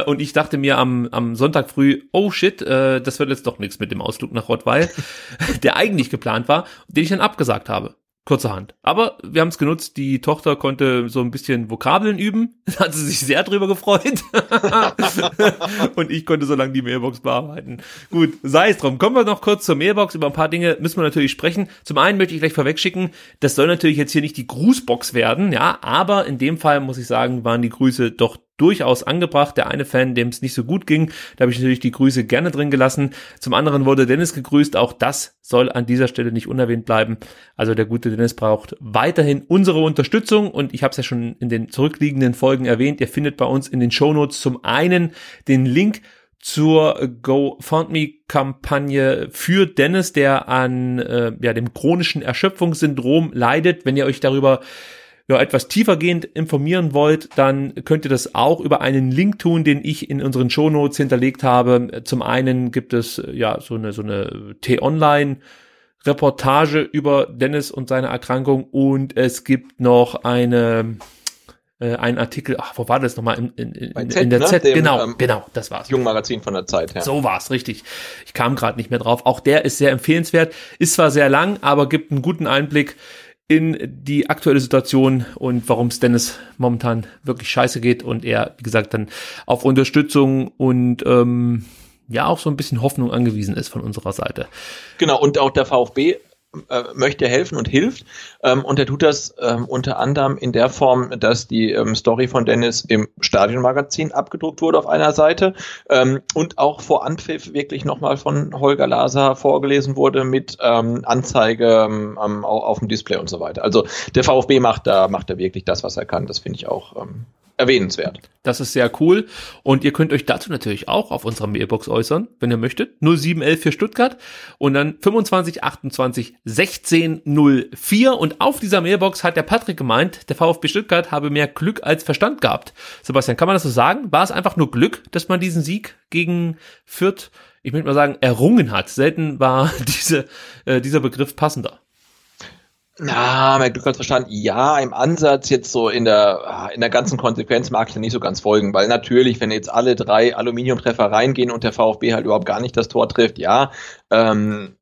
Äh, und ich dachte mir, am, am Sonntag früh, oh shit, äh, das wird jetzt doch nichts mit dem Ausflug nach Rottweil, der eigentlich geplant war, den ich dann abgesagt habe. Kurzerhand. Aber wir haben es genutzt, die Tochter konnte so ein bisschen Vokabeln üben, da hat sie sich sehr drüber gefreut. und ich konnte so lange die Mailbox bearbeiten. Gut, sei es drum. Kommen wir noch kurz zur Mailbox. Über ein paar Dinge müssen wir natürlich sprechen. Zum einen möchte ich gleich vorwegschicken, das soll natürlich jetzt hier nicht die Grußbox werden, ja, aber in dem Fall muss ich sagen, waren die Grüße doch durchaus angebracht. Der eine Fan, dem es nicht so gut ging, da habe ich natürlich die Grüße gerne drin gelassen. Zum anderen wurde Dennis gegrüßt. Auch das soll an dieser Stelle nicht unerwähnt bleiben. Also der gute Dennis braucht weiterhin unsere Unterstützung und ich habe es ja schon in den zurückliegenden Folgen erwähnt. Ihr findet bei uns in den Shownotes zum einen den Link zur GoFundMe-Kampagne für Dennis, der an äh, ja, dem chronischen Erschöpfungssyndrom leidet. Wenn ihr euch darüber ja, etwas tiefergehend informieren wollt, dann könnt ihr das auch über einen Link tun, den ich in unseren Shownotes hinterlegt habe. Zum einen gibt es ja so eine, so eine T-Online Reportage über Dennis und seine Erkrankung und es gibt noch eine äh, ein Artikel, ach, wo war das nochmal? In, in, in, Z, in der ne? Z, Dem, genau, ähm, genau, das war's. Jungmagazin von der Zeit, ja. So war's, richtig. Ich kam gerade nicht mehr drauf. Auch der ist sehr empfehlenswert, ist zwar sehr lang, aber gibt einen guten Einblick in die aktuelle Situation und warum es Dennis momentan wirklich scheiße geht und er, wie gesagt, dann auf Unterstützung und ähm, ja auch so ein bisschen Hoffnung angewiesen ist von unserer Seite. Genau, und auch der VfB äh, möchte helfen und hilft. Ähm, und er tut das ähm, unter anderem in der Form, dass die ähm, Story von Dennis im Stadionmagazin abgedruckt wurde auf einer Seite ähm, und auch vor Anpfiff wirklich nochmal von Holger Laser vorgelesen wurde mit ähm, Anzeige ähm, auf dem Display und so weiter. Also der VfB macht da, macht da wirklich das, was er kann. Das finde ich auch erwähnenswert. Das ist sehr cool. Und ihr könnt euch dazu natürlich auch auf unserer Mailbox äußern, wenn ihr möchtet. 0711 für Stuttgart und dann 25 28 16 04. Und auf dieser Mailbox hat der Patrick gemeint, der VfB Stuttgart habe mehr Glück als Verstand gehabt. Sebastian, kann man das so sagen? War es einfach nur Glück, dass man diesen Sieg gegen Fürth, ich möchte mal sagen, errungen hat? Selten war diese, äh, dieser Begriff passender. Na, mehr Glück als Verstand. Ja, im Ansatz jetzt so in der, in der ganzen Konsequenz mag ich da nicht so ganz folgen, weil natürlich, wenn jetzt alle drei Aluminiumtreffer reingehen und der VfB halt überhaupt gar nicht das Tor trifft, ja, ähm,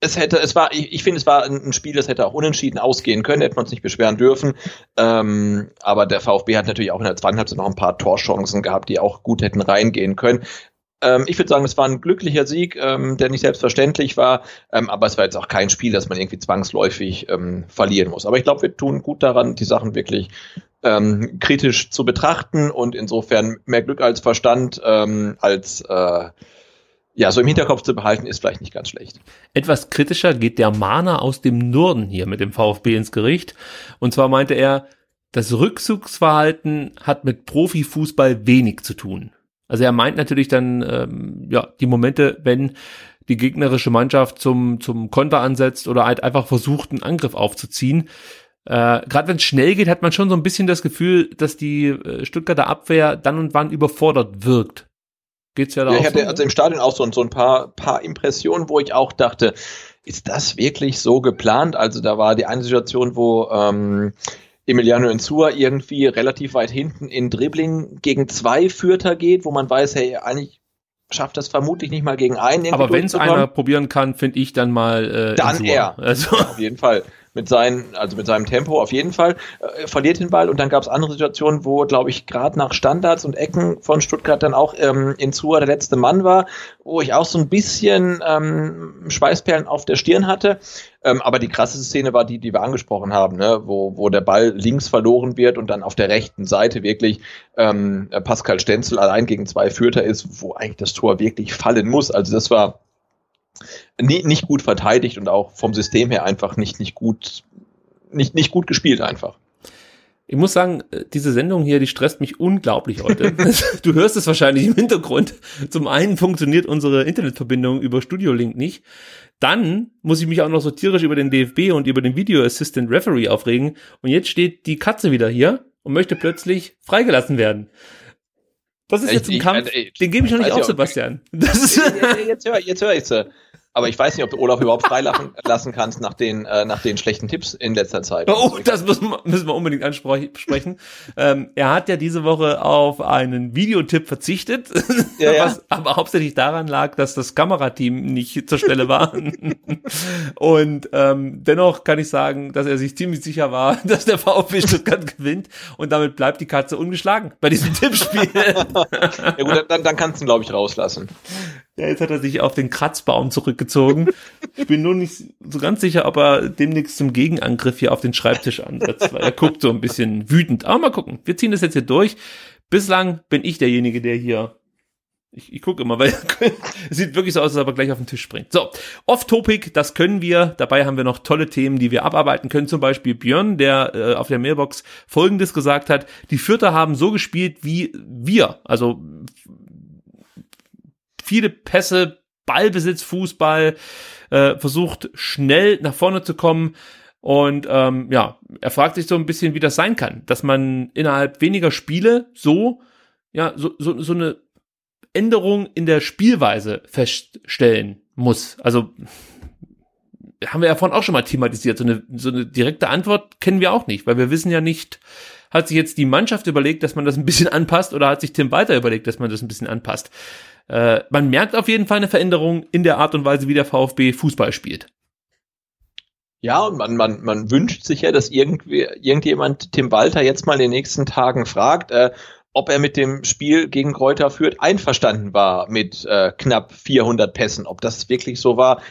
es hätte, es war, ich, ich finde, es war ein Spiel, das hätte auch unentschieden ausgehen können, hätte man uns nicht beschweren dürfen. Ähm, aber der VfB hat natürlich auch in der zweiten Halbzeit noch ein paar Torchancen gehabt, die auch gut hätten reingehen können. Ähm, ich würde sagen, es war ein glücklicher Sieg, ähm, der nicht selbstverständlich war, ähm, aber es war jetzt auch kein Spiel, das man irgendwie zwangsläufig ähm, verlieren muss. Aber ich glaube, wir tun gut daran, die Sachen wirklich ähm, kritisch zu betrachten und insofern mehr Glück als Verstand ähm, als äh, ja, so im Hinterkopf zu behalten, ist vielleicht nicht ganz schlecht. Etwas kritischer geht der Mahner aus dem Norden hier mit dem VfB ins Gericht. Und zwar meinte er, das Rückzugsverhalten hat mit Profifußball wenig zu tun. Also er meint natürlich dann ähm, ja die Momente, wenn die gegnerische Mannschaft zum zum Konter ansetzt oder halt einfach versucht, einen Angriff aufzuziehen. Äh, Gerade wenn es schnell geht, hat man schon so ein bisschen das Gefühl, dass die äh, Stuttgarter Abwehr dann und wann überfordert wirkt. Geht's ja da ja, auch ich hatte so? also im Stadion auch so, so ein paar, paar Impressionen, wo ich auch dachte, ist das wirklich so geplant? Also da war die eine Situation, wo ähm, Emiliano Insua irgendwie relativ weit hinten in Dribbling gegen zwei Fürter geht, wo man weiß, hey, eigentlich schafft das vermutlich nicht mal gegen einen. Aber wenn es einer probieren kann, finde ich dann mal äh, Dann er. Also Ja, auf jeden Fall. Mit seinen, also mit seinem Tempo auf jeden Fall. Äh, verliert den Ball und dann gab es andere Situationen, wo, glaube ich, gerade nach Standards und Ecken von Stuttgart dann auch ähm, Insua der letzte Mann war, wo ich auch so ein bisschen ähm, Schweißperlen auf der Stirn hatte. Ähm, aber die krasseste Szene war die, die wir angesprochen haben, ne? wo, wo der Ball links verloren wird und dann auf der rechten Seite wirklich ähm, Pascal Stenzel allein gegen zwei Fürter ist, wo eigentlich das Tor wirklich fallen muss. Also das war nicht gut verteidigt und auch vom System her einfach nicht, nicht gut, nicht, nicht gut gespielt einfach. Ich muss sagen, äh, diese Sendung hier, die stresst mich unglaublich heute. du hörst es wahrscheinlich im Hintergrund. Zum einen funktioniert unsere Internetverbindung über Studio Link nicht. Dann muss ich mich auch noch so tierisch über den DFB und über den Video Assistant Referee aufregen. Und jetzt steht die Katze wieder hier und möchte plötzlich freigelassen werden. Das ist jetzt ein Kampf, den gebe ich noch nicht auf. Sebastian. Das ist, jetzt höre jetzt hör ich sie. Aber ich weiß nicht, ob du Olaf überhaupt freilassen lassen kannst nach den, äh, nach den schlechten Tipps in letzter Zeit. Oh, das müssen wir, müssen wir unbedingt ansprechen. ähm, er hat ja diese Woche auf einen Videotipp verzichtet, Ja, ja. was aber hauptsächlich daran lag, dass das Kamerateam nicht zur Stelle war. und ähm, dennoch kann ich sagen, dass er sich ziemlich sicher war, dass der VfB Stuttgart gewinnt und damit bleibt die Katze ungeschlagen bei diesem Tippspiel. ja gut, dann, dann kannst du ihn, glaube ich, rauslassen. Ja, jetzt hat er sich auf den Kratzbaum zurückgezogen. Ich bin nur nicht so ganz sicher, ob er demnächst zum Gegenangriff hier auf den Schreibtisch ansetzt, weil er guckt so ein bisschen wütend. Aber mal gucken. Wir ziehen das jetzt hier durch. Bislang bin ich derjenige, der hier. Ich, ich gucke immer, weil es sieht wirklich so aus, als ob er gleich auf den Tisch springt. So, off-topic, das können wir. Dabei haben wir noch tolle Themen, die wir abarbeiten können. Zum Beispiel Björn, der äh, auf der Mailbox Folgendes gesagt hat. Die Vierter haben so gespielt wie wir. Also viele Pässe, Ballbesitz, Fußball, äh, versucht schnell nach vorne zu kommen. Und ähm, ja, er fragt sich so ein bisschen, wie das sein kann, dass man innerhalb weniger Spiele so, ja, so, so, so eine Änderung in der Spielweise feststellen muss. Also haben wir ja vorhin auch schon mal thematisiert. So eine, so eine direkte Antwort kennen wir auch nicht, weil wir wissen ja nicht, hat sich jetzt die Mannschaft überlegt, dass man das ein bisschen anpasst oder hat sich Tim Walter überlegt, dass man das ein bisschen anpasst. Äh, man merkt auf jeden Fall eine Veränderung in der Art und Weise, wie der VfB Fußball spielt. Ja, und man, man, man wünscht sich ja, dass irgendwie, irgendjemand Tim Walter jetzt mal in den nächsten Tagen fragt, äh, ob er mit dem Spiel gegen Kräuter führt einverstanden war mit äh, knapp 400 Pässen, ob das wirklich so war,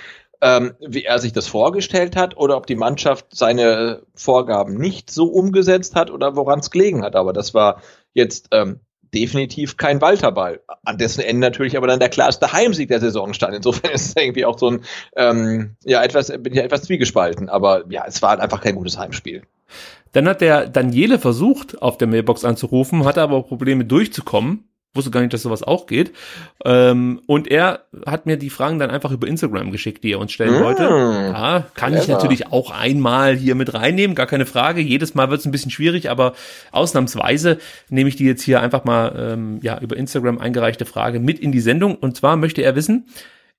ähm, wie er sich das vorgestellt hat oder ob die Mannschaft seine Vorgaben nicht so umgesetzt hat oder woran es gelegen hat. Aber das war jetzt ähm, definitiv kein Walterball, an dessen Ende natürlich aber dann der klarste Heimsieg der Saison stand. Insofern ist es irgendwie auch so ein, ähm, ja, etwas, bin ich ja etwas zwiegespalten, aber ja, es war halt einfach kein gutes Heimspiel. Dann hat der Daniele versucht, auf der Mailbox anzurufen, hatte aber Probleme durchzukommen. Wusste gar nicht, dass sowas auch geht. Ähm, und er hat mir die Fragen dann einfach über Instagram geschickt, die er uns stellen Mm, wollte. Ja, kann ich clever. natürlich auch einmal hier mit reinnehmen, gar keine Frage. Jedes Mal wird es ein bisschen schwierig, aber ausnahmsweise nehme ich die jetzt hier einfach mal ähm, ja über Instagram eingereichte Frage mit in die Sendung. Und zwar möchte er wissen,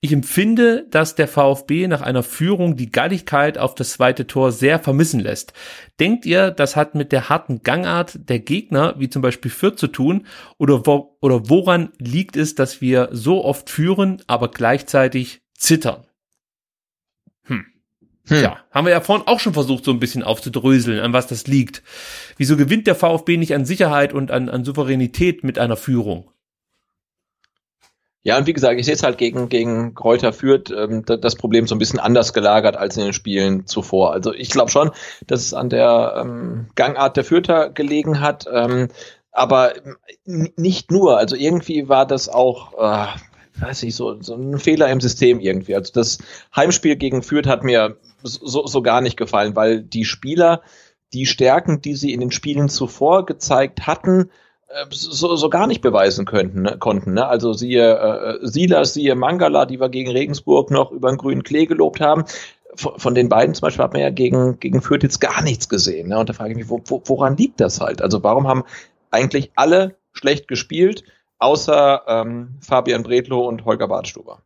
Ich empfinde, dass der VfB nach einer Führung die Galligkeit auf das zweite Tor sehr vermissen lässt. Denkt ihr, das hat mit der harten Gangart der Gegner, wie zum Beispiel Fürth, zu tun? Oder, wo, oder woran liegt es, dass wir so oft führen, aber gleichzeitig zittern? Hm. Hm. Ja, haben wir ja vorhin auch schon versucht, so ein bisschen aufzudröseln, an was das liegt. Wieso gewinnt der VfB nicht an Sicherheit und an, an Souveränität mit einer Führung? Ja, und wie gesagt, ich sehe es halt gegen, gegen Kräuter führt ähm, das Problem so ein bisschen anders gelagert als in den Spielen zuvor. Also ich glaube schon, dass es an der ähm, Gangart der Fürther gelegen hat, ähm, aber nicht nur. Also irgendwie war das auch, äh, weiß ich, so, so ein Fehler im System irgendwie. Also das Heimspiel gegen Fürth hat mir so, so gar nicht gefallen, weil die Spieler die Stärken, die sie in den Spielen zuvor gezeigt hatten, so, so gar nicht beweisen könnten, ne, konnten. Ne? Also siehe äh, Silas, siehe Mangala, die wir gegen Regensburg noch über den grünen Klee gelobt haben. Von, von den beiden zum Beispiel hat man ja gegen, gegen Fürth jetzt gar nichts gesehen. Ne? Und da frage ich mich, wo, wo, woran liegt das halt? Also warum haben eigentlich alle schlecht gespielt, außer ähm, Fabian Bredlow und Holger Badstuber?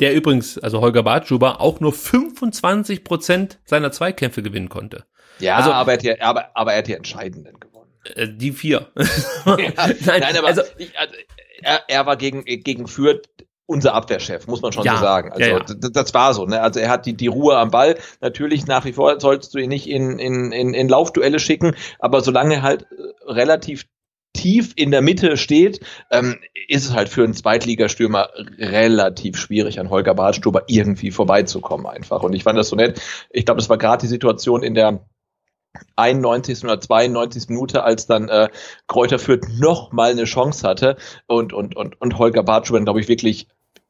Der übrigens, also Holger Badstuber, auch nur 25 Prozent seiner Zweikämpfe gewinnen konnte. Ja, also, aber, er hat die, aber, aber er hat die entscheidenden gewonnen. Äh, die vier. ja, nein, nein, aber also, ich, also, er, er war gegen, gegen Fürth unser Abwehrchef, muss man schon Ja, so sagen. Also ja, das war so. Ne? Also er hat die, die Ruhe am Ball. Natürlich nach wie vor sollst du ihn nicht in, in, in, in Laufduelle schicken, aber solange er halt äh, relativ tief in der Mitte steht, ähm, ist es halt für einen Zweitligastürmer relativ schwierig, an Holger Badstuber irgendwie vorbeizukommen einfach. Und ich fand das so nett. Ich glaube, das war gerade die Situation in der 91. oder 92. Minute, als dann äh, Kräuter Fürth noch mal eine Chance hatte und und und und Holger Bartschuber, glaube ich, wirklich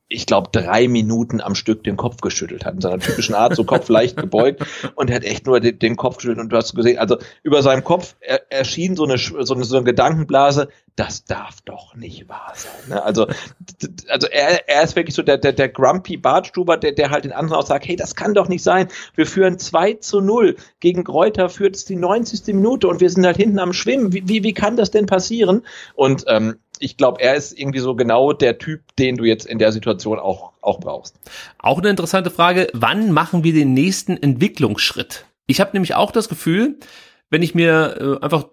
ich glaube, drei Minuten am Stück den Kopf geschüttelt hat, in seiner typischen Art, so Kopf leicht gebeugt und er hat echt nur den, den Kopf geschüttelt und du hast gesehen, also über seinem Kopf er, erschien so eine, so eine, so eine Gedankenblase, das darf doch nicht wahr sein. Ne? Also, also er, er ist wirklich so der, der, der Grumpy Bartstuber, der, der halt den anderen auch sagt, hey, das kann doch nicht sein. Wir führen 2 zu 0. Gegen Kräuter führt es die 90. Minute und wir sind halt hinten am Schwimmen. Wie, wie, wie kann das denn passieren? Und ähm, ich glaube, er ist irgendwie so genau der Typ, den du jetzt in der Situation auch, auch brauchst. Auch eine interessante Frage, wann machen wir den nächsten Entwicklungsschritt? Ich habe nämlich auch das Gefühl, wenn ich mir äh, einfach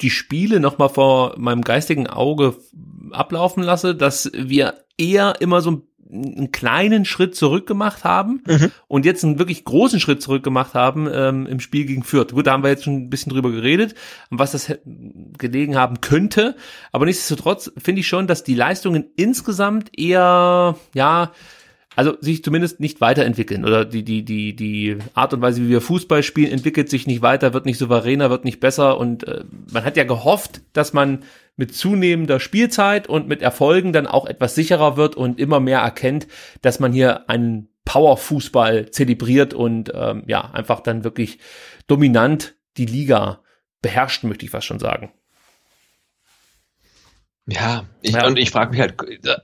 die Spiele nochmal vor meinem geistigen Auge ablaufen lasse, dass wir eher immer so einen kleinen Schritt zurück gemacht haben und jetzt einen wirklich großen Schritt zurück gemacht haben ähm, im Spiel gegen Fürth. Gut, da haben wir jetzt schon ein bisschen drüber geredet, was das gelegen haben könnte, aber nichtsdestotrotz finde ich schon, dass die Leistungen insgesamt eher, ja, also sich zumindest nicht weiterentwickeln oder die die die die Art und Weise, wie wir Fußball spielen, entwickelt sich nicht weiter, wird nicht souveräner, wird nicht besser. Und äh, man hat ja gehofft, dass man mit zunehmender Spielzeit und mit Erfolgen dann auch etwas sicherer wird und immer mehr erkennt, dass man hier einen Powerfußball zelebriert und ähm, ja einfach dann wirklich dominant die Liga beherrscht, möchte ich fast schon sagen. Ja, ich, und ich frage mich halt,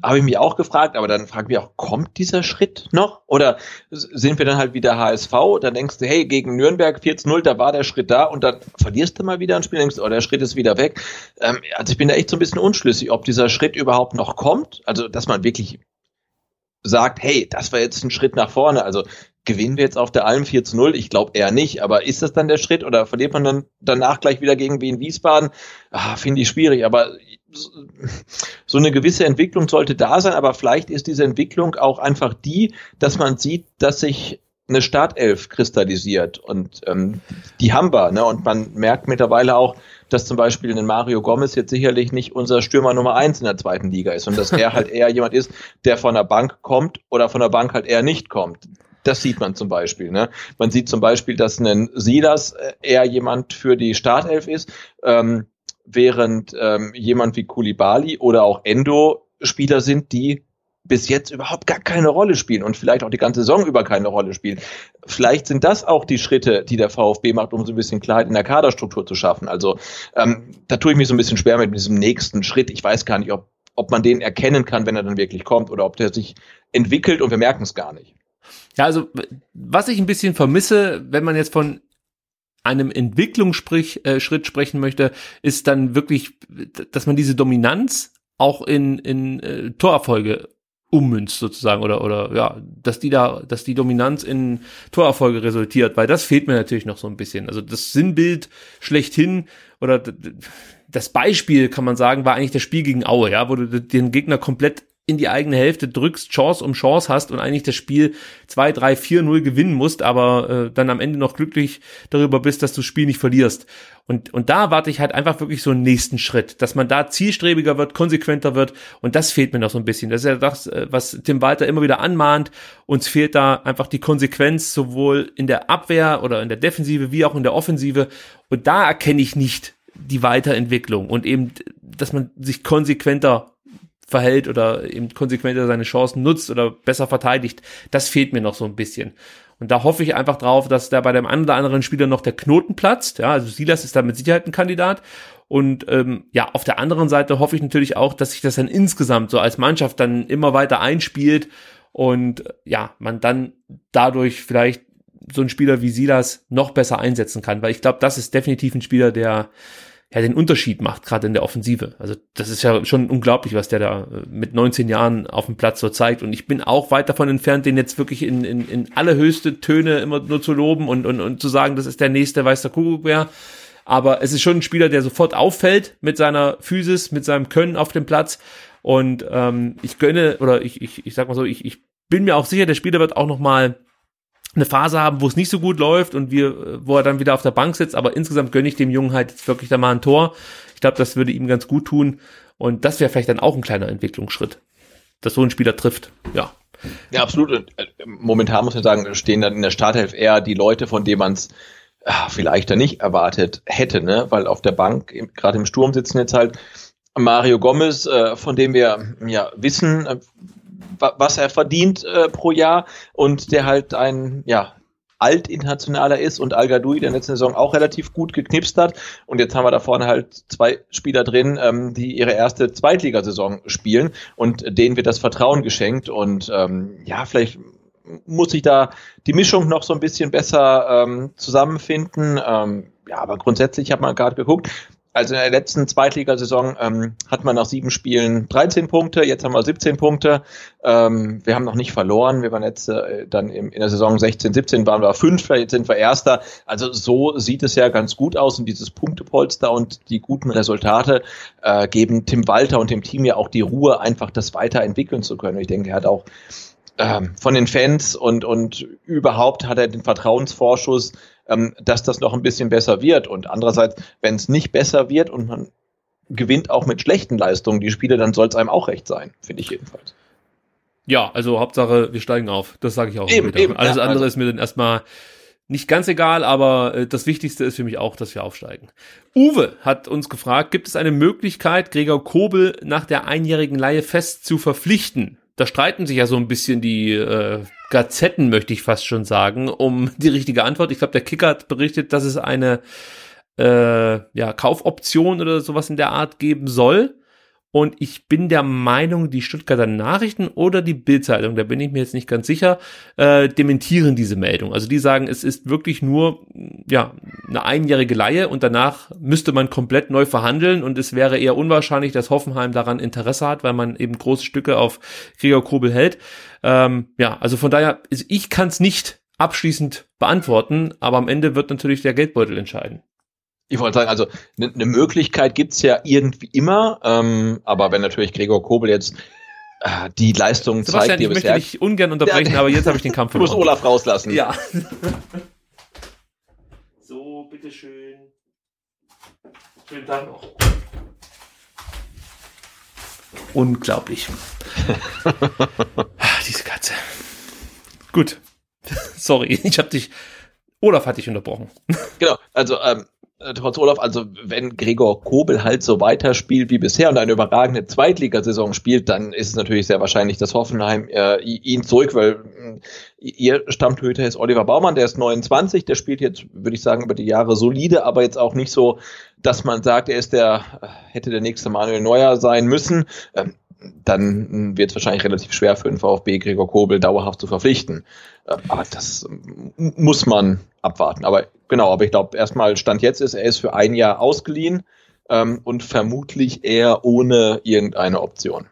habe ich mich auch gefragt, aber dann frage ich mich auch, kommt dieser Schritt noch? Oder sind wir dann halt wieder HSV? Dann denkst du, hey, gegen Nürnberg 4-0, da war der Schritt da und dann verlierst du mal wieder ein Spiel, denkst du, oh, der Schritt ist wieder weg. Ähm, also ich bin da echt so ein bisschen unschlüssig, ob dieser Schritt überhaupt noch kommt. Also, dass man wirklich sagt, hey, das war jetzt ein Schritt nach vorne. Also gewinnen wir jetzt auf der Alm 4 zu 0? Ich glaube eher nicht. Aber ist das dann der Schritt oder verliert man dann danach gleich wieder gegen Wien Wiesbaden? Ah, Finde ich schwierig. Aber so eine gewisse Entwicklung sollte da sein. Aber vielleicht ist diese Entwicklung auch einfach die, dass man sieht, dass sich eine Startelf kristallisiert und ähm, die haben wir. Ne? Und man merkt mittlerweile auch, dass zum Beispiel ein Mario Gomez jetzt sicherlich nicht unser Stürmer Nummer eins in der zweiten Liga ist und dass er halt eher jemand ist, der von der Bank kommt oder von der Bank halt eher nicht kommt. Das sieht man zum Beispiel. Ne? Man sieht zum Beispiel, dass ein Silas äh, eher jemand für die Startelf ist, ähm, während ähm, jemand wie Kulibali oder auch Endo Spieler sind, die bis jetzt überhaupt gar keine Rolle spielen und vielleicht auch die ganze Saison über keine Rolle spielen. Vielleicht sind das auch die Schritte, die der VfB macht, um so ein bisschen Klarheit in der Kaderstruktur zu schaffen. Also ähm, da tue ich mich so ein bisschen schwer mit diesem nächsten Schritt. Ich weiß gar nicht, ob, ob man den erkennen kann, wenn er dann wirklich kommt oder ob der sich entwickelt und wir merken es gar nicht. Ja, also was ich ein bisschen vermisse, wenn man jetzt von einem Entwicklungsschritt äh, sprechen möchte, ist dann wirklich, dass man diese Dominanz auch in, in äh, Torerfolge ummünzt sozusagen oder oder ja, dass die da, dass die Dominanz in Torerfolge resultiert, weil das fehlt mir natürlich noch so ein bisschen. Also das Sinnbild schlechthin oder das Beispiel kann man sagen, war eigentlich das Spiel gegen Aue, ja, wo du den Gegner komplett in die eigene Hälfte drückst, Chance um Chance hast und eigentlich das Spiel 2, 3, 4, 0 gewinnen musst, aber äh, dann am Ende noch glücklich darüber bist, dass du das Spiel nicht verlierst. Und, und da warte ich halt einfach wirklich so einen nächsten Schritt, dass man da zielstrebiger wird, konsequenter wird und das fehlt mir noch so ein bisschen. Das ist ja das, äh, was Tim Walter immer wieder anmahnt. Uns fehlt da einfach die Konsequenz sowohl in der Abwehr oder in der Defensive wie auch in der Offensive und da erkenne ich nicht die Weiterentwicklung und eben, dass man sich konsequenter verhält oder eben konsequenter seine Chancen nutzt oder besser verteidigt, das fehlt mir noch so ein bisschen. Und da hoffe ich einfach drauf, dass da bei dem einen oder anderen Spieler noch der Knoten platzt. Ja, also Silas ist da mit Sicherheit ein Kandidat. Und ähm, ja, auf der anderen Seite hoffe ich natürlich auch, dass sich das dann insgesamt so als Mannschaft dann immer weiter einspielt und ja, man dann dadurch vielleicht so einen Spieler wie Silas noch besser einsetzen kann, weil ich glaube, das ist definitiv ein Spieler, der ja den Unterschied macht, gerade in der Offensive. Also das ist ja schon unglaublich, was der da äh, mit 19 Jahren auf dem Platz so zeigt. Und ich bin auch weit davon entfernt, den jetzt wirklich in, in, in allerhöchste Töne immer nur zu loben und, und, und zu sagen, das ist der nächste weißer Kugelbär. Aber es ist schon ein Spieler, der sofort auffällt mit seiner Physis, mit seinem Können auf dem Platz. Und ähm, ich gönne, oder ich, ich, ich sag mal so, ich, ich bin mir auch sicher, der Spieler wird auch noch mal eine Phase haben, wo es nicht so gut läuft und wir, wo er dann wieder auf der Bank sitzt, aber insgesamt gönne ich dem Jungen halt jetzt wirklich da mal ein Tor. Ich glaube, das würde ihm ganz gut tun und das wäre vielleicht dann auch ein kleiner Entwicklungsschritt, dass so ein Spieler trifft. Ja. Ja, absolut. Äh, momentan muss man sagen, stehen dann in der Startelf eher die Leute, von denen man es ah, vielleicht dann nicht erwartet hätte, ne? Weil auf der Bank, gerade im Sturm sitzen jetzt halt Mario Gomez, äh, von dem wir ja wissen, äh, was er verdient äh, pro Jahr und der halt ein, ja, Altinternationaler ist und Al Gadoui der letzten Saison auch relativ gut geknipst hat. Und jetzt haben wir da vorne halt zwei Spieler drin, ähm, die ihre erste Zweitligasaison spielen und denen wird das Vertrauen geschenkt. Und ähm, ja, vielleicht muss sich da die Mischung noch so ein bisschen besser ähm, zusammenfinden. Ähm, ja, aber grundsätzlich hat man gerade geguckt, also in der letzten Zweitligasaison ähm, hat man nach sieben Spielen 13 Punkte, jetzt haben wir 17 Punkte. Ähm, wir haben noch nicht verloren. Wir waren jetzt äh, dann im, in der Saison 16, 17 waren wir Fünfter, jetzt sind wir Erster. Also so sieht es ja ganz gut aus und dieses Punktepolster und die guten Resultate äh, geben Tim Walter und dem Team ja auch die Ruhe, einfach das weiterentwickeln zu können. Ich denke, er hat auch ähm, von den Fans und, und überhaupt hat er den Vertrauensvorschuss ähm, dass das noch ein bisschen besser wird. Und andererseits, wenn es nicht besser wird und man gewinnt auch mit schlechten Leistungen die Spiele, dann soll es einem auch recht sein, finde ich jedenfalls. Ja, also Hauptsache, wir steigen auf. Das sage ich auch eben, eben, Alles ja, andere also. ist mir dann erstmal nicht ganz egal, aber äh, das Wichtigste ist für mich auch, dass wir aufsteigen. Uwe hat uns gefragt, gibt es eine Möglichkeit, Gregor Kobel nach der einjährigen Leihe fest zu verpflichten? Da streiten sich ja so ein bisschen die äh, Gazetten, möchte ich fast schon sagen, um die richtige Antwort. Ich glaube, der Kicker hat berichtet, dass es eine äh, ja, Kaufoption oder sowas in der Art geben soll. Und ich bin der Meinung, die Stuttgarter Nachrichten oder die Bildzeitung, da bin ich mir jetzt nicht ganz sicher, äh, dementieren diese Meldung. Also die sagen, es ist wirklich nur ja eine einjährige Leihe und danach müsste man komplett neu verhandeln und es wäre eher unwahrscheinlich, dass Hoffenheim daran Interesse hat, weil man eben große Stücke auf Gregor Kobel hält. Ähm, ja, also von daher, ich kann es nicht abschließend beantworten, aber am Ende wird natürlich der Geldbeutel entscheiden. Ich wollte sagen, also eine ne Möglichkeit gibt's ja irgendwie immer, ähm, aber wenn natürlich Gregor Kobel jetzt äh, die Leistung Sebastian, zeigt, die ich möchte dich ungern unterbrechen, ja, aber jetzt habe ich den Kampf verloren. Du musst Olaf rauslassen. Ja. so, bitteschön. Schönen Tag noch. Unglaublich. Diese Katze. Gut. Sorry, ich habe dich. Olaf hat dich unterbrochen. Genau, also ähm, äh, trotz Olaf, also wenn Gregor Kobel halt so weiterspielt wie bisher und eine überragende Zweitligasaison spielt, dann ist es natürlich sehr wahrscheinlich, dass Hoffenheim äh, ihn zurück, weil äh, ihr Stammtöter ist Oliver Baumann, der ist 29, der spielt jetzt, würde ich sagen, über die Jahre solide, aber jetzt auch nicht so, dass man sagt, er ist der, äh, hätte der nächste Manuel Neuer sein müssen. Ähm, dann wird es wahrscheinlich relativ schwer für den VfB Gregor Kobel dauerhaft zu verpflichten. Äh, aber das muss man abwarten. Aber genau, aber ich glaube, erstmal Stand jetzt ist, er ist für ein Jahr ausgeliehen ähm, und vermutlich eher ohne irgendeine Option.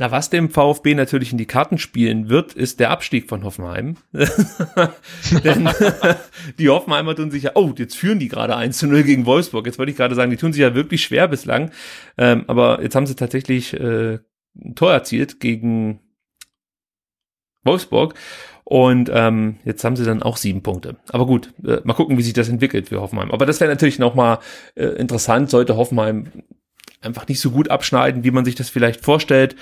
Na, was dem VfB natürlich in die Karten spielen wird, ist der Abstieg von Hoffenheim. Denn die Hoffenheimer tun sich ja, oh, jetzt führen die gerade 1 zu 0 gegen Wolfsburg. Jetzt wollte ich gerade sagen, die tun sich ja wirklich schwer bislang. Ähm, aber jetzt haben sie tatsächlich äh, ein Tor erzielt gegen Wolfsburg. Und ähm, jetzt haben sie dann auch sieben Punkte. Aber gut, äh, mal gucken, wie sich das entwickelt für Hoffenheim. Aber das wäre natürlich nochmal äh, interessant, sollte Hoffenheim einfach nicht so gut abschneiden, wie man sich das vielleicht vorstellt.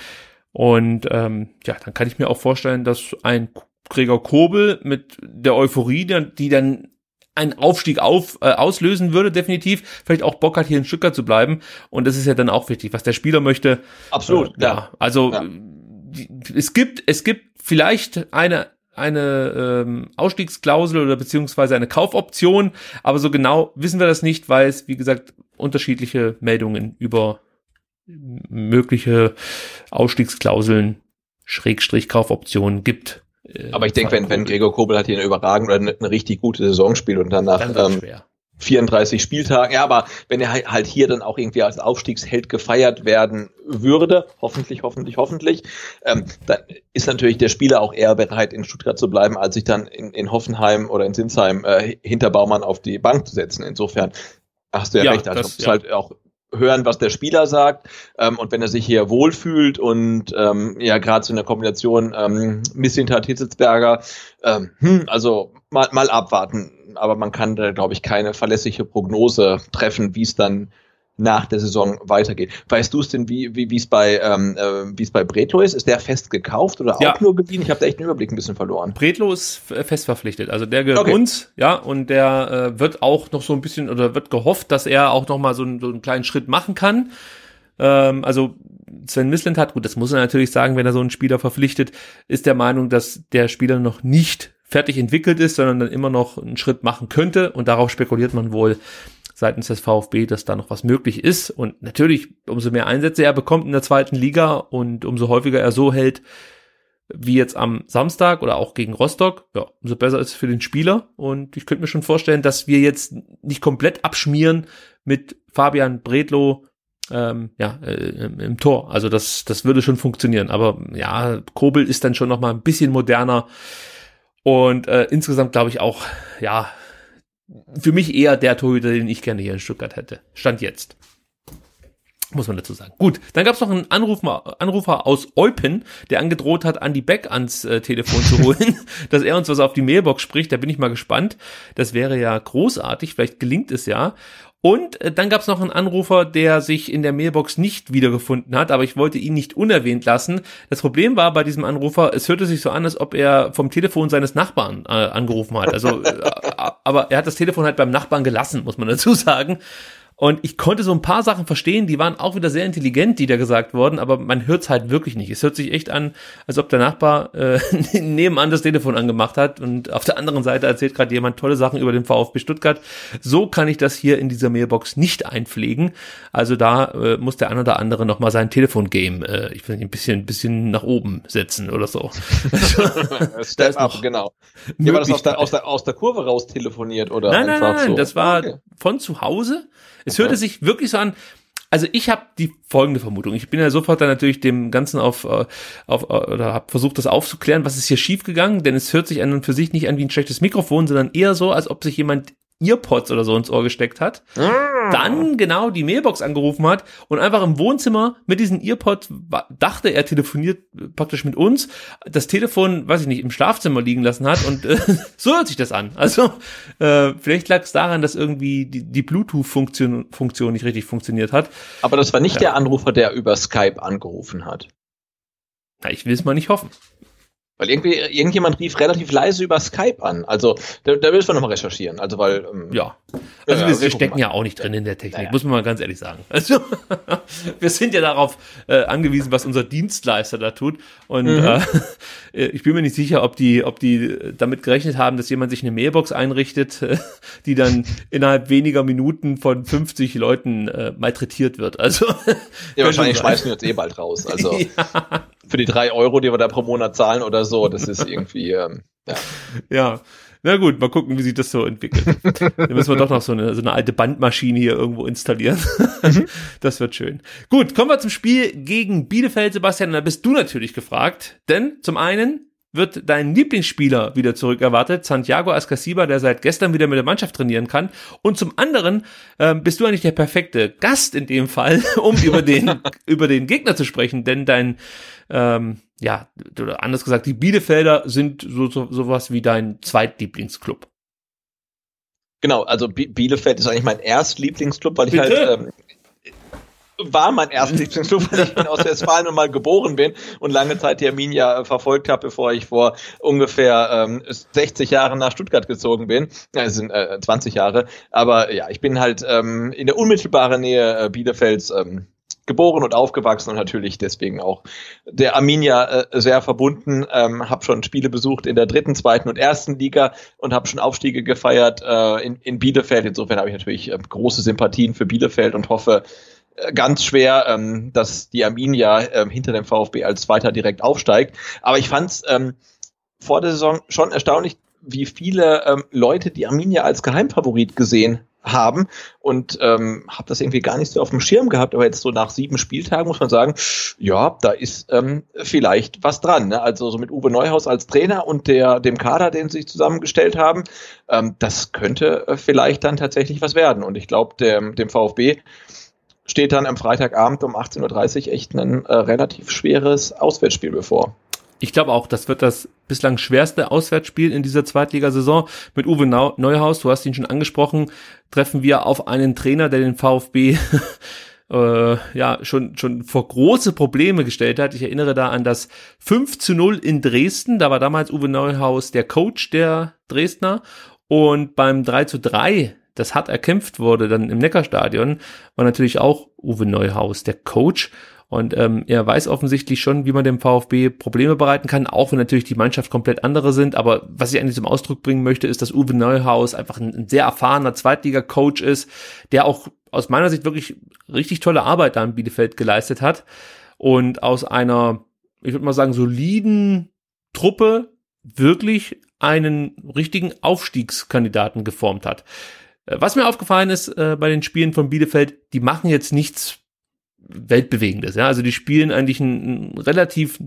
Und ähm, ja, dann kann ich mir auch vorstellen, dass ein Gregor Kobel mit der Euphorie, die dann einen Aufstieg auf, äh, auslösen würde, definitiv, vielleicht auch Bock hat, hier in Stuttgart zu bleiben. Und das ist ja dann auch wichtig, was der Spieler möchte. Absolut, äh, ja. Also Ja. es gibt, es gibt vielleicht eine eine ähm, Ausstiegsklausel oder beziehungsweise eine Kaufoption, aber so genau wissen wir das nicht, weil es, wie gesagt, unterschiedliche Meldungen über mögliche Ausstiegsklauseln, Schrägstrich Kaufoptionen gibt. Äh, Aber ich denke, wenn, wenn Gregor Kobel hat hier eine überragende oder eine, richtig gute Saison spielt und dann nach Dann ähm, schwer. 34 Spieltagen, ja, aber wenn er halt hier dann auch irgendwie als Aufstiegsheld gefeiert werden würde, hoffentlich, hoffentlich, hoffentlich, ähm, dann ist natürlich der Spieler auch eher bereit, in Stuttgart zu bleiben, als sich dann in, in Hoffenheim oder in Sinsheim äh, hinter Baumann auf die Bank zu setzen. Insofern hast du ja, Ja, recht, also das- ja. halt auch hören, was der Spieler sagt. Ähm, und wenn er sich hier wohlfühlt und ähm, ja gerade so in der Kombination ähm, Missintat Hitzelsberger, ähm, hm, also mal, mal abwarten, aber man kann da glaube ich keine verlässliche Prognose treffen, wie es dann nach der Saison weitergeht. Weißt du es denn, wie wie wie es bei ähm, äh, wie es bei Bretlo ist? Ist der fest gekauft oder auch Ja. nur geliehen? Ich habe da echt den Überblick ein bisschen verloren. Bredlo ist fest verpflichtet. Also der gehört Okay. uns, ja, und der äh, wird auch noch so ein bisschen oder wird gehofft, dass er auch noch mal so, einen- so einen kleinen Schritt machen kann. Ähm, also Sven Misland hat, gut, das muss er natürlich sagen, wenn er so einen Spieler verpflichtet, ist der Meinung, dass der Spieler noch nicht fertig entwickelt ist, sondern dann immer noch einen Schritt machen könnte. Und darauf spekuliert man wohl seitens des VfB, dass da noch was möglich ist. Und natürlich, umso mehr Einsätze er bekommt in der zweiten Liga und umso häufiger er so hält, wie jetzt am Samstag oder auch gegen Rostock, ja, umso besser ist es für den Spieler. Und ich könnte mir schon vorstellen, dass wir jetzt nicht komplett abschmieren mit Fabian Bredlow ähm, ja, äh, im, im Tor. Also das, das würde schon funktionieren. Aber ja, Kobel ist dann schon noch mal ein bisschen moderner. Und äh, insgesamt glaube ich auch, ja, für mich eher der Torhüter, den ich gerne hier in Stuttgart hätte. Stand jetzt. Muss man dazu sagen. Gut, dann gab es noch einen Anrufer, Anrufer aus Eupen, der angedroht hat, Andy Beck ans äh, Telefon zu holen, dass er uns was auf die Mailbox spricht. Da bin ich mal gespannt. Das wäre ja großartig. Vielleicht gelingt es ja. Und äh, dann gab es noch einen Anrufer, der sich in der Mailbox nicht wiedergefunden hat, aber ich wollte ihn nicht unerwähnt lassen. Das Problem war bei diesem Anrufer, es hörte sich so an, als ob er vom Telefon seines Nachbarn äh, angerufen hat. Also, äh, aber er hat das Telefon halt beim Nachbarn gelassen, muss man dazu sagen. Und ich konnte so ein paar Sachen verstehen, die waren auch wieder sehr intelligent, die da gesagt wurden, aber man hört es halt wirklich nicht. Es hört sich echt an, als ob der Nachbar äh, nebenan das Telefon angemacht hat und auf der anderen Seite erzählt gerade jemand tolle Sachen über den VfB Stuttgart. So kann ich das hier in dieser Mailbox nicht einpflegen. Also da äh, muss der ein oder andere nochmal sein Telefongame, äh, ich will ein bisschen, ein bisschen nach oben setzen oder so. Step up, genau. Ja, war das aus der, aus, der, aus der Kurve raus telefoniert oder Nein, nein, einfach nein, so? das war Okay. von zu Hause. Es Okay. hörte sich wirklich so an. Also ich habe die folgende Vermutung. Ich bin ja sofort dann natürlich dem Ganzen auf, äh, auf äh, oder habe versucht, das aufzuklären, was ist hier schiefgegangen, denn es hört sich an und für sich nicht an wie ein schlechtes Mikrofon, sondern eher so, als ob sich jemand Earpods oder so ins Ohr gesteckt hat, dann genau die Mailbox angerufen hat und einfach im Wohnzimmer mit diesen Earpods dachte, er telefoniert praktisch mit uns, das Telefon, weiß ich nicht, im Schlafzimmer liegen lassen hat und äh, so hört sich das an. Also äh, vielleicht lag es daran, dass irgendwie die, die Bluetooth-Funktion Funktion nicht richtig funktioniert hat. Aber das war nicht Ja. der Anrufer, der über Skype angerufen hat. Na, ich will es mal nicht hoffen. Weil irgendwie, irgendjemand rief relativ leise über Skype an. Also, da, da müssen wir nochmal recherchieren. Also, weil. Ähm, Ja. Also Ja, wir, wir stecken mal. ja auch nicht drin in der Technik, Naja. muss man mal ganz ehrlich sagen. Also wir sind ja darauf äh, angewiesen, was unser Dienstleister da tut. Und Mhm. äh, ich bin mir nicht sicher, ob die, ob die damit gerechnet haben, dass jemand sich eine Mailbox einrichtet, äh, die dann innerhalb weniger Minuten von 50 Leuten äh, malträtiert wird. Also Ja, wahrscheinlich schmeißen wir uns eh bald raus. Also, Ja. Für die drei Euro, die wir da pro Monat zahlen oder so, das ist irgendwie, ähm, ja. Ja, Na gut, mal gucken, wie sich das so entwickelt. Dann müssen wir doch noch so eine, so eine alte Bandmaschine hier irgendwo installieren. das wird schön. Gut, kommen wir zum Spiel gegen Bielefeld, Sebastian. Da bist du natürlich gefragt. Denn zum einen wird dein Lieblingsspieler wieder zurück erwartet, Santiago Ascasiba, der seit gestern wieder mit der Mannschaft trainieren kann. Und zum anderen ähm, bist du eigentlich der perfekte Gast in dem Fall, um über den über den Gegner zu sprechen, denn dein ähm, ja oder anders gesagt, die Bielefelder sind so, so sowas wie dein Zweitlieblingsclub. Genau, also Bielefeld ist eigentlich mein Erstlieblingsclub, weil ich Bitte? halt ähm, war mein erster Lieblingsclub, weil ich aus Westfalen und mal geboren bin und lange Zeit die Arminia äh, verfolgt habe, bevor ich vor ungefähr ähm, 60 Jahren nach Stuttgart gezogen bin. Es sind äh, 20 Jahre. Aber ja, ich bin halt ähm, in der unmittelbaren Nähe äh, Bielefelds ähm, geboren und aufgewachsen und natürlich deswegen auch der Arminia äh, sehr verbunden. Ähm, habe schon Spiele besucht in der dritten, zweiten und ersten Liga und habe schon Aufstiege gefeiert äh, in, in Bielefeld. Insofern habe ich natürlich äh, große Sympathien für Bielefeld und hoffe äh, ganz schwer, ähm, dass die Arminia ähm, hinter dem VfB als Zweiter direkt aufsteigt. Aber ich fand es ähm, vor der Saison schon erstaunlich, wie viele ähm, Leute die Arminia als Geheimfavorit gesehen haben und ähm, habe das irgendwie gar nicht so auf dem Schirm gehabt, aber jetzt so nach sieben Spieltagen muss man sagen, ja, da ist ähm, vielleicht was dran. Ne? Also so mit Uwe Neuhaus als Trainer und der dem Kader, den sie sich zusammengestellt haben, ähm, das könnte äh, vielleicht dann tatsächlich was werden. Und ich glaube, dem, VfB steht dann am Freitagabend um 18.30 Uhr echt ein äh, relativ schweres Auswärtsspiel bevor. Ich glaube auch, das wird das bislang schwerste Auswärtsspiel in dieser Zweitligasaison. Mit Uwe Neuhaus, du hast ihn schon angesprochen, treffen wir auf einen Trainer, der den VfB äh, ja schon schon vor große Probleme gestellt hat. Ich erinnere da an das 5 zu 0 in Dresden. Da war damals Uwe Neuhaus der Coach der Dresdner. Und beim 3 zu 3 das hart erkämpft wurde, dann im Neckarstadion, war natürlich auch Uwe Neuhaus der Coach. Und ähm, er weiß offensichtlich schon, wie man dem VfB Probleme bereiten kann, auch wenn natürlich die Mannschaft komplett andere sind. Aber was ich eigentlich zum Ausdruck bringen möchte, ist, dass Uwe Neuhaus einfach ein, ein sehr erfahrener Zweitliga-Coach ist, der auch aus meiner Sicht wirklich richtig tolle Arbeit da in Bielefeld geleistet hat. Und aus einer, ich würde mal sagen, soliden Truppe wirklich einen richtigen Aufstiegskandidaten geformt hat. Äh, Was mir aufgefallen ist äh, bei den Spielen von Bielefeld, die machen jetzt nichts Weltbewegendes. Ja? Also die spielen eigentlich ein, ein relativ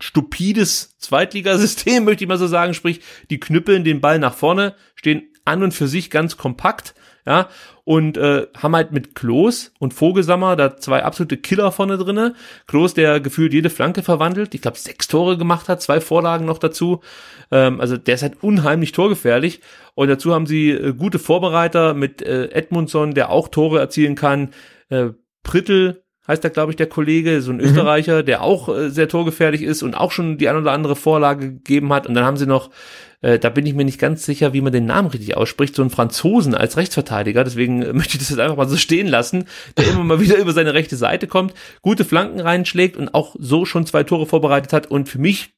stupides Zweitligasystem, möchte ich mal so sagen. Sprich, die knüppeln den Ball nach vorne, stehen an und für sich ganz kompakt, ja, und äh, haben halt mit Klos und Vogelsammer da zwei absolute Killer vorne drinne. Klos, der gefühlt jede Flanke verwandelt, ich glaube sechs Tore gemacht hat, zwei Vorlagen noch dazu. Ähm, also der ist halt unheimlich torgefährlich. Und dazu haben sie äh, gute Vorbereiter mit äh, Edmundson, der auch Tore erzielen kann. Äh, Prittel heißt da, glaube ich, der Kollege, so ein Österreicher, der auch äh, sehr torgefährlich ist und auch schon die ein oder andere Vorlage gegeben hat. Und dann haben sie noch, äh, da bin ich mir nicht ganz sicher, wie man den Namen richtig ausspricht, so einen Franzosen als Rechtsverteidiger. Deswegen äh, möchte ich das jetzt einfach mal so stehen lassen, der immer mal wieder über seine rechte Seite kommt, gute Flanken reinschlägt und auch so schon zwei Tore vorbereitet hat. Und für mich,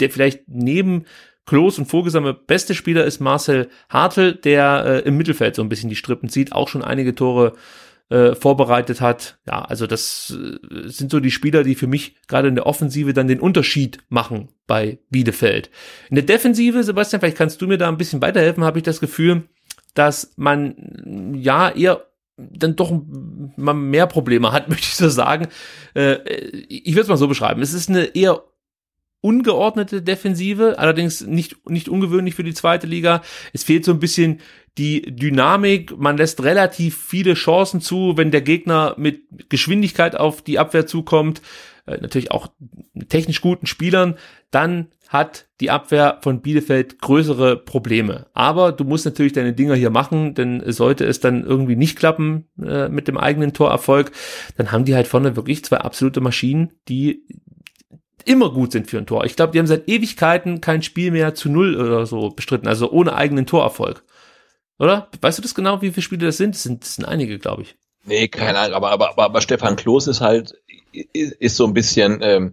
der vielleicht neben Klos und Vogelsammer beste Spieler ist Marcel Hartl, der äh, im Mittelfeld so ein bisschen die Strippen zieht, auch schon einige Tore äh, vorbereitet hat. Ja, also das äh, sind so die Spieler, die für mich gerade in der Offensive dann den Unterschied machen bei Bielefeld. In der Defensive, Sebastian, vielleicht kannst du mir da ein bisschen weiterhelfen, habe ich das Gefühl, dass man ja eher dann doch mal mehr Probleme hat, möchte ich so sagen. Äh, ich würde es mal so beschreiben. Es ist eine eher ungeordnete Defensive, allerdings nicht, nicht ungewöhnlich für die zweite Liga. Es fehlt so ein bisschen die Dynamik, man lässt relativ viele Chancen zu, wenn der Gegner mit Geschwindigkeit auf die Abwehr zukommt, äh, natürlich auch technisch guten Spielern, dann hat die Abwehr von Bielefeld größere Probleme. Aber du musst natürlich deine Dinger hier machen, denn sollte es dann irgendwie nicht klappen äh, mit dem eigenen Torerfolg, dann haben die halt vorne wirklich zwei absolute Maschinen, die immer gut sind für ein Tor. Ich glaube, die haben seit Ewigkeiten kein Spiel mehr zu null oder so bestritten, also ohne eigenen Torerfolg. Oder? Weißt du das genau, wie viele Spiele das sind? Das sind, das sind einige, glaube ich. Nee, keine Ahnung, aber, aber, aber, aber Stefan Klos ist halt, ist, ist so ein bisschen ähm,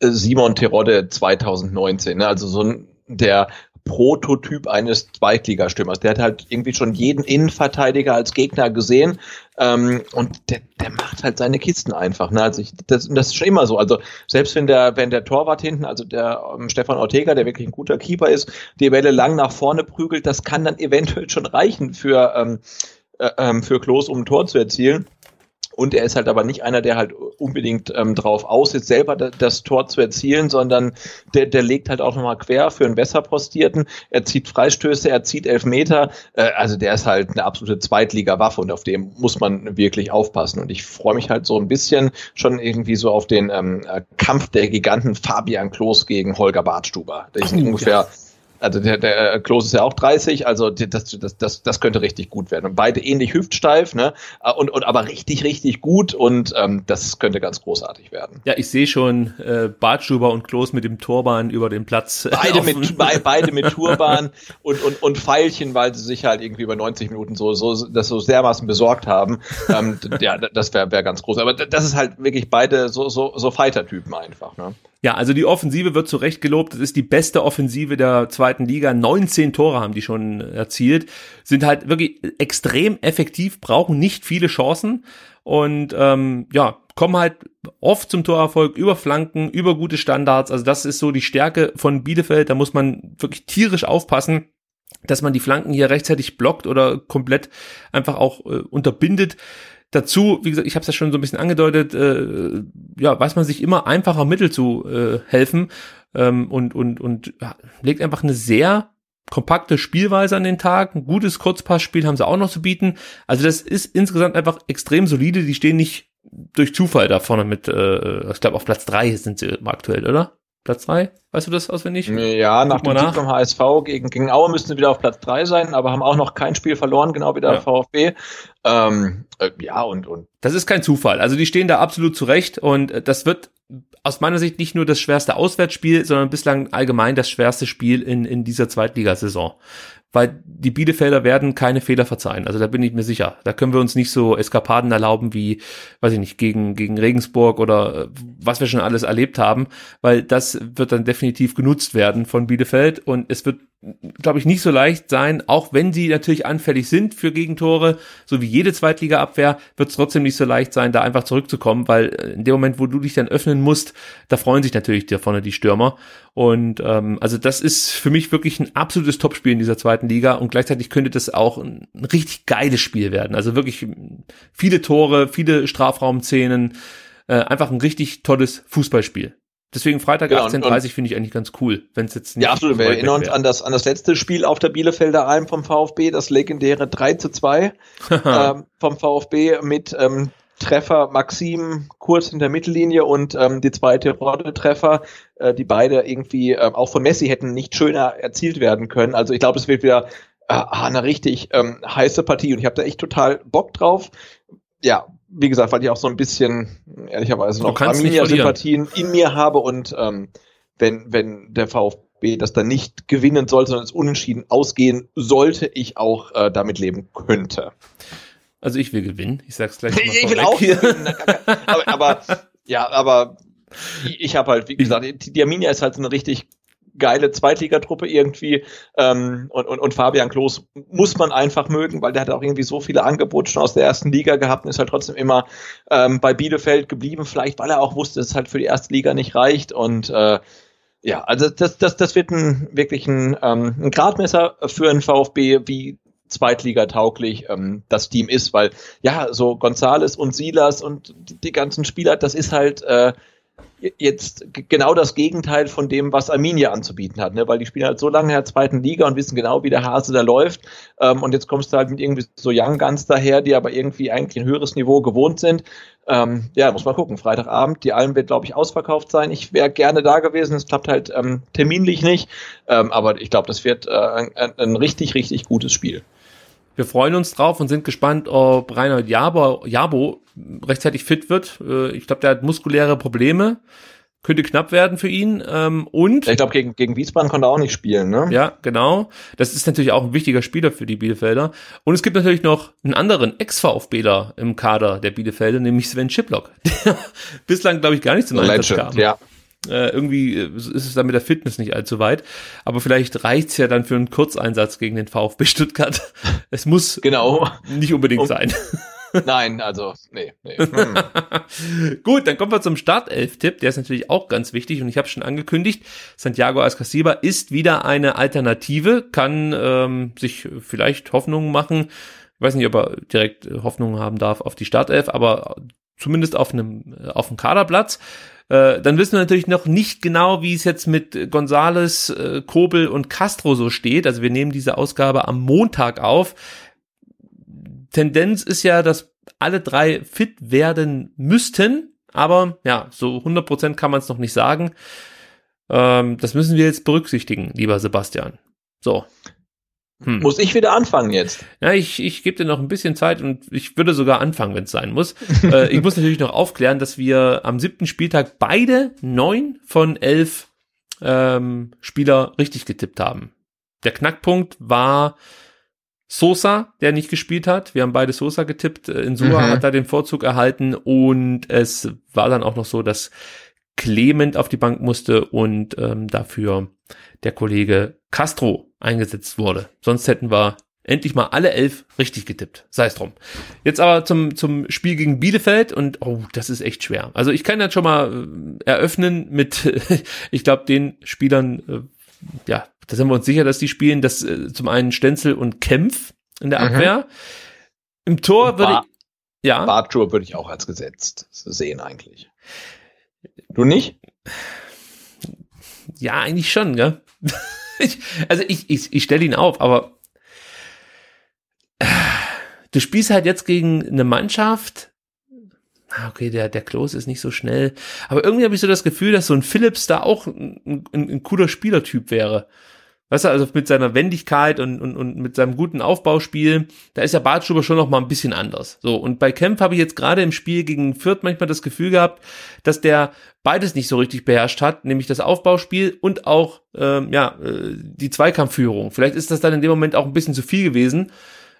Simon Terodde 2019, ne? also so ein, der Prototyp eines Zweitligastürmers. Der hat halt irgendwie schon jeden Innenverteidiger als Gegner gesehen ähm, und der, der macht halt seine Kisten einfach. Ne? Also ich, das, das ist schon immer so. Also selbst wenn der, wenn der Torwart hinten, also der ähm, Stefan Ortega, der wirklich ein guter Keeper ist, die Bälle lang nach vorne prügelt, das kann dann eventuell schon reichen für, ähm, äh, ähm, für Klos, um ein Tor zu erzielen. Und er ist halt aber nicht einer, der halt unbedingt ähm, drauf aus ist, selber das Tor zu erzielen, sondern der, der legt halt auch nochmal quer für einen besser postierten. Er zieht Freistöße, er zieht Elfmeter. Äh, also der ist halt eine absolute Zweitliga-Waffe und auf dem muss man wirklich aufpassen. Und ich freue mich halt so ein bisschen schon irgendwie so auf den ähm, Kampf der Giganten Fabian Klos gegen Holger Bartstuber. Der ist Oh, ungefähr ja. Also der, der Klose ist ja auch 30, also das, das, das, das könnte richtig gut werden. Und beide ähnlich hüftsteif, ne? Äh, Und, und aber richtig, richtig gut und ähm, das könnte ganz großartig werden. Ja, ich sehe schon äh, Bartschuber und Klos mit dem Turban über den Platz. äh, Beide mit, be, beide mit Turban und, und, und Pfeilchen, weil sie sich halt irgendwie über 90 Minuten so, so, das so dermaßen besorgt haben. Ähm, ja, das wäre wär ganz groß. Aber das ist halt wirklich beide so, so, so Fighter-Typen einfach, ne? Ja, also die Offensive wird zu Recht gelobt. Das ist die beste Offensive der zweiten Liga. 19 Tore haben die schon erzielt. Sind halt wirklich extrem effektiv, brauchen nicht viele Chancen und ähm, ja, kommen halt oft zum Torerfolg über Flanken, über gute Standards. Also das ist so die Stärke von Bielefeld. Da muss man wirklich tierisch aufpassen dass man die Flanken hier rechtzeitig blockt oder komplett einfach auch äh, unterbindet. Dazu, wie gesagt, ich habe es ja schon so ein bisschen angedeutet, äh, ja, weiß man sich immer einfacher Mittel zu äh, helfen ähm, und und und ja, legt einfach eine sehr kompakte Spielweise an den Tag. Ein gutes Kurzpassspiel haben sie auch noch zu bieten. Also das ist insgesamt einfach extrem solide. Die stehen nicht durch Zufall da vorne mit, äh, ich glaube auf Platz drei sind sie aktuell, oder? Platz drei? Weißt du das auswendig? Ja, nach dem nach. Sieg vom HSV gegen, gegen Aue müssten sie wieder auf Platz drei sein, aber haben auch noch kein Spiel verloren, genau wie der Ja. VfB. Ähm, äh, ja, und, und Das ist kein Zufall. Also die stehen da absolut zurecht und äh, das wird aus meiner Sicht nicht nur das schwerste Auswärtsspiel, sondern bislang allgemein das schwerste Spiel in, in dieser Zweitligasaison. Weil die Bielefelder werden keine Fehler verzeihen. Also da bin ich mir sicher. Da können wir uns nicht so Eskapaden erlauben wie, weiß ich nicht, gegen, gegen Regensburg oder äh, was wir schon alles erlebt haben, weil das wird dann definitiv genutzt werden von Bielefeld und es wird glaube ich, nicht so leicht sein, auch wenn sie natürlich anfällig sind für Gegentore, so wie jede Zweitliga-Abwehr, wird es trotzdem nicht so leicht sein, da einfach zurückzukommen, weil äh, in dem Moment, wo du dich dann öffnen musst, da freuen sich natürlich da vorne die Stürmer. Und ähm, also das ist für mich wirklich ein absolutes Topspiel in dieser zweiten Liga und gleichzeitig könnte das auch ein, ein richtig geiles Spiel werden. Also wirklich viele Tore, viele Strafraumszenen, äh, einfach ein richtig tolles Fußballspiel. Deswegen Freitag Genau, und- 18.30 finde ich eigentlich ganz cool, wenn es jetzt nicht Ja, absolut. so Wir erinnern uns an das, an das letzte Spiel auf der Bielefelder Alm vom VfB, das legendäre 3 zu 2 ähm, vom VfB mit ähm, Treffer Maxim kurz in der Mittellinie und ähm, die zweite Rodde-Treffer, äh, die beide irgendwie ähm, auch von Messi hätten nicht schöner erzielt werden können. Also ich glaube, es wird wieder äh, eine richtig ähm, heiße Partie und ich habe da echt total Bock drauf. Ja, wie gesagt, weil ich auch so ein bisschen, ehrlicherweise noch Arminia-Sympathien in mir habe und ähm, wenn, wenn der VfB das dann nicht gewinnen sollte, sondern es unentschieden ausgehen sollte, ich auch äh, damit leben könnte. Also ich will gewinnen. Ich sag's gleich mal Ich will auch hier. gewinnen. aber, aber ja, aber ich, ich habe halt, wie gesagt, die, die Arminia ist halt so eine richtig geile Zweitligatruppe irgendwie ähm, und, und, und Fabian Klos muss man einfach mögen, weil der hat auch irgendwie so viele Angebote schon aus der ersten Liga gehabt und ist halt trotzdem immer ähm, bei Bielefeld geblieben, vielleicht weil er auch wusste, dass es halt für die erste Liga nicht reicht und äh, ja, also das, das, das wird ein wirklich ein, ähm, ein Gradmesser für einen VfB, wie Zweitliga-tauglich ähm, das Team ist, weil ja, so Gonzales und Silas und die, ganzen Spieler, das ist halt äh, jetzt genau das Gegenteil von dem, was Arminia anzubieten hat, ne? weil die spielen halt so lange in der zweiten Liga und wissen genau, wie der Hase da läuft ähm, und jetzt kommst du halt mit irgendwie so Young Guns daher, die aber irgendwie eigentlich ein höheres Niveau gewohnt sind. Ähm, ja, muss man gucken. Freitagabend, die Alm wird, glaube ich, ausverkauft sein. Ich wäre gerne da gewesen. Es klappt halt ähm, terminlich nicht. Ähm, aber ich glaube, das wird äh, ein, ein richtig, richtig gutes Spiel. Wir freuen uns drauf und sind gespannt, ob Reinhard Jabo, Jabo rechtzeitig fit wird. Äh, Ich glaube, der hat muskuläre Probleme. Könnte knapp werden für ihn. Ähm, Und Ich glaube, gegen, gegen Wiesbaden konnte er auch nicht spielen, ne? Ja, genau. Das ist natürlich auch ein wichtiger Spieler für die Bielefelder. Und es gibt natürlich noch einen anderen Ex-VfBler im Kader der Bielefelder, nämlich Sven Schiplock, der bislang, glaube ich, gar nicht zum Einsatz kam. ja. Äh, irgendwie äh, ist es da mit der Fitness nicht allzu weit. Aber vielleicht reicht's ja dann für einen Kurzeinsatz gegen den VfB Stuttgart. Es muss genau. nicht unbedingt Um- sein. Nein, also, nee, nee. Hm. Gut, dann kommen wir zum Startelf-Tipp. Der ist natürlich auch ganz wichtig und ich habe schon angekündigt, Santiago Ascasiba ist wieder eine Alternative, kann ähm, sich vielleicht Hoffnungen machen. Ich weiß nicht, ob er direkt Hoffnungen haben darf auf die Startelf, aber zumindest auf einem auf dem Kaderplatz. Äh, dann wissen wir natürlich noch nicht genau, wie es jetzt mit Gonzales, äh, Kobel und Castro so steht. Also wir nehmen diese Ausgabe am Montag auf. Tendenz ist ja, dass alle drei fit werden müssten, aber ja, so 100% kann man es noch nicht sagen. Ähm, das müssen wir jetzt berücksichtigen, lieber Sebastian. So. Hm. Muss ich wieder anfangen jetzt? Ja, ich, ich gebe dir noch ein bisschen Zeit und ich würde sogar anfangen, wenn es sein muss. äh, ich muss natürlich noch aufklären, dass wir am siebten Spieltag beide neun von elf ähm, Spieler richtig getippt haben. Der Knackpunkt war Sosa, der nicht gespielt hat. Wir haben beide Sosa getippt. Äh, Insua Mhm. hat da den Vorzug erhalten und es war dann auch noch so, dass Clement auf die Bank musste und ähm, dafür der Kollege Castro eingesetzt wurde. Sonst hätten wir endlich mal alle elf richtig getippt. Sei es drum. Jetzt aber zum, zum Spiel gegen Bielefeld und oh, das ist echt schwer. Also ich kann jetzt schon mal äh, eröffnen mit, ich glaube, den Spielern, äh, ja, da sind wir uns sicher, dass die spielen. Das äh, zum einen Stenzel und Kempf in der Mhm. Abwehr. Im Tor würde ich, ja. Bartschuhe würde ich auch als gesetzt sehen eigentlich. Du nicht? Ja, eigentlich schon, gell? ich, also ich, ich, ich stelle ihn auf, aber äh, du spielst halt jetzt gegen eine Mannschaft. Ah, Okay, der, der Klos ist nicht so schnell. Aber irgendwie habe ich so das Gefühl, dass so ein Phillips da auch ein, ein, ein cooler Spielertyp wäre. Weißt du, also mit seiner Wendigkeit und, und, und mit seinem guten Aufbauspiel, da ist der Bartschuber schon noch mal ein bisschen anders. So, und bei Kempf habe ich jetzt gerade im Spiel gegen Fürth manchmal das Gefühl gehabt, dass der beides nicht so richtig beherrscht hat, nämlich das Aufbauspiel und auch ähm, ja, äh, die Zweikampfführung. Vielleicht ist das dann in dem Moment auch ein bisschen zu viel gewesen.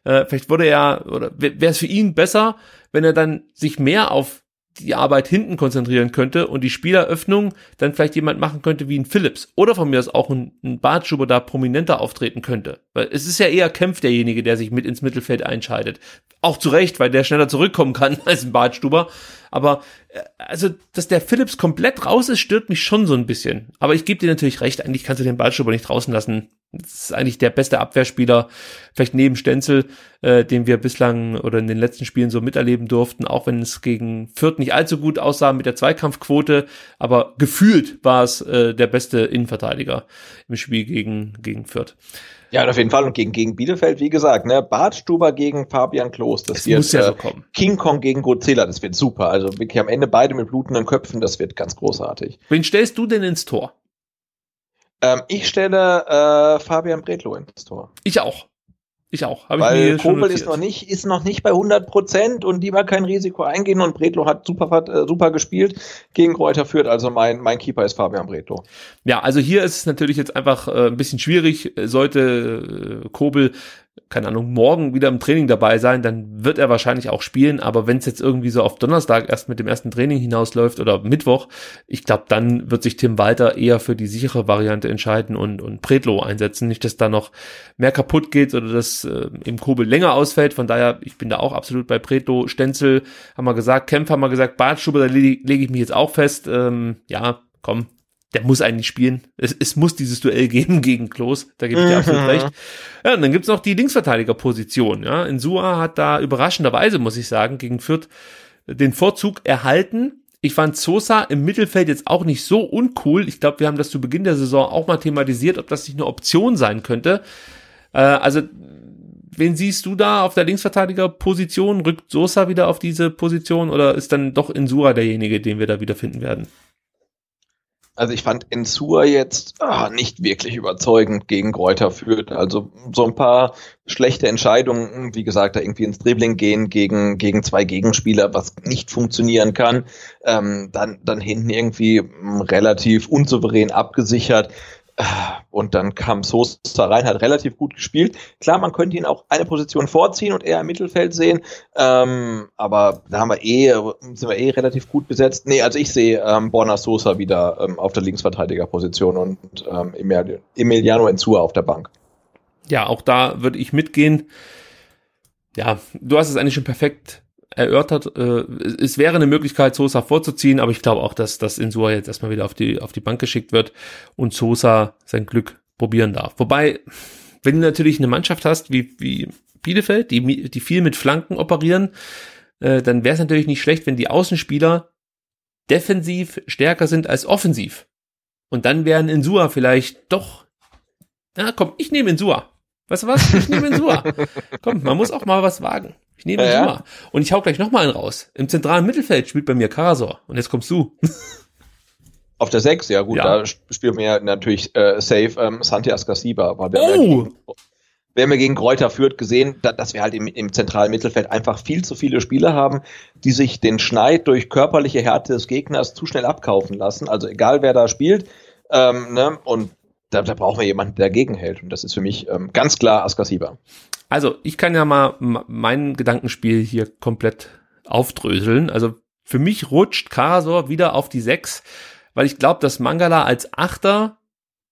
Äh, vielleicht wurde er, oder wäre es für ihn besser, wenn er dann sich mehr auf die Arbeit hinten konzentrieren könnte und die Spieleröffnung dann vielleicht jemand machen könnte wie ein Phillips oder von mir aus auch ein, ein Bartschuber da prominenter auftreten könnte. Weil es ist ja eher Kempf derjenige, der sich mit ins Mittelfeld einscheidet. Auch zu Recht, weil der schneller zurückkommen kann als ein Bartstuber. Aber äh, also, dass der Phillips komplett raus ist, stört mich schon so ein bisschen. Aber ich gebe dir natürlich recht, eigentlich kannst du den Bartstuber nicht draußen lassen. Das ist eigentlich der beste Abwehrspieler, vielleicht neben Stenzel, äh, den wir bislang oder in den letzten Spielen so miterleben durften, auch wenn es gegen Fürth nicht allzu gut aussah mit der Zweikampfquote, aber gefühlt war es äh, der beste Innenverteidiger im Spiel gegen, gegen Fürth. Ja, auf jeden Fall. Und gegen, gegen Bielefeld, wie gesagt, ne, Bartstuber gegen Fabian Klos, das Es wird muss ja so äh, kommen. King Kong gegen Godzilla, das wird super. Also wirklich am Ende beide mit blutenden Köpfen, das wird ganz großartig. Wen stellst du denn ins Tor? Ähm, ich stelle äh, Fabian Bredlow ins Tor. Ich auch. Ich auch. Hab ich Weil schon Kobel ist noch nicht, ist noch nicht bei 100 Prozent und lieber kein Risiko eingehen und Bredlow hat super, äh, super gespielt gegen Kräuter führt. Also mein, mein Keeper ist Fabian Bredlow. Ja, also hier ist es natürlich jetzt einfach äh, ein bisschen schwierig. Sollte äh, Kobel, keine Ahnung, morgen wieder im Training dabei sein, dann wird er wahrscheinlich auch spielen. Aber wenn es jetzt irgendwie so auf Donnerstag erst mit dem ersten Training hinausläuft oder Mittwoch, ich glaube, dann wird sich Tim Walter eher für die sichere Variante entscheiden und, und Predlo einsetzen. Nicht, dass da noch mehr kaputt geht oder dass äh, im Kobel länger ausfällt. Von daher, ich bin da auch absolut bei Predlo. Stenzel haben wir gesagt, Kempf haben wir gesagt, Bartstube, da lege lege ich mich jetzt auch fest. Ähm, ja, komm, der muss eigentlich spielen. Es, es muss dieses Duell geben gegen Klos, da gebe ich dir absolut Mhm. recht. Ja, und dann gibt's noch die Linksverteidigerposition. Ja. Insua hat da überraschenderweise, muss ich sagen, gegen Fürth den Vorzug erhalten. Ich fand Sosa im Mittelfeld jetzt auch nicht so uncool. Ich glaube, wir haben das zu Beginn der Saison auch mal thematisiert, ob das nicht eine Option sein könnte. Äh, also, wen siehst du da auf der Linksverteidigerposition? Rückt Sosa wieder auf diese Position oder ist dann doch Insua derjenige, den wir da wieder finden werden? Also ich fand Ensua jetzt ah, nicht wirklich überzeugend gegen Kräuter führt. Also so ein paar schlechte Entscheidungen, wie gesagt, da irgendwie ins Dribbling gehen gegen, gegen zwei Gegenspieler, was nicht funktionieren kann. Ähm, dann, dann hinten irgendwie mm, relativ unsouverän abgesichert. Und dann kam Sosa rein, hat relativ gut gespielt. Klar, man könnte ihn auch eine Position vorziehen und eher im Mittelfeld sehen. Ähm, aber da haben wir eh, sind wir eh relativ gut besetzt. Nee, also ich sehe ähm, Borna Sosa wieder ähm, auf der Linksverteidigerposition und ähm, Emiliano Enzua auf der Bank. Ja, auch da würde ich mitgehen. Ja, du hast es eigentlich schon perfekt erörtert. Äh, es wäre eine Möglichkeit, Sosa vorzuziehen, aber ich glaube auch, dass, dass Insua jetzt erstmal wieder auf die, auf die Bank geschickt wird und Sosa sein Glück probieren darf. Wobei, wenn du natürlich eine Mannschaft hast wie, wie Bielefeld, die, die viel mit Flanken operieren, äh, dann wäre es natürlich nicht schlecht, wenn die Außenspieler defensiv stärker sind als offensiv. Und dann wären Insua vielleicht doch, na komm, ich nehme Insua. Weißt du was? Ich nehme Insua. komm, man muss auch mal was wagen. Ich nehme ja, Insua. Ja. Und ich hau gleich noch mal einen raus. Im zentralen Mittelfeld spielt bei mir Karasor. Und jetzt kommst du. Auf der 6, ja gut, ja. da spielen wir natürlich äh, safe ähm, Santi Ascasiba. Oh! Gegen, wir haben gegen Kräuter führt gesehen, da, dass wir halt im, im zentralen Mittelfeld einfach viel zu viele Spieler haben, die sich den Schneid durch körperliche Härte des Gegners zu schnell abkaufen lassen. Also egal wer da spielt. Ähm, ne? Und da, da brauchen wir jemanden, der dagegen hält. Und das ist für mich ähm, ganz klar Askasiba. Also, ich kann ja mal mein Gedankenspiel hier komplett aufdröseln. Also, für mich rutscht Karasor wieder auf die 6, weil ich glaube, dass Mangala als Achter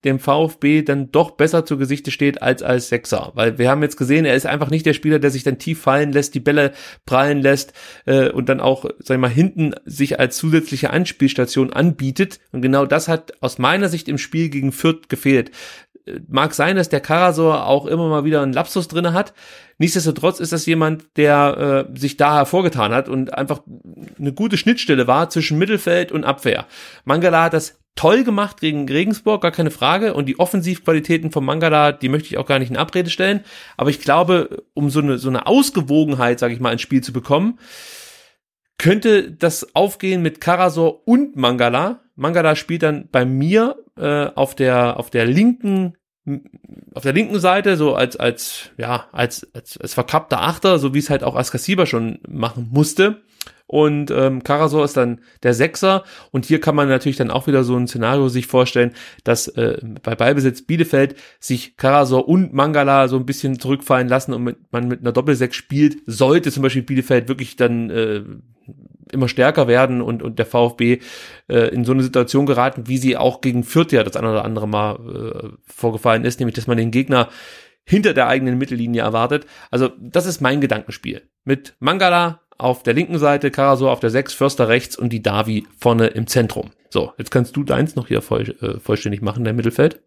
dem VfB dann doch besser zu Gesichte steht als als Sechser. Weil wir haben jetzt gesehen, er ist einfach nicht der Spieler, der sich dann tief fallen lässt, die Bälle prallen lässt äh, und dann auch, sag ich mal, hinten sich als zusätzliche Anspielstation anbietet. Und genau das hat aus meiner Sicht im Spiel gegen Fürth gefehlt. Mag sein, dass der Karasor auch immer mal wieder einen Lapsus drinne hat. Nichtsdestotrotz ist das jemand, der äh, sich da hervorgetan hat und einfach eine gute Schnittstelle war zwischen Mittelfeld und Abwehr. Mangala hat das toll gemacht gegen Regensburg, gar keine Frage. Und die Offensivqualitäten von Mangala, die möchte ich auch gar nicht in Abrede stellen. Aber ich glaube, um so eine, so eine Ausgewogenheit, sage ich mal, ins Spiel zu bekommen, könnte das aufgehen mit Karasor und Mangala. Mangala spielt dann bei mir äh, auf der auf der linken auf der linken Seite so als als ja als als, als verkappter Achter, so wie es halt auch Askasiba schon machen musste. Und ähm, Karasor ist dann der Sechser. Und hier kann man natürlich dann auch wieder so ein Szenario sich vorstellen, dass äh, bei Ballbesitz Bielefeld sich Karasor und Mangala so ein bisschen zurückfallen lassen und mit, man mit einer Doppelsechs spielt, sollte zum Beispiel Bielefeld wirklich dann äh, immer stärker werden und, und der VfB äh, in so eine Situation geraten, wie sie auch gegen Fürth ja das eine oder andere Mal äh, vorgefallen ist, nämlich dass man den Gegner hinter der eigenen Mittellinie erwartet. Also das ist mein Gedankenspiel. Mit Mangala, auf der linken Seite, Karasor auf der 6, Förster rechts und die Davi vorne im Zentrum. So, jetzt kannst du deins noch hier voll, äh, vollständig machen, der Mittelfeld.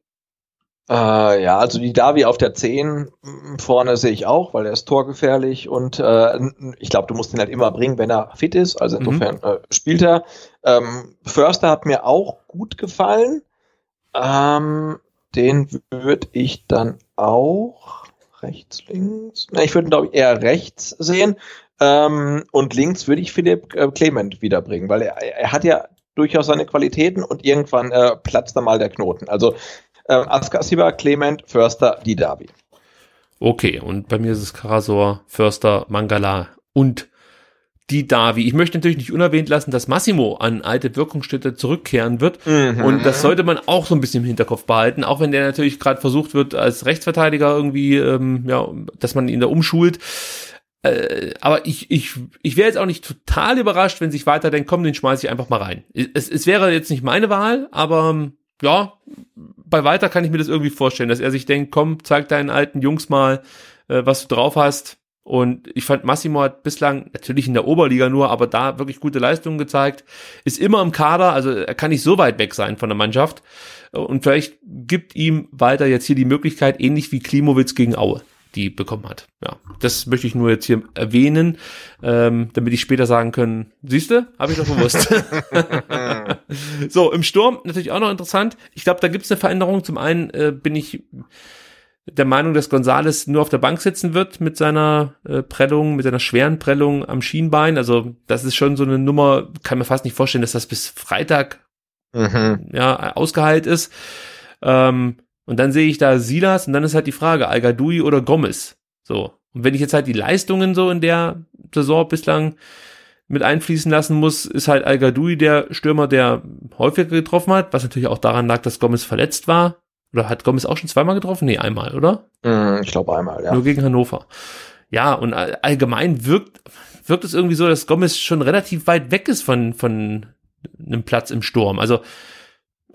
Äh, ja, also die Davi auf der 10 mm, vorne sehe ich auch, weil er ist torgefährlich und äh, ich glaube, du musst ihn halt immer bringen, wenn er fit ist. Also insofern mhm. äh, spielt er. Ähm, Förster hat mir auch gut gefallen. Ähm, den würde ich dann auch rechts, links. Na, ich würde ihn, glaube ich, eher rechts sehen. Ähm, und links würde ich Philipp äh, Clement wiederbringen, weil er, er hat ja durchaus seine Qualitäten und irgendwann äh, platzt da mal der Knoten. Also äh, Askasiba, Clement, Förster, Didavi. Okay, und bei mir ist es Karasor, Förster, Mangala und die Davi. Ich möchte natürlich nicht unerwähnt lassen, dass Massimo an alte Wirkungsstätte zurückkehren wird. Mhm. Und das sollte man auch so ein bisschen im Hinterkopf behalten, auch wenn der natürlich gerade versucht wird, als Rechtsverteidiger irgendwie, ähm, ja, dass man ihn da umschult. Äh, aber ich, ich, ich wäre jetzt auch nicht total überrascht, wenn sich weiter denkt, komm, den schmeiße ich einfach mal rein. Es, es wäre jetzt nicht meine Wahl, aber ähm, ja, bei weiter kann ich mir das irgendwie vorstellen, dass er sich denkt, komm, zeig deinen alten Jungs mal, äh, was du drauf hast. Und ich fand, Massimo hat bislang, natürlich in der Oberliga nur, aber da wirklich gute Leistungen gezeigt. Ist immer im Kader, also er kann nicht so weit weg sein von der Mannschaft. Und vielleicht gibt ihm weiter jetzt hier die Möglichkeit, ähnlich wie Klimowitz gegen Aue die bekommen hat. Ja, das möchte ich nur jetzt hier erwähnen, ähm, damit ich später sagen können, siehste, habe ich doch bewusst. so, im Sturm natürlich auch noch interessant. Ich glaube, da gibt es eine Veränderung. Zum einen äh, bin ich der Meinung, dass Gonzales nur auf der Bank sitzen wird mit seiner äh, Prellung, mit seiner schweren Prellung am Schienbein. Also das ist schon so eine Nummer, kann mir fast nicht vorstellen, dass das bis Freitag mhm. ja ausgeheilt ist. Ähm, und dann sehe ich da Silas und dann ist halt die Frage, al oder Gomez. So. Und wenn ich jetzt halt die Leistungen so in der Saison bislang mit einfließen lassen muss, ist halt al der Stürmer, der häufiger getroffen hat, was natürlich auch daran lag, dass Gomez verletzt war. Oder hat Gomez auch schon zweimal getroffen? Nee, einmal, oder? Mm, Ich glaube einmal, ja. Nur gegen Hannover. Ja, und all- allgemein wirkt, wirkt es irgendwie so, dass Gomez schon relativ weit weg ist von, von einem Platz im Sturm. Also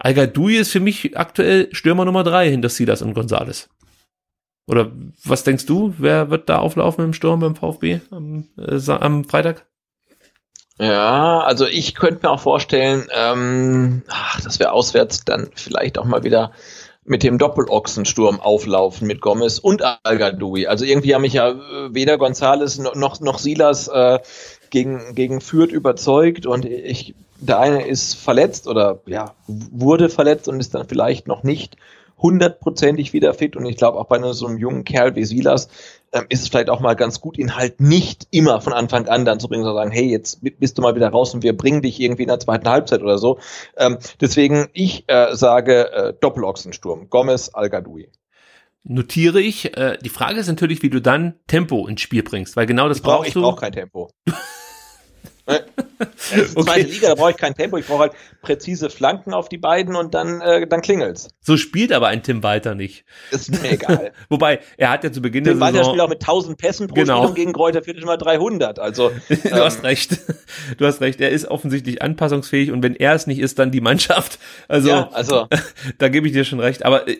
al ist für mich aktuell Stürmer Nummer drei hinter Silas und Gonzales. Oder was denkst du? Wer wird da auflaufen im Sturm beim VfB am, äh, am Freitag? Ja, also ich könnte mir auch vorstellen, ähm, ach, dass wir auswärts dann vielleicht auch mal wieder mit dem Doppelochsensturm auflaufen mit Gomez und al Also irgendwie haben mich ja äh, weder Gonzales noch, noch Silas äh, gegen, gegen Fürth überzeugt und ich, der eine ist verletzt oder ja, wurde verletzt und ist dann vielleicht noch nicht hundertprozentig wieder fit und ich glaube auch bei so einem jungen Kerl wie Silas ähm, ist es vielleicht auch mal ganz gut, ihn halt nicht immer von Anfang an dann zu bringen, sondern sagen, hey, jetzt bi- bist du mal wieder raus und wir bringen dich irgendwie in der zweiten Halbzeit oder so. Ähm, deswegen, ich äh, sage äh, Doppelochsensturm, Gomez, al Notiere ich. Äh, die Frage ist natürlich, wie du dann Tempo ins Spiel bringst, weil genau das Ich brauche brauchst ich du. brauch kein Tempo. Das ist die zweite Liga, da brauche ich kein Tempo, ich brauche halt präzise Flanken auf die beiden und dann, äh, dann klingelt's. So spielt aber ein Tim Walter nicht. Ist mir egal. Wobei, er hat ja zu Beginn Tim der Walter Saison... spielt auch mit 1000 Pässen pro Genau. Spiel und gegen Kräuter Fürth immer 300. Also, du ähm, hast recht. Du hast recht. Er ist offensichtlich anpassungsfähig und wenn er es nicht ist, dann die Mannschaft. Also, Ja, also. da gebe ich dir schon recht. Aber äh,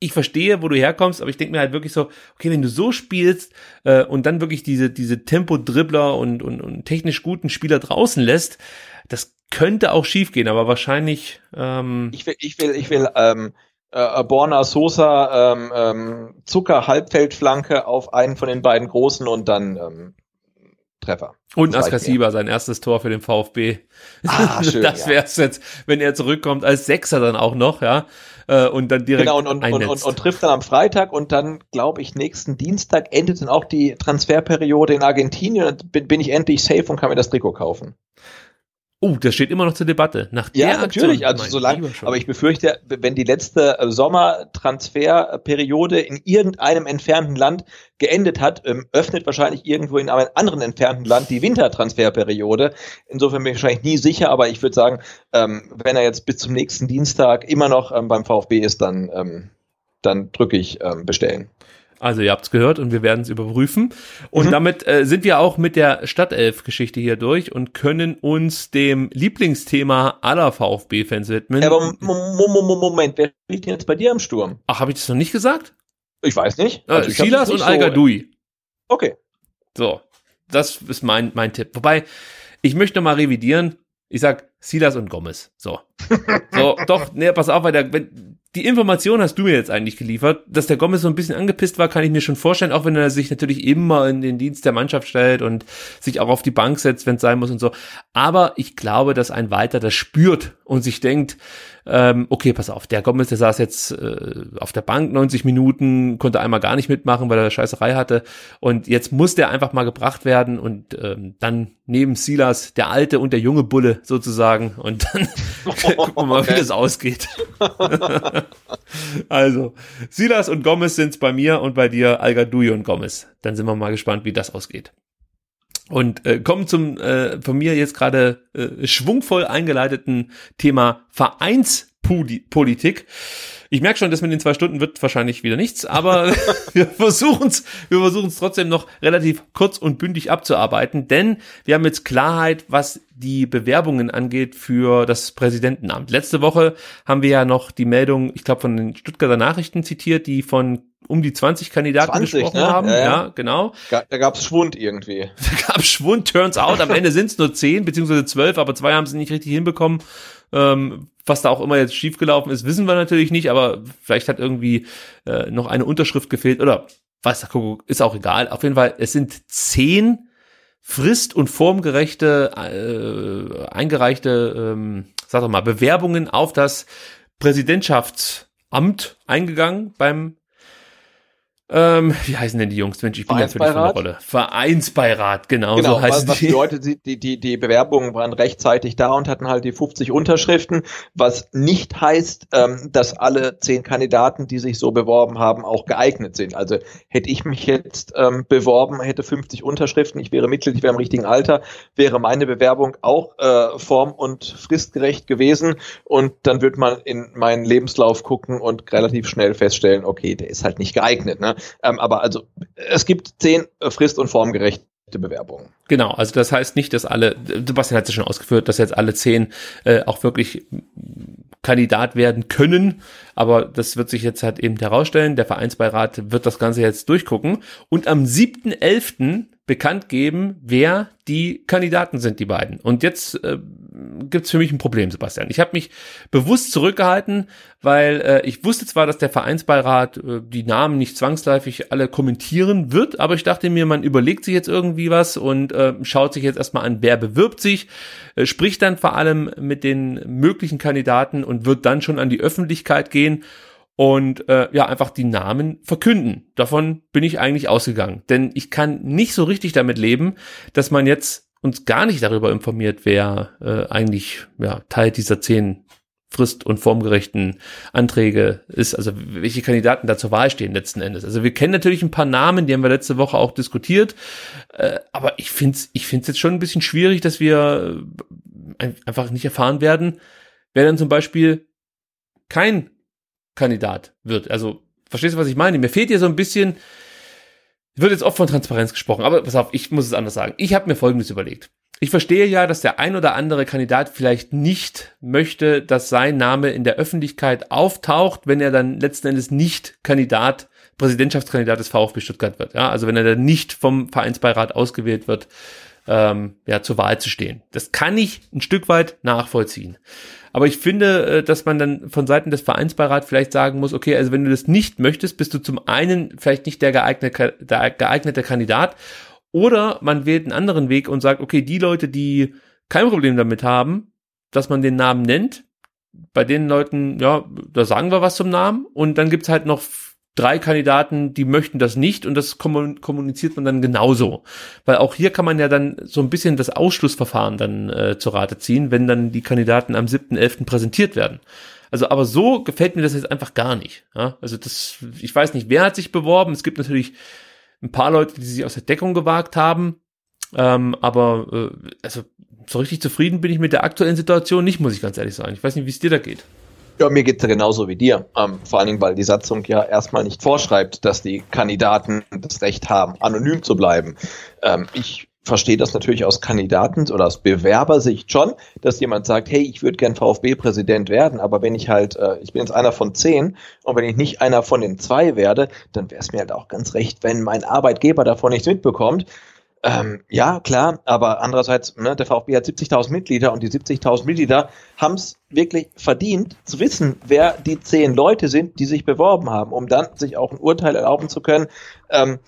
ich verstehe, wo du herkommst, aber ich denke mir halt wirklich so, okay, wenn du so spielst äh, und dann wirklich diese, diese Tempo-Dribbler und, und, und technisch guten Spieler draußen lässt, das könnte auch schiefgehen, aber wahrscheinlich ähm, ich will, ich will, ich will ähm, äh, Borna Sosa ähm, ähm, Zucker Halbfeldflanke auf einen von den beiden großen und dann ähm, Treffer. Und Askasiba, sein erstes Tor für den VfB. Ah, schön, das ja. wär's jetzt, wenn er zurückkommt als Sechser dann auch noch, ja. Äh, Und dann direkt Genau, und, und, und, und, und trifft dann am Freitag und dann, glaube ich, nächsten Dienstag endet dann auch die Transferperiode in Argentinien und bin, bin ich endlich safe und kann mir das Trikot kaufen. Oh, das steht immer noch zur Debatte. Nach Ja, der natürlich, Aktion, also solange, aber ich befürchte, wenn die letzte äh, Sommertransferperiode in irgendeinem entfernten Land geendet hat, ähm, öffnet wahrscheinlich irgendwo in einem anderen entfernten Land die Wintertransferperiode. Insofern bin ich wahrscheinlich nie sicher, aber ich würde sagen, ähm, wenn er jetzt bis zum nächsten Dienstag immer noch ähm, beim VfB ist, dann, dann drücke ich bestellen. Also ihr habt's gehört und wir werden es überprüfen. Und Mhm. damit äh, sind wir auch mit der Stadtelf-Geschichte hier durch und können uns dem Lieblingsthema aller VfB-Fans widmen. Aber Mo- Moment, wer spielt denn jetzt bei dir im Sturm? Ach, habe ich das noch nicht gesagt? Ich weiß nicht. Äh, Also Silas und so- Gadoui. Okay. So, das ist mein, mein Tipp. Wobei, ich möchte mal revidieren. Ich sag Silas und Gomez. So. So, doch, nee, pass auf, weil der, wenn, die Information hast du mir jetzt eigentlich geliefert, dass der Gomez so ein bisschen angepisst war, kann ich mir schon vorstellen, auch wenn er sich natürlich immer in den Dienst der Mannschaft stellt und sich auch auf die Bank setzt, wenn es sein muss und so. Aber ich glaube, dass ein Walter das spürt und sich denkt, ähm, okay, pass auf, der Gomez, der saß jetzt äh, auf der Bank 90 Minuten, konnte einmal gar nicht mitmachen, weil er Scheißerei hatte. Und jetzt muss der einfach mal gebracht werden und ähm, dann neben Silas der alte und der junge Bulle sozusagen. Und dann gucken wir mal, wie das ausgeht. also, Silas und Gomez sind's bei mir und bei dir Al Gadoui und Gomez. Dann sind wir mal gespannt, wie das ausgeht. Und äh, kommen zum äh, von mir jetzt gerade äh, schwungvoll eingeleiteten Thema Vereinspolitik. Ich merke schon, dass mit den zwei Stunden wird wahrscheinlich wieder nichts, aber wir versuchen es wir versuchen's trotzdem noch relativ kurz und bündig abzuarbeiten, denn wir haben jetzt Klarheit, was die Bewerbungen angeht für das Präsidentenamt. Letzte Woche haben wir ja noch die Meldung, ich glaube von den Stuttgarter Nachrichten zitiert, die von um die 20 Kandidaten 20, gesprochen ne? haben. Ja, Ja, ja. genau. Ga- Da gab's Schwund irgendwie. Da gab Schwund, turns out. Am Ende sind es nur 10 beziehungsweise 12, aber zwei haben sie nicht richtig hinbekommen. Ähm, was da auch immer jetzt schiefgelaufen ist, wissen wir natürlich nicht, aber vielleicht hat irgendwie äh, noch eine Unterschrift gefehlt oder was, ist auch egal. Auf jeden Fall, es sind 10 frist- und formgerechte, äh, eingereichte, ähm, sag doch mal, Bewerbungen auf das Präsidentschaftsamt eingegangen beim Ähm, wie heißen denn die Jungs? Mensch, ich bin völlig von der? Rolle. Vereinsbeirat, genau, Genau, so heißen was, was die. sie- die, die, die Bewerbungen waren rechtzeitig da und hatten halt die 50 Unterschriften, was nicht heißt, ähm, dass alle zehn Kandidaten, die sich so beworben haben, auch geeignet sind. Also hätte ich mich jetzt ähm, beworben, hätte 50 Unterschriften, ich wäre Mitglied, ich wäre im richtigen Alter, wäre meine Bewerbung auch äh, form- und fristgerecht gewesen und dann wird man in meinen Lebenslauf gucken und relativ schnell feststellen, okay, der ist halt nicht geeignet. Ne? Ähm, aber also es gibt zehn äh, frist- und formgerechte Bewerbungen. Genau, also das heißt nicht, dass alle, Sebastian hat es ja schon ausgeführt, dass jetzt alle zehn äh, auch wirklich Kandidat werden können, aber das wird sich jetzt halt eben herausstellen. Der Vereinsbeirat wird das Ganze jetzt durchgucken und am 7.11. bekannt geben, wer die Kandidaten sind, die beiden. Und jetzt äh, gibt's für mich ein Problem, Sebastian. Ich habe mich bewusst zurückgehalten, weil äh, ich wusste zwar, dass der Vereinsbeirat äh, die Namen nicht zwangsläufig alle kommentieren wird, aber ich dachte mir, man überlegt sich jetzt irgendwie was und äh, schaut sich jetzt erstmal an, wer bewirbt sich, äh, spricht dann vor allem mit den möglichen Kandidaten und wird dann schon an die Öffentlichkeit gehen und äh, ja einfach die Namen verkünden. Davon bin ich eigentlich ausgegangen, denn ich kann nicht so richtig damit leben, dass man jetzt uns gar nicht darüber informiert, wer äh, eigentlich ja, Teil dieser zehn frist- und formgerechten Anträge ist, also welche Kandidaten da zur Wahl stehen letzten Endes. Also wir kennen natürlich ein paar Namen, die haben wir letzte Woche auch diskutiert, äh, aber ich finde es ich find's jetzt schon ein bisschen schwierig, dass wir äh, ein- einfach nicht erfahren werden, wer dann zum Beispiel kein Kandidat wird. Also, verstehst du, was ich meine? Mir fehlt hier so ein bisschen, wird jetzt oft von Transparenz gesprochen, aber pass auf, ich muss es anders sagen. Ich habe mir Folgendes überlegt. Ich verstehe ja, dass der ein oder andere Kandidat vielleicht nicht möchte, dass sein Name in der Öffentlichkeit auftaucht, wenn er dann letzten Endes nicht Kandidat, Präsidentschaftskandidat des VfB Stuttgart wird. Ja, also wenn er dann nicht vom Vereinsbeirat ausgewählt wird, ähm, ja, zur Wahl zu stehen. Das kann ich ein Stück weit nachvollziehen. Aber ich finde, äh, dass man dann von Seiten des Vereinsbeirats vielleicht sagen muss, okay, also wenn du das nicht möchtest, bist du zum einen vielleicht nicht der geeignete, der geeignete Kandidat oder man wählt einen anderen Weg und sagt, okay, die Leute, die kein Problem damit haben, dass man den Namen nennt, bei den Leuten, ja, da sagen wir was zum Namen und dann gibt's halt noch drei Kandidaten, die möchten das nicht und das kommun- kommuniziert man dann genauso. Weil auch hier kann man ja dann so ein bisschen das Ausschlussverfahren dann äh, zur Rate ziehen, wenn dann die Kandidaten am 7.11. präsentiert werden. Also, aber so gefällt mir das jetzt einfach gar nicht. Ja? Also das, ich weiß nicht, wer hat sich beworben. Es gibt natürlich ein paar Leute, die sich aus der Deckung gewagt haben. Ähm, aber äh, also so richtig zufrieden bin ich mit der aktuellen Situation nicht, muss ich ganz ehrlich sagen. Ich weiß nicht, wie es dir da geht. Ja, mir geht's ja genauso wie dir. Ähm, vor allen Dingen, weil die Satzung ja erstmal nicht vorschreibt, dass die Kandidaten das Recht haben, anonym zu bleiben. Ähm, ich verstehe das natürlich aus Kandidaten- oder aus Bewerbersicht schon, dass jemand sagt, hey, ich würde gern VfB-Präsident werden, aber wenn ich halt, äh, ich bin jetzt einer von zehn und wenn ich nicht einer von den zwei werde, dann wäre es mir halt auch ganz recht, wenn mein Arbeitgeber davon nichts mitbekommt. Ähm, ja, klar, aber andererseits, ne, der VfB hat 70.000 Mitglieder und die 70.000 Mitglieder haben es wirklich verdient zu wissen, wer die zehn Leute sind, die sich beworben haben, um dann sich auch ein Urteil erlauben zu können, ähm,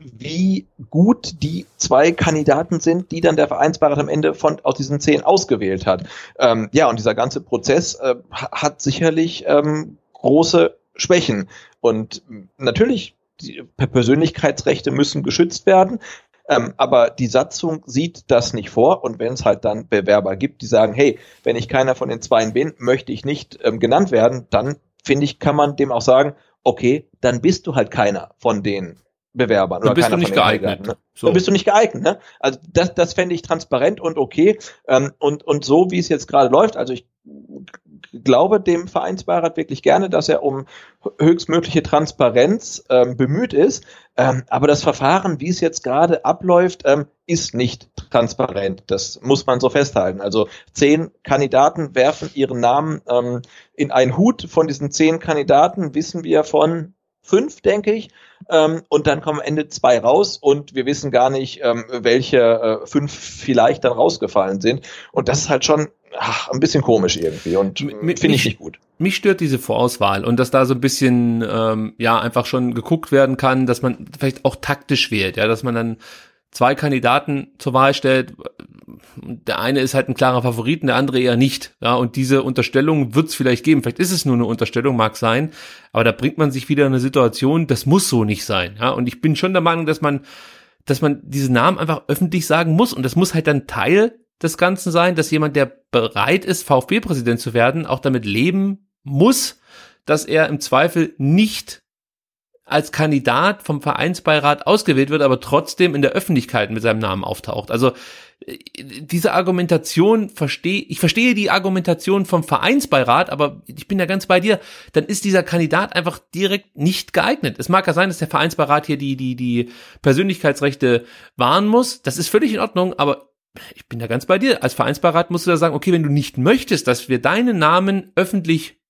wie gut die zwei Kandidaten sind, die dann der Vereinsbeirat am Ende von aus diesen zehn ausgewählt hat. Ähm, ja, und dieser ganze Prozess äh, ha- hat sicherlich ähm, große Schwächen. Und natürlich, die Persönlichkeitsrechte müssen geschützt werden. Ähm, aber die Satzung sieht das nicht vor und wenn es halt dann Bewerber gibt, die sagen, hey, wenn ich keiner von den Zweien bin, möchte ich nicht ähm, genannt werden, dann finde ich, kann man dem auch sagen, okay, dann bist du halt keiner von den Bewerbern. Dann bist du nicht geeignet. Ne? So. Dann bist du nicht geeignet. Ne? Also das, das fände ich transparent und okay. Ähm, und, und so, wie es jetzt gerade läuft, also ich glaube dem Vereinsbeirat wirklich gerne, dass er um höchstmögliche Transparenz ähm, bemüht ist. Ähm, aber das Verfahren, wie es jetzt gerade abläuft, ähm, ist nicht transparent. Das muss man so festhalten. Also zehn Kandidaten werfen ihren Namen ähm, in einen Hut. Von diesen zehn Kandidaten wissen wir von fünf, denke ich. Ähm, und dann kommen am Ende zwei raus und wir wissen gar nicht, ähm, welche äh, fünf vielleicht dann rausgefallen sind. Und das ist halt schon ach, ein bisschen komisch irgendwie und finde ich nicht gut. Mich stört diese Vorauswahl und dass da so ein bisschen ähm, ja einfach schon geguckt werden kann, dass man vielleicht auch taktisch wählt, ja, dass man dann zwei Kandidaten zur Wahl stellt, der eine ist halt ein klarer Favorit, und der andere eher nicht. Ja, und diese Unterstellung wird es vielleicht geben. Vielleicht ist es nur eine Unterstellung, mag sein, aber da bringt man sich wieder in eine Situation, das muss so nicht sein. Ja, und ich bin schon der Meinung, dass man, dass man diese Namen einfach öffentlich sagen muss. Und das muss halt dann Teil des Ganzen sein, dass jemand, der bereit ist, VfB-Präsident zu werden, auch damit leben muss, dass er im Zweifel nicht als Kandidat vom Vereinsbeirat ausgewählt wird, aber trotzdem in der Öffentlichkeit mit seinem Namen auftaucht. Also äh, diese Argumentation verstehe, ich verstehe die Argumentation vom Vereinsbeirat, aber ich bin ja ganz bei dir, dann ist dieser Kandidat einfach direkt nicht geeignet. Es mag ja sein, dass der Vereinsbeirat hier die, die, die Persönlichkeitsrechte wahren muss. Das ist völlig in Ordnung, aber ich bin da ganz bei dir. Als Vereinsbeirat musst du da sagen, okay, wenn du nicht möchtest, dass wir deinen Namen öffentlich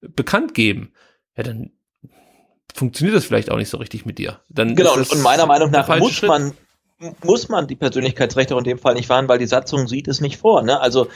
bekannt geben, ja, dann funktioniert das vielleicht auch nicht so richtig mit dir. Dann genau, und meiner Meinung nach muss Schritt. man muss man die Persönlichkeitsrechte auch in dem Fall nicht wahren, weil die Satzung sieht es nicht vor. Ne? Also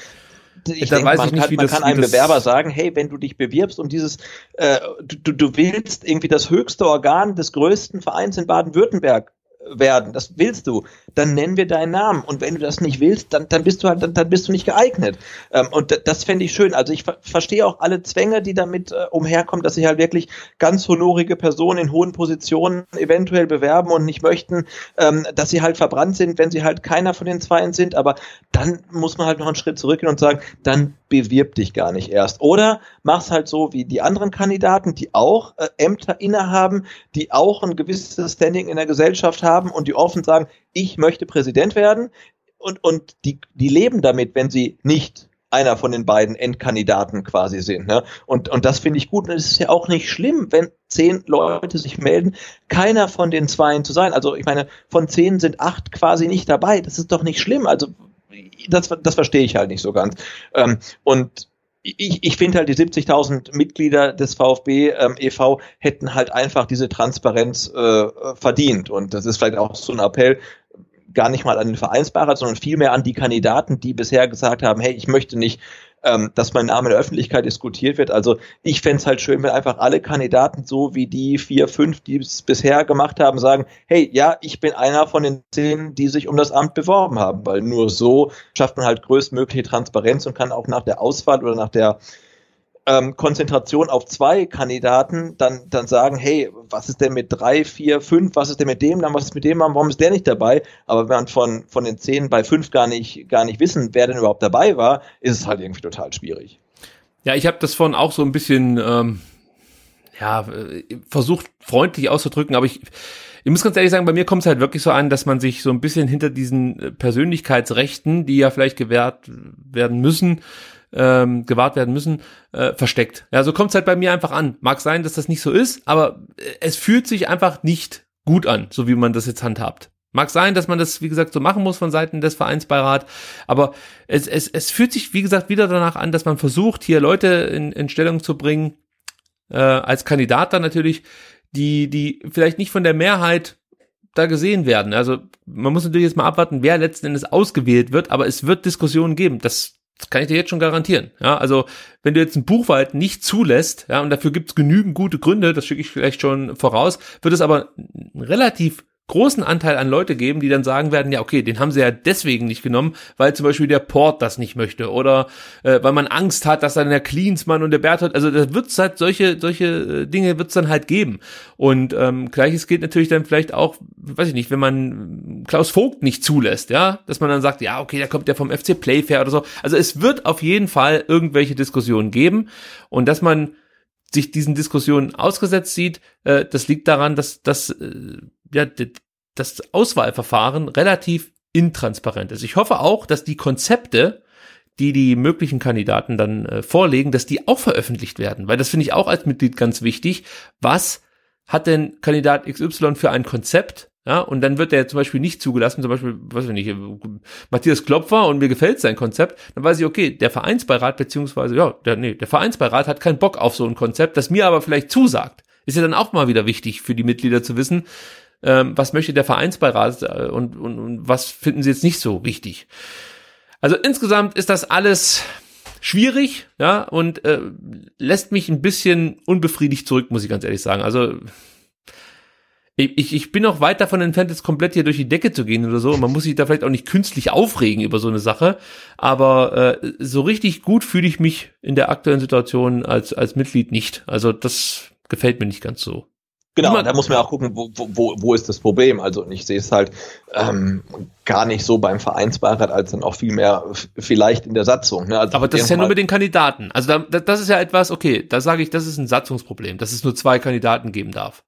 ich denke, man, ich nicht, kann, man das, kann einem Bewerber sagen, hey, wenn du dich bewirbst und dieses, äh, du, du willst irgendwie das höchste Organ des größten Vereins in Baden-Württemberg werden, das willst du, dann nennen wir deinen Namen. Und wenn du das nicht willst, dann, dann bist du halt, dann, dann bist du nicht geeignet. Ähm, und das fände ich schön. Also ich ver verstehe auch alle Zwänge, die damit äh, umherkommen, dass sich halt wirklich ganz honorige Personen in hohen Positionen eventuell bewerben und nicht möchten, ähm, dass sie halt verbrannt sind, wenn sie halt keiner von den Zweien sind. Aber dann muss man halt noch einen Schritt zurückgehen und sagen, dann bewirb dich gar nicht erst. Oder mach's halt so wie die anderen Kandidaten, die auch äh, Ämter innehaben, die auch ein gewisses Standing in der Gesellschaft haben und die offen sagen, ich möchte Präsident werden. Und, und die, die leben damit, wenn sie nicht einer von den beiden Endkandidaten quasi sind. Ne? Und, und das finde ich gut. Und es ist ja auch nicht schlimm, wenn zehn Leute sich melden, keiner von den Zweien zu sein. Also ich meine, von zehn sind acht quasi nicht dabei. Das ist doch nicht schlimm. Also das, das verstehe ich halt nicht so ganz. Ähm, und ich, ich finde halt, die 70.000 Mitglieder des VfB ähm, e.V. hätten halt einfach diese Transparenz äh, verdient. Und das ist vielleicht auch so ein Appell, gar nicht mal an den Vereinsbeirat, sondern vielmehr an die Kandidaten, die bisher gesagt haben, hey, ich möchte nicht ähm, dass mein Name in der Öffentlichkeit diskutiert wird. Also ich fände es halt schön, wenn einfach alle Kandidaten so wie die vier, fünf, die es bisher gemacht haben, sagen, hey, ja, ich bin einer von den zehn, die sich um das Amt beworben haben, weil nur so schafft man halt größtmögliche Transparenz und kann auch nach der Auswahl oder nach der ähm, Konzentration auf zwei Kandidaten dann, dann sagen, hey, was ist denn mit drei, vier, fünf, was ist denn mit dem, dann was ist mit dem, warum ist der nicht dabei? Aber wenn man von, von den zehn bei fünf gar nicht, gar nicht wissen, wer denn überhaupt dabei war, ist es halt irgendwie total schwierig. Ja, ich habe das von auch so ein bisschen, ähm, ja, versucht freundlich auszudrücken, aber ich, ich muss ganz ehrlich sagen, bei mir kommt es halt wirklich so an, dass man sich so ein bisschen hinter diesen Persönlichkeitsrechten, die ja vielleicht gewährt werden müssen, ähm, gewahrt werden müssen, äh, versteckt. Ja, so kommt es halt bei mir einfach an. Mag sein, dass das nicht so ist, aber äh, es fühlt sich einfach nicht gut an, so wie man das jetzt handhabt. Mag sein, dass man das, wie gesagt, so machen muss von Seiten des Vereinsbeirat, aber es, es, es fühlt sich, wie gesagt, wieder danach an, dass man versucht, hier Leute in, in Stellung zu bringen, äh, als Kandidat dann natürlich, die, die vielleicht nicht von der Mehrheit da gesehen werden. Also man muss natürlich jetzt mal abwarten, wer letzten Endes ausgewählt wird, aber es wird Diskussionen geben. Das das kann ich dir jetzt schon garantieren. Ja, also wenn du jetzt ein Buchwald nicht zulässt, ja, und dafür gibt's genügend gute Gründe, das schicke ich vielleicht schon voraus, wird es aber relativ großen Anteil an Leute geben, die dann sagen werden, ja, okay, den haben sie ja deswegen nicht genommen, weil zum Beispiel der Port das nicht möchte oder äh, weil man Angst hat, dass dann der Cleansmann und der Berthold, also da wird's halt solche, solche äh, Dinge wird's dann halt geben. Und ähm, gleiches gilt natürlich dann vielleicht auch, weiß ich nicht, wenn man Klaus Vogt nicht zulässt, ja, dass man dann sagt, ja, okay, da kommt der vom FC Playfair oder so. Also es wird auf jeden Fall irgendwelche Diskussionen geben und dass man sich diesen Diskussionen ausgesetzt sieht, äh, das liegt daran, dass, dass äh, ja, das Auswahlverfahren relativ intransparent ist. Ich hoffe auch, dass die Konzepte, die die möglichen Kandidaten dann äh, vorlegen, dass die auch veröffentlicht werden, weil das finde ich auch als Mitglied ganz wichtig. Was hat denn Kandidat XY für ein Konzept? Ja, und dann wird der zum Beispiel nicht zugelassen, zum Beispiel, was weiß ich nicht, Matthias Klopfer und mir gefällt sein Konzept, dann weiß ich, okay, der Vereinsbeirat, beziehungsweise, ja, der, nee, der Vereinsbeirat hat keinen Bock auf so ein Konzept, das mir aber vielleicht zusagt. Ist ja dann auch mal wieder wichtig für die Mitglieder zu wissen, ähm, was möchte der Vereinsbeirat äh, und, und, und was finden sie jetzt nicht so wichtig. Also insgesamt ist das alles schwierig, ja, und äh, lässt mich ein bisschen unbefriedigt zurück, muss ich ganz ehrlich sagen. Also ich, ich bin auch weit davon entfernt, jetzt komplett hier durch die Decke zu gehen oder so. Man muss sich da vielleicht auch nicht künstlich aufregen über so eine Sache. Aber äh, so richtig gut fühle ich mich in der aktuellen Situation als, als Mitglied nicht. Also das gefällt mir nicht ganz so. Genau, da muss man auch gucken, wo, wo, wo ist das Problem. Also ich sehe es halt ähm, gar nicht so beim Vereinsbeirat, als dann auch viel mehr vielleicht in der Satzung. Ne? Also Aber das ist ja nur mit den Kandidaten. Also da, das ist ja etwas, okay, da sage ich, das ist ein Satzungsproblem, dass es nur zwei Kandidaten geben darf.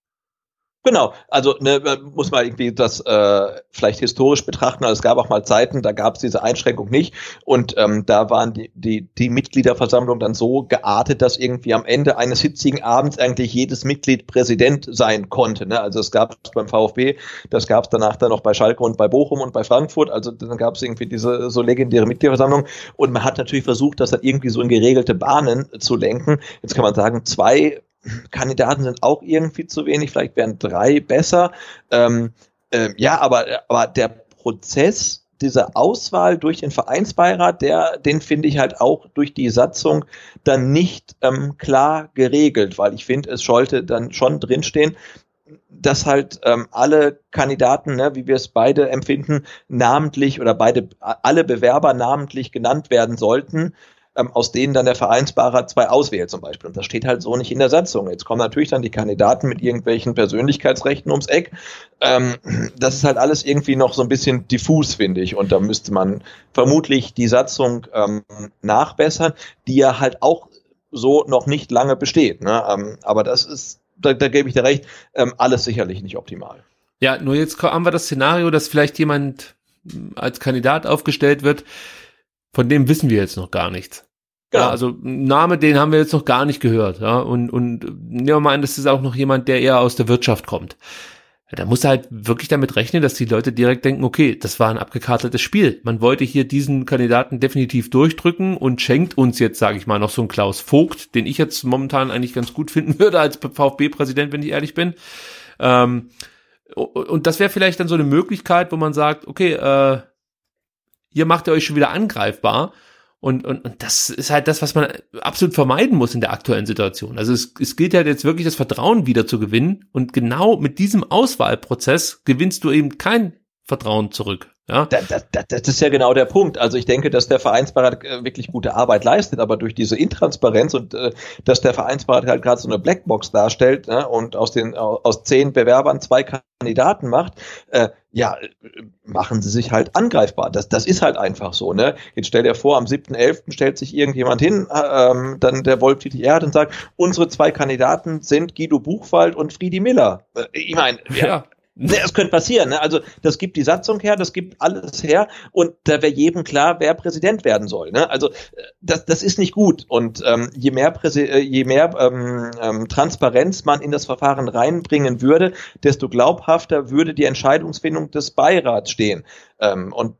Genau, also ne, muss man irgendwie das äh, vielleicht historisch betrachten. Also es gab auch mal Zeiten, da gab es diese Einschränkung nicht und ähm, da waren die, die, die Mitgliederversammlung dann so geartet, dass irgendwie am Ende eines hitzigen Abends eigentlich jedes Mitglied Präsident sein konnte. Ne? Also es gab es beim VfB, das gab es danach dann noch bei Schalke und bei Bochum und bei Frankfurt. Also dann gab es irgendwie diese so legendäre Mitgliederversammlung und man hat natürlich versucht, das dann irgendwie so in geregelte Bahnen zu lenken. Jetzt kann man sagen, zwei Kandidaten sind auch irgendwie zu wenig, vielleicht wären drei besser. Ähm, äh, ja, aber, aber der Prozess dieser Auswahl durch den Vereinsbeirat, der, den finde ich halt auch durch die Satzung dann nicht ähm, klar geregelt, weil ich finde, es sollte dann schon drinstehen, dass halt ähm, alle Kandidaten, ne, wie wir es beide empfinden, namentlich oder beide alle Bewerber namentlich genannt werden sollten ähm, aus denen dann der Vereinsbeirat zwei auswählt zum Beispiel. Und das steht halt so nicht in der Satzung. Jetzt kommen natürlich dann die Kandidaten mit irgendwelchen Persönlichkeitsrechten ums Eck. Ähm, das ist halt alles irgendwie noch so ein bisschen diffus, finde ich. Und da müsste man vermutlich die Satzung ähm, nachbessern, die ja halt auch so noch nicht lange besteht. Ne? Ähm, aber das ist, da, da gebe ich dir recht, ähm, alles sicherlich nicht optimal. Ja, nur jetzt haben wir das Szenario, dass vielleicht jemand als Kandidat aufgestellt wird, von dem wissen wir jetzt noch gar nichts. Genau. Ja, also Name, den haben wir jetzt noch gar nicht gehört. Ja, und, und nehmen wir mal an, das ist auch noch jemand, der eher aus der Wirtschaft kommt. Ja, da muss halt wirklich damit rechnen, dass die Leute direkt denken, okay, das war ein abgekartetes Spiel. Man wollte hier diesen Kandidaten definitiv durchdrücken und schenkt uns jetzt, sage ich mal, noch so einen Klaus Vogt, den ich jetzt momentan eigentlich ganz gut finden würde als VfB-Präsident, wenn ich ehrlich bin. Ähm, und das wäre vielleicht dann so eine Möglichkeit, wo man sagt, okay, äh, hier macht ihr euch schon wieder angreifbar. Und, und, und das ist halt das, was man absolut vermeiden muss in der aktuellen Situation. Also es, es gilt halt jetzt wirklich das Vertrauen wieder zu gewinnen. Und genau mit diesem Auswahlprozess gewinnst du eben kein Vertrauen zurück. Ja. Das, das, das ist ja genau der Punkt. Also ich denke, dass der Vereinsbeirat äh, wirklich gute Arbeit leistet, aber durch diese Intransparenz und äh, dass der Vereinsbeirat halt gerade so eine Blackbox darstellt ne, und aus den aus zehn Bewerbern zwei Kandidaten macht, äh, ja, machen sie sich halt angreifbar. Das, das ist halt einfach so. Ne? Jetzt stell dir vor, am 7.11. stellt sich irgendjemand hin, äh, ähm, dann der Wolf Erd und sagt, unsere zwei Kandidaten sind Guido Buchwald und Friedi Miller. Äh, ich meine, ja. ja Ne, es könnte passieren. Ne? Also das gibt die Satzung her, das gibt alles her und da wäre jedem klar, wer Präsident werden soll. Ne? Also äh, das, das ist nicht gut und ähm, je mehr, Präsi äh, je mehr ähm, ähm, Transparenz man in das Verfahren reinbringen würde, desto glaubhafter würde die Entscheidungsfindung des Beirats stehen. Ähm, und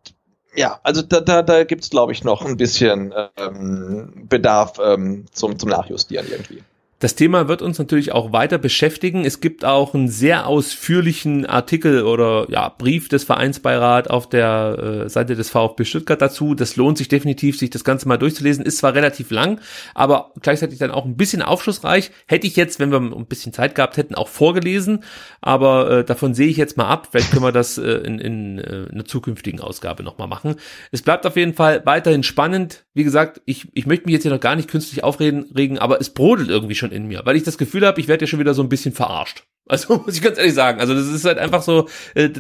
ja, also da, da, da gibt es, glaube ich, noch ein bisschen ähm, Bedarf ähm, zum, zum Nachjustieren irgendwie. Das Thema wird uns natürlich auch weiter beschäftigen. Es gibt auch einen sehr ausführlichen Artikel oder ja, Brief des Vereinsbeirat auf der äh, Seite des VfB Stuttgart dazu. Das lohnt sich definitiv, sich das Ganze mal durchzulesen. Ist zwar relativ lang, aber gleichzeitig dann auch ein bisschen aufschlussreich. Hätte ich jetzt, wenn wir ein bisschen Zeit gehabt hätten, auch vorgelesen. Aber äh, davon sehe ich jetzt mal ab. Vielleicht können wir das äh, in, in äh, einer zukünftigen Ausgabe nochmal machen. Es bleibt auf jeden Fall weiterhin spannend. Wie gesagt, ich, ich möchte mich jetzt hier noch gar nicht künstlich aufregen, regen, aber es brodelt irgendwie schon in mir, weil ich das Gefühl habe, ich werde ja schon wieder so ein bisschen verarscht. Also muss ich ganz ehrlich sagen, also das ist halt einfach so, äh,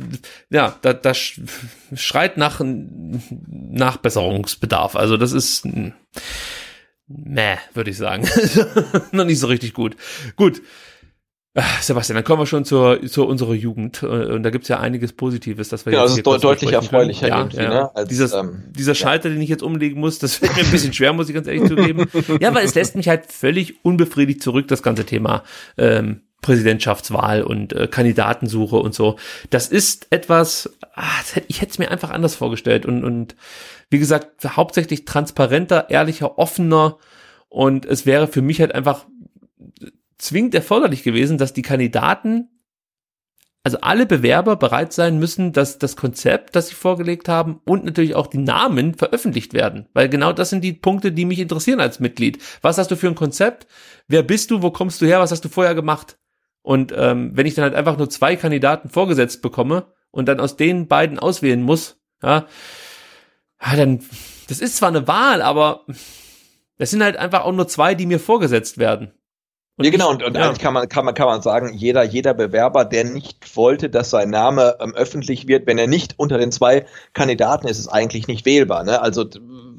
ja, da, da schreit nach Nachbesserungsbedarf. Also das ist meh, würde ich sagen. Noch nicht so richtig gut. Gut. Ach, Sebastian, dann kommen wir schon zur, zur unserer Jugend. Äh, und da gibt's ja einiges Positives, dass wir ja, jetzt das ist deutlich erfreulicher ja, irgendwie, ja. ne? Als, Dieses, ähm, dieser Schalter, ja. den ich jetzt umlegen muss, das fällt mir ein bisschen schwer, muss ich ganz ehrlich zugeben. Ja, aber es lässt mich halt völlig unbefriedigt zurück, das ganze Thema ähm, Präsidentschaftswahl und äh, Kandidatensuche und so. Das ist etwas, ach, ich hätte es mir einfach anders vorgestellt und, und wie gesagt, hauptsächlich transparenter, ehrlicher, offener und es wäre für mich halt einfach zwingend erforderlich gewesen, dass die Kandidaten, also alle Bewerber bereit sein müssen, dass das Konzept, das sie vorgelegt haben und natürlich auch die Namen veröffentlicht werden. Weil genau das sind die Punkte, die mich interessieren als Mitglied. Was hast du für ein Konzept? Wer bist du? Wo kommst du her? Was hast du vorher gemacht? Und ähm, wenn ich dann halt einfach nur zwei Kandidaten vorgesetzt bekomme und dann aus den beiden auswählen muss, ja, ja dann, das ist zwar eine Wahl, aber das sind halt einfach auch nur zwei, die mir vorgesetzt werden. Ja, genau, und, und ja. eigentlich kann man, kann man, kann man sagen, jeder, jeder Bewerber, der nicht wollte, dass sein Name ähm, öffentlich wird, wenn er nicht unter den zwei Kandidaten ist, ist eigentlich nicht wählbar. Ne? Also,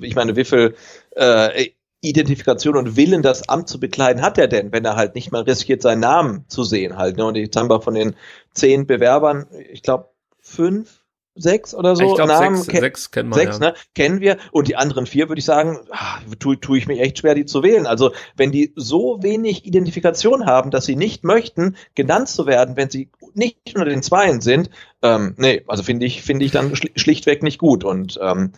ich meine, wie viel äh, Identifikation und Willen, das Amt zu bekleiden, hat er denn, wenn er halt nicht mal riskiert, seinen Namen zu sehen halt. Ne? Und jetzt haben wir von den zehn Bewerbern, ich glaube, fünf, sechs oder so Ich glaub, Namen sechs- ke- sechs kennen wir, Sechs, ja. ne? Kennen wir. Und die anderen vier würde ich sagen, ah, tue tu ich mich echt schwer, die zu wählen. Also wenn die so wenig Identifikation haben, dass sie nicht möchten, genannt zu werden, wenn sie nicht unter den Zweien sind, ähm, nee, also finde ich, finde ich dann schli- schlichtweg nicht gut. Und ähm,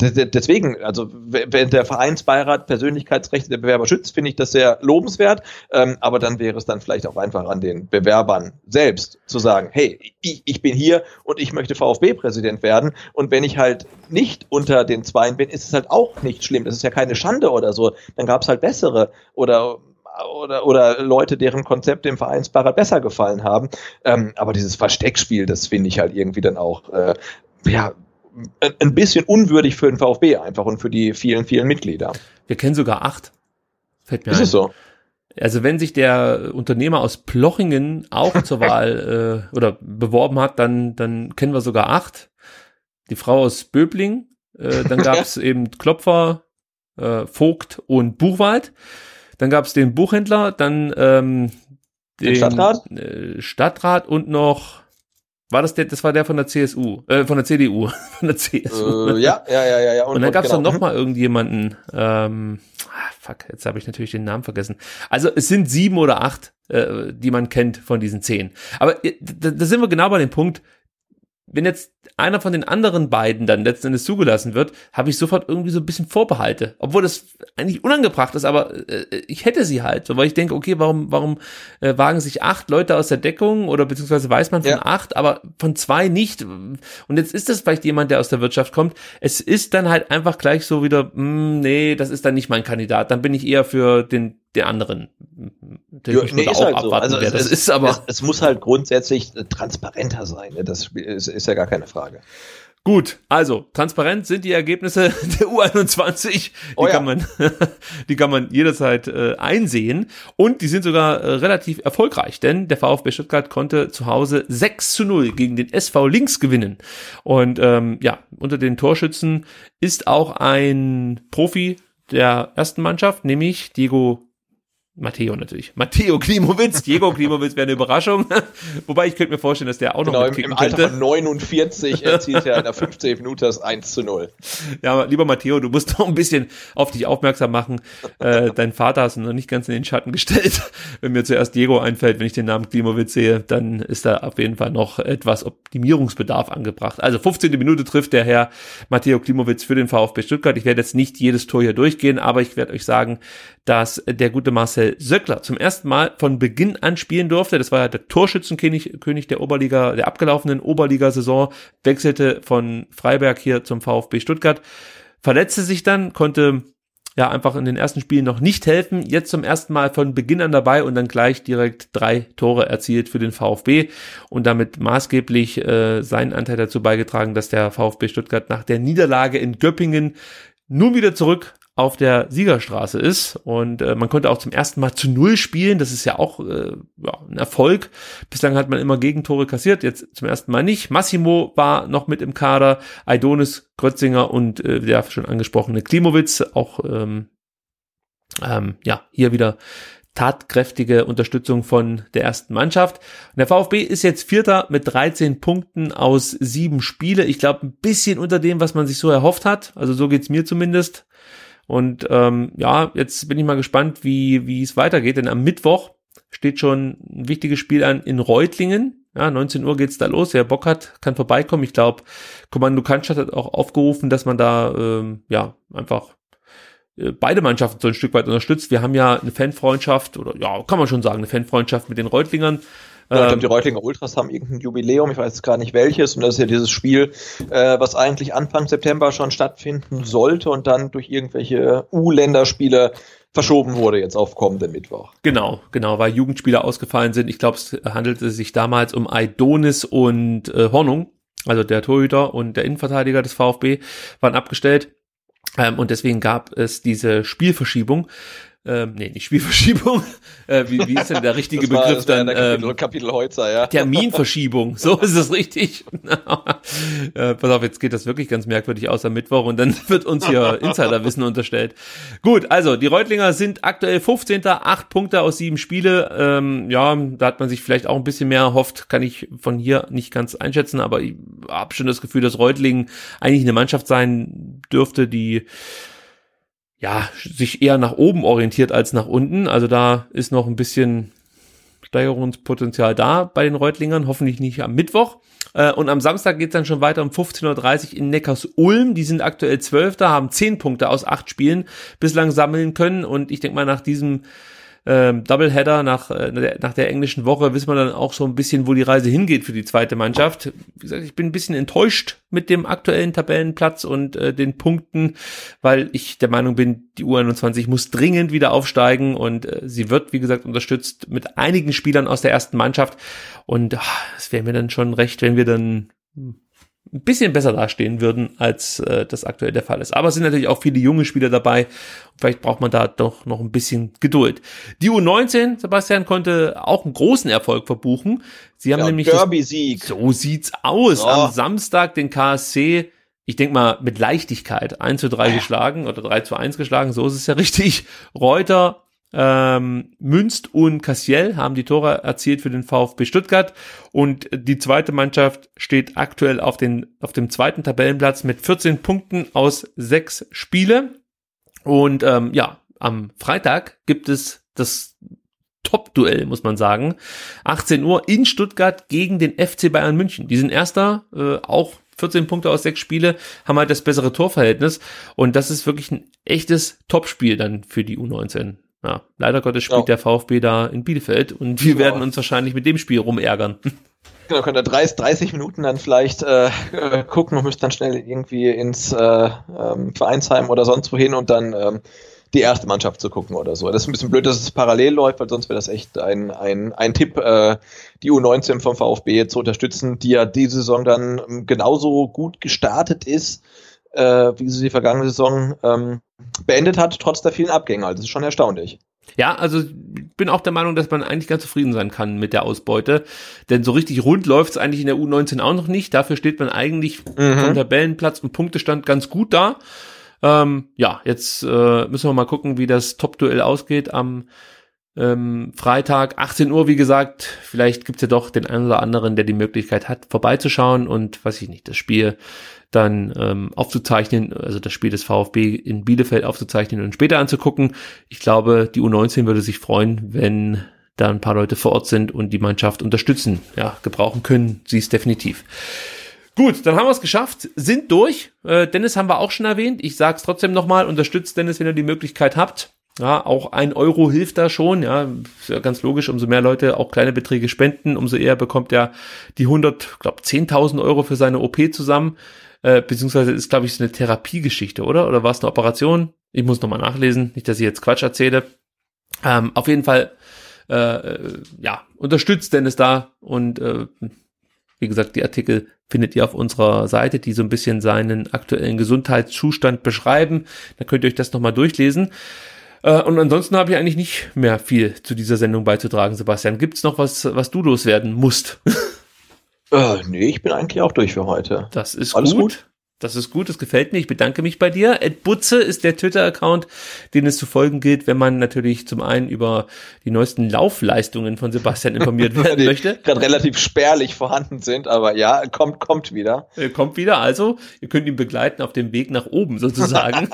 deswegen, also wenn der Vereinsbeirat Persönlichkeitsrechte der Bewerber schützt, finde ich das sehr lobenswert. Ähm, aber dann wäre es dann vielleicht auch einfach an den Bewerbern selbst zu sagen, hey, ich, ich bin hier und ich möchte VfB-Präsident werden. Und wenn ich halt nicht unter den Zweien bin, ist es halt auch nicht schlimm. Das ist ja keine Schande oder so. Dann gab es halt bessere oder oder, oder Leute, deren Konzepte im Vereinsbeirat besser gefallen haben. Ähm, aber dieses Versteckspiel, das finde ich halt irgendwie dann auch äh, ja ein- bisschen unwürdig für den VfB einfach und für die vielen, vielen Mitglieder. Wir kennen sogar acht. Fällt mir Ist ein. es so? Also wenn sich der Unternehmer aus Plochingen auch zur Wahl äh, oder beworben hat, dann, dann kennen wir sogar acht. Die Frau aus Böbling, äh, dann gab es eben Klopfer, äh, Vogt und Buchwald. Dann gab es den Buchhändler, dann ähm, Den Stadtrat? Äh, Stadtrat und noch war das der, das war der von der CSU, äh, von der CDU, von der CSU. Äh, ja, ja, ja, ja, ja. Und, dann gab es genau. noch mal irgendjemanden, ähm, ah, fuck, jetzt habe ich natürlich den Namen vergessen. Also es sind sieben oder acht, äh, die man kennt von diesen zehn. Aber äh, da, da sind wir genau bei dem Punkt, wenn jetzt einer von den anderen beiden dann letzten Endes zugelassen wird, habe ich sofort irgendwie so ein bisschen Vorbehalte. Obwohl das eigentlich unangebracht ist, aber äh, ich hätte sie halt, so, weil ich denke, okay, warum, warum äh, wagen sich acht Leute aus der Deckung oder beziehungsweise weiß man von acht, aber von zwei nicht. Und jetzt ist das vielleicht jemand, der aus der Wirtschaft kommt. Es ist dann halt einfach gleich so wieder, mh, nee, das ist dann nicht mein Kandidat. Dann bin ich eher für den, den anderen. Den Ja, nee, ist auch halt so. abwarten, Also es, das es, ist, aber. es, es muss halt grundsätzlich äh, transparenter sein. Ne? Das ist, ist ja gar keine Frage. Gut, also transparent sind die Ergebnisse der U21. Die Oh ja. kann man, die kann man jederzeit äh, einsehen und die sind sogar äh, relativ erfolgreich, denn der VfB Stuttgart konnte zu Hause 6 zu 0 gegen den SV Links gewinnen. Und ähm, ja, unter den Torschützen ist auch ein Profi der ersten Mannschaft, nämlich Diego Matteo natürlich. Matteo Klimowitz. Diego Klimowitz wäre eine Überraschung. Wobei ich könnte mir vorstellen, dass der auch noch Genau, im, mitkicken im Alter könnte. von 49 erzielt er in der 15 Minute das 1 zu 0. Ja, lieber Matteo, du musst noch ein bisschen auf dich aufmerksam machen. Äh, dein Vater hast du noch nicht ganz in den Schatten gestellt. Wenn mir zuerst Diego einfällt, wenn ich den Namen Klimowitz sehe, dann ist da auf jeden Fall noch etwas Optimierungsbedarf angebracht. Also 15. Minute trifft der Herr Matteo Klimowitz für den VfB Stuttgart. Ich werde jetzt nicht jedes Tor hier durchgehen, aber ich werde euch sagen, dass der gute Marcel Söckler zum ersten Mal von Beginn an spielen durfte. Das war ja der Torschützenkönig König der Oberliga, der abgelaufenen Oberligasaison, wechselte von Freiberg hier zum VfB Stuttgart, verletzte sich dann, konnte ja einfach in den ersten Spielen noch nicht helfen. Jetzt zum ersten Mal von Beginn an dabei und dann gleich direkt drei Tore erzielt für den VfB und damit maßgeblich äh, seinen Anteil dazu beigetragen, dass der VfB Stuttgart nach der Niederlage in Göppingen nun wieder zurück auf der Siegerstraße ist und äh, man konnte auch zum ersten Mal zu Null spielen. Das ist ja auch äh, ja, ein Erfolg. Bislang hat man immer Gegentore kassiert, jetzt zum ersten Mal nicht. Massimo war noch mit im Kader, Aidonis, Grötzinger und äh, der schon angesprochene Klimowitz, auch ähm, ähm, ja hier wieder tatkräftige Unterstützung von der ersten Mannschaft. Und der VfB ist jetzt Vierter mit 13 Punkten aus sieben Spiele. Ich glaube, ein bisschen unter dem, was man sich so erhofft hat. Also so geht's mir zumindest. Und ähm, ja, jetzt bin ich mal gespannt, wie wie es weitergeht. Denn am Mittwoch steht schon ein wichtiges Spiel an in Reutlingen. Ja, 19 Uhr geht's da los. Wer Bock hat, kann vorbeikommen. Ich glaube, Kommando Cannstatt hat auch aufgerufen, dass man da ähm, ja einfach äh, beide Mannschaften so ein Stück weit unterstützt. Wir haben ja eine Fanfreundschaft oder ja, kann man schon sagen, eine Fanfreundschaft mit den Reutlingern. Ja, ich Ähm, glaube, die Reutlinger Ultras haben irgendein Jubiläum, ich weiß gar nicht welches, und das ist ja dieses Spiel, äh, was eigentlich Anfang September schon stattfinden sollte und dann durch irgendwelche U-Länderspiele verschoben wurde jetzt auf kommenden Mittwoch. Genau, genau, weil Jugendspieler ausgefallen sind. Ich glaube, es handelte sich damals um Aidonis und äh, Hornung, also der Torhüter und der Innenverteidiger des VfB, waren abgestellt. Ähm, und deswegen gab es diese Spielverschiebung. Ähm, nee, nicht Spielverschiebung. äh, wie, wie ist denn der richtige war- Begriff dann? der Kapitel, Ähm, Kapitel Heutzer, ja. Terminverschiebung, so ist es richtig. äh, pass auf, jetzt geht das wirklich ganz merkwürdig aus am Mittwoch und dann wird uns hier Insiderwissen unterstellt. Gut, also die Reutlinger sind aktuell 15. acht Punkte aus sieben Spiele. Ähm, ja, da hat man sich vielleicht auch ein bisschen mehr erhofft, kann ich von hier nicht ganz einschätzen, aber ich habe schon das Gefühl, dass Reutlingen eigentlich eine Mannschaft sein dürfte, die ja, sich eher nach oben orientiert als nach unten. Also da ist noch ein bisschen Steigerungspotenzial da bei den Reutlingern, hoffentlich nicht am Mittwoch. Äh, Und am Samstag geht's dann schon weiter um 15.30 Uhr in Neckars-Ulm. Die sind aktuell Zwölfter, haben zehn Punkte aus acht Spielen bislang sammeln können. Und ich denke mal, nach diesem ähm, Doubleheader, nach, äh, nach der englischen Woche, wissen wir dann auch so ein bisschen, wo die Reise hingeht für die zweite Mannschaft. Wie gesagt, ich bin ein bisschen enttäuscht mit dem aktuellen Tabellenplatz und äh, den Punkten, weil ich der Meinung bin, die U21 muss dringend wieder aufsteigen und äh, sie wird, wie gesagt, unterstützt mit einigen Spielern aus der ersten Mannschaft. Und ah, es wäre mir dann schon recht, wenn wir dann ein bisschen besser dastehen würden, als äh, das aktuell der Fall ist. Aber es sind natürlich auch viele junge Spieler dabei. Vielleicht braucht man da doch noch ein bisschen Geduld. Die U19, Sebastian, konnte auch einen großen Erfolg verbuchen. Sie haben Ja, nämlich Derby-Sieg. so sieht's aus. Ja. Am Samstag den KSC, ich denke mal, mit Leichtigkeit 1 zu 3 geschlagen oder 3 zu 1 geschlagen, so ist es ja richtig. Reuter, ähm, Münst und Cassiel haben die Tore erzielt für den VfB Stuttgart und die zweite Mannschaft steht aktuell auf, den, auf dem zweiten Tabellenplatz mit 14 Punkten aus sechs Spiele. Und ähm, ja, am Freitag gibt es das Top-Duell, muss man sagen. 18 Uhr in Stuttgart gegen den FC Bayern München. Die sind erster, äh, auch 14 Punkte aus sechs Spiele, haben halt das bessere Torverhältnis. Und das ist wirklich ein echtes Topspiel dann für die U19. Ja, leider Gottes spielt der VfB da in Bielefeld und wir Ja. werden uns wahrscheinlich mit dem Spiel rumärgern. Genau, könnt ihr 30, 30 Minuten dann vielleicht äh, äh, gucken und müsst dann schnell irgendwie ins äh, ähm, Vereinsheim oder sonst wohin und dann ähm, die erste Mannschaft zu gucken oder so. Das ist ein bisschen blöd, dass es parallel läuft, weil sonst wäre das echt ein, ein, ein Tipp, äh, die U19 vom VfB zu unterstützen, die ja diese Saison dann ähm, genauso gut gestartet ist, äh, wie sie die vergangene Saison ähm, beendet hat, trotz der vielen Abgänge. Also das ist schon erstaunlich. Ja, also ich bin auch der Meinung, dass man eigentlich ganz zufrieden sein kann mit der Ausbeute. Denn so richtig rund läuft es eigentlich in der U19 auch noch nicht. Dafür steht man eigentlich Mhm. vom Tabellenplatz und Punktestand ganz gut da. Ähm, ja, jetzt äh, müssen wir mal gucken, wie das Top-Duell ausgeht am ähm, Freitag, 18 Uhr, wie gesagt. Vielleicht gibt's ja doch den einen oder anderen, der die Möglichkeit hat, vorbeizuschauen und, weiß ich nicht, das Spiel dann ähm, aufzuzeichnen, also das Spiel des VfB in Bielefeld aufzuzeichnen und später anzugucken. Ich glaube, die U19 würde sich freuen, wenn da ein paar Leute vor Ort sind und die Mannschaft unterstützen. Ja, gebrauchen können sie es definitiv. Gut, dann haben wir es geschafft, sind durch. Äh, Dennis haben wir auch schon erwähnt. Ich sag's trotzdem nochmal, unterstützt Dennis, wenn ihr die Möglichkeit habt. Ja, auch ein Euro hilft da schon, ja, ist ja ganz logisch, umso mehr Leute auch kleine Beträge spenden, umso eher bekommt er die 100, glaub 10.000 Euro für seine OP zusammen, äh, beziehungsweise ist, glaube ich, so eine Therapiegeschichte, oder? Oder war es eine Operation? Ich muss nochmal nachlesen, nicht, dass ich jetzt Quatsch erzähle. Ähm, auf jeden Fall, äh, äh, ja, unterstützt Dennis da und äh, wie gesagt, die Artikel findet ihr auf unserer Seite, die so ein bisschen seinen aktuellen Gesundheitszustand beschreiben. Da könnt ihr euch das nochmal durchlesen. Äh, Und ansonsten habe ich eigentlich nicht mehr viel zu dieser Sendung beizutragen, Sebastian. Gibt's noch was, was du loswerden musst? Äh, nee, ich bin eigentlich auch durch für heute. Das ist Alles gut. gut? Das ist gut, das gefällt mir. Ich bedanke mich bei dir. Ed Butze ist der Twitter-Account, den es zu folgen gilt, wenn man natürlich zum einen über die neuesten Laufleistungen von Sebastian informiert werden die möchte. gerade relativ spärlich vorhanden sind, aber ja, kommt, kommt wieder. Er kommt wieder, also ihr könnt ihn begleiten auf dem Weg nach oben sozusagen.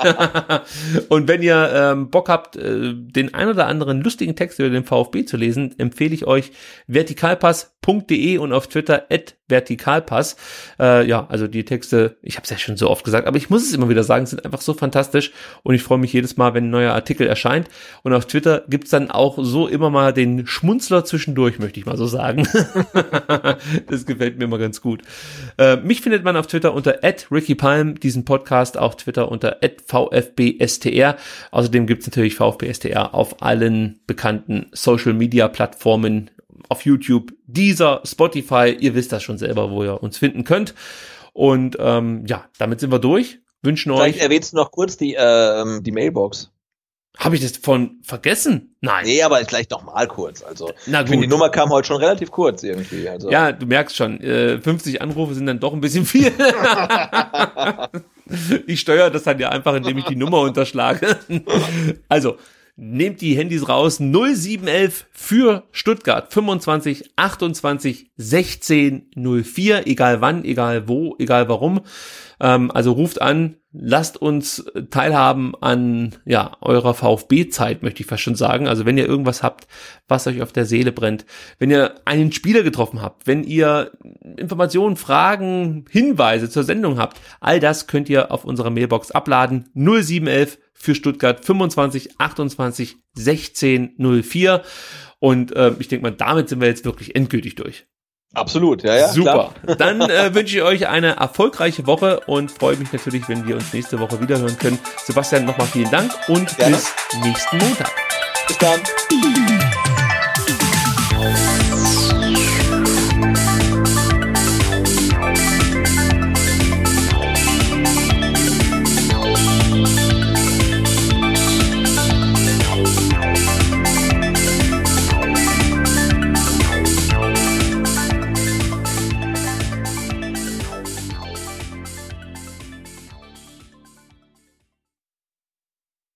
und wenn ihr ähm, Bock habt, äh, den ein oder anderen lustigen Text über den VfB zu lesen, empfehle ich euch vertikalpass.de und auf Twitter at vertikalpass. Äh, ja, also die Texte, ich habe es ja ich schon so oft gesagt, aber ich muss es immer wieder sagen, sind einfach so fantastisch und ich freue mich jedes Mal, wenn ein neuer Artikel erscheint. Und auf Twitter gibt's dann auch so immer mal den Schmunzler zwischendurch, möchte ich mal so sagen. das gefällt mir immer ganz gut. Äh, mich findet man auf Twitter unter @rickypalm, diesen Podcast auf Twitter unter @vfbstr. Außerdem gibt's natürlich VfBstr auf allen bekannten Social Media Plattformen auf YouTube, dieser Spotify, ihr wisst das schon selber, wo ihr uns finden könnt. Und ähm, ja, damit sind wir durch. Wünschen Vielleicht euch. erwähnst du noch kurz die, ähm, die Mailbox. Habe ich das von vergessen? Nein. Nee, aber vielleicht noch mal kurz. Also, Na ich finde, gut. die Nummer kam heute schon relativ kurz irgendwie. Also. Ja, du merkst schon, äh, 50 Anrufe sind dann doch ein bisschen viel. ich steuere das dann ja einfach, indem ich die Nummer unterschlage. Also, nehmt die Handys raus. 0711 für Stuttgart 25 28 16 04. Egal wann, egal wo, egal warum. Ähm, also ruft an, lasst uns teilhaben an ja eurer VfB-Zeit, möchte ich fast schon sagen. Also wenn ihr irgendwas habt, was euch auf der Seele brennt, wenn ihr einen Spieler getroffen habt, wenn ihr Informationen, Fragen, Hinweise zur Sendung habt, all das könnt ihr auf unserer Mailbox abladen. 0711 für Stuttgart 25 28 16 04. Und äh, ich denke mal, damit sind wir jetzt wirklich endgültig durch. Absolut, ja, ja. Super. Klar. Dann äh, wünsche ich euch eine erfolgreiche Woche und freue mich natürlich, wenn wir uns nächste Woche wiederhören können. Sebastian, nochmal vielen Dank und Gerne. bis nächsten Montag. Bis dann.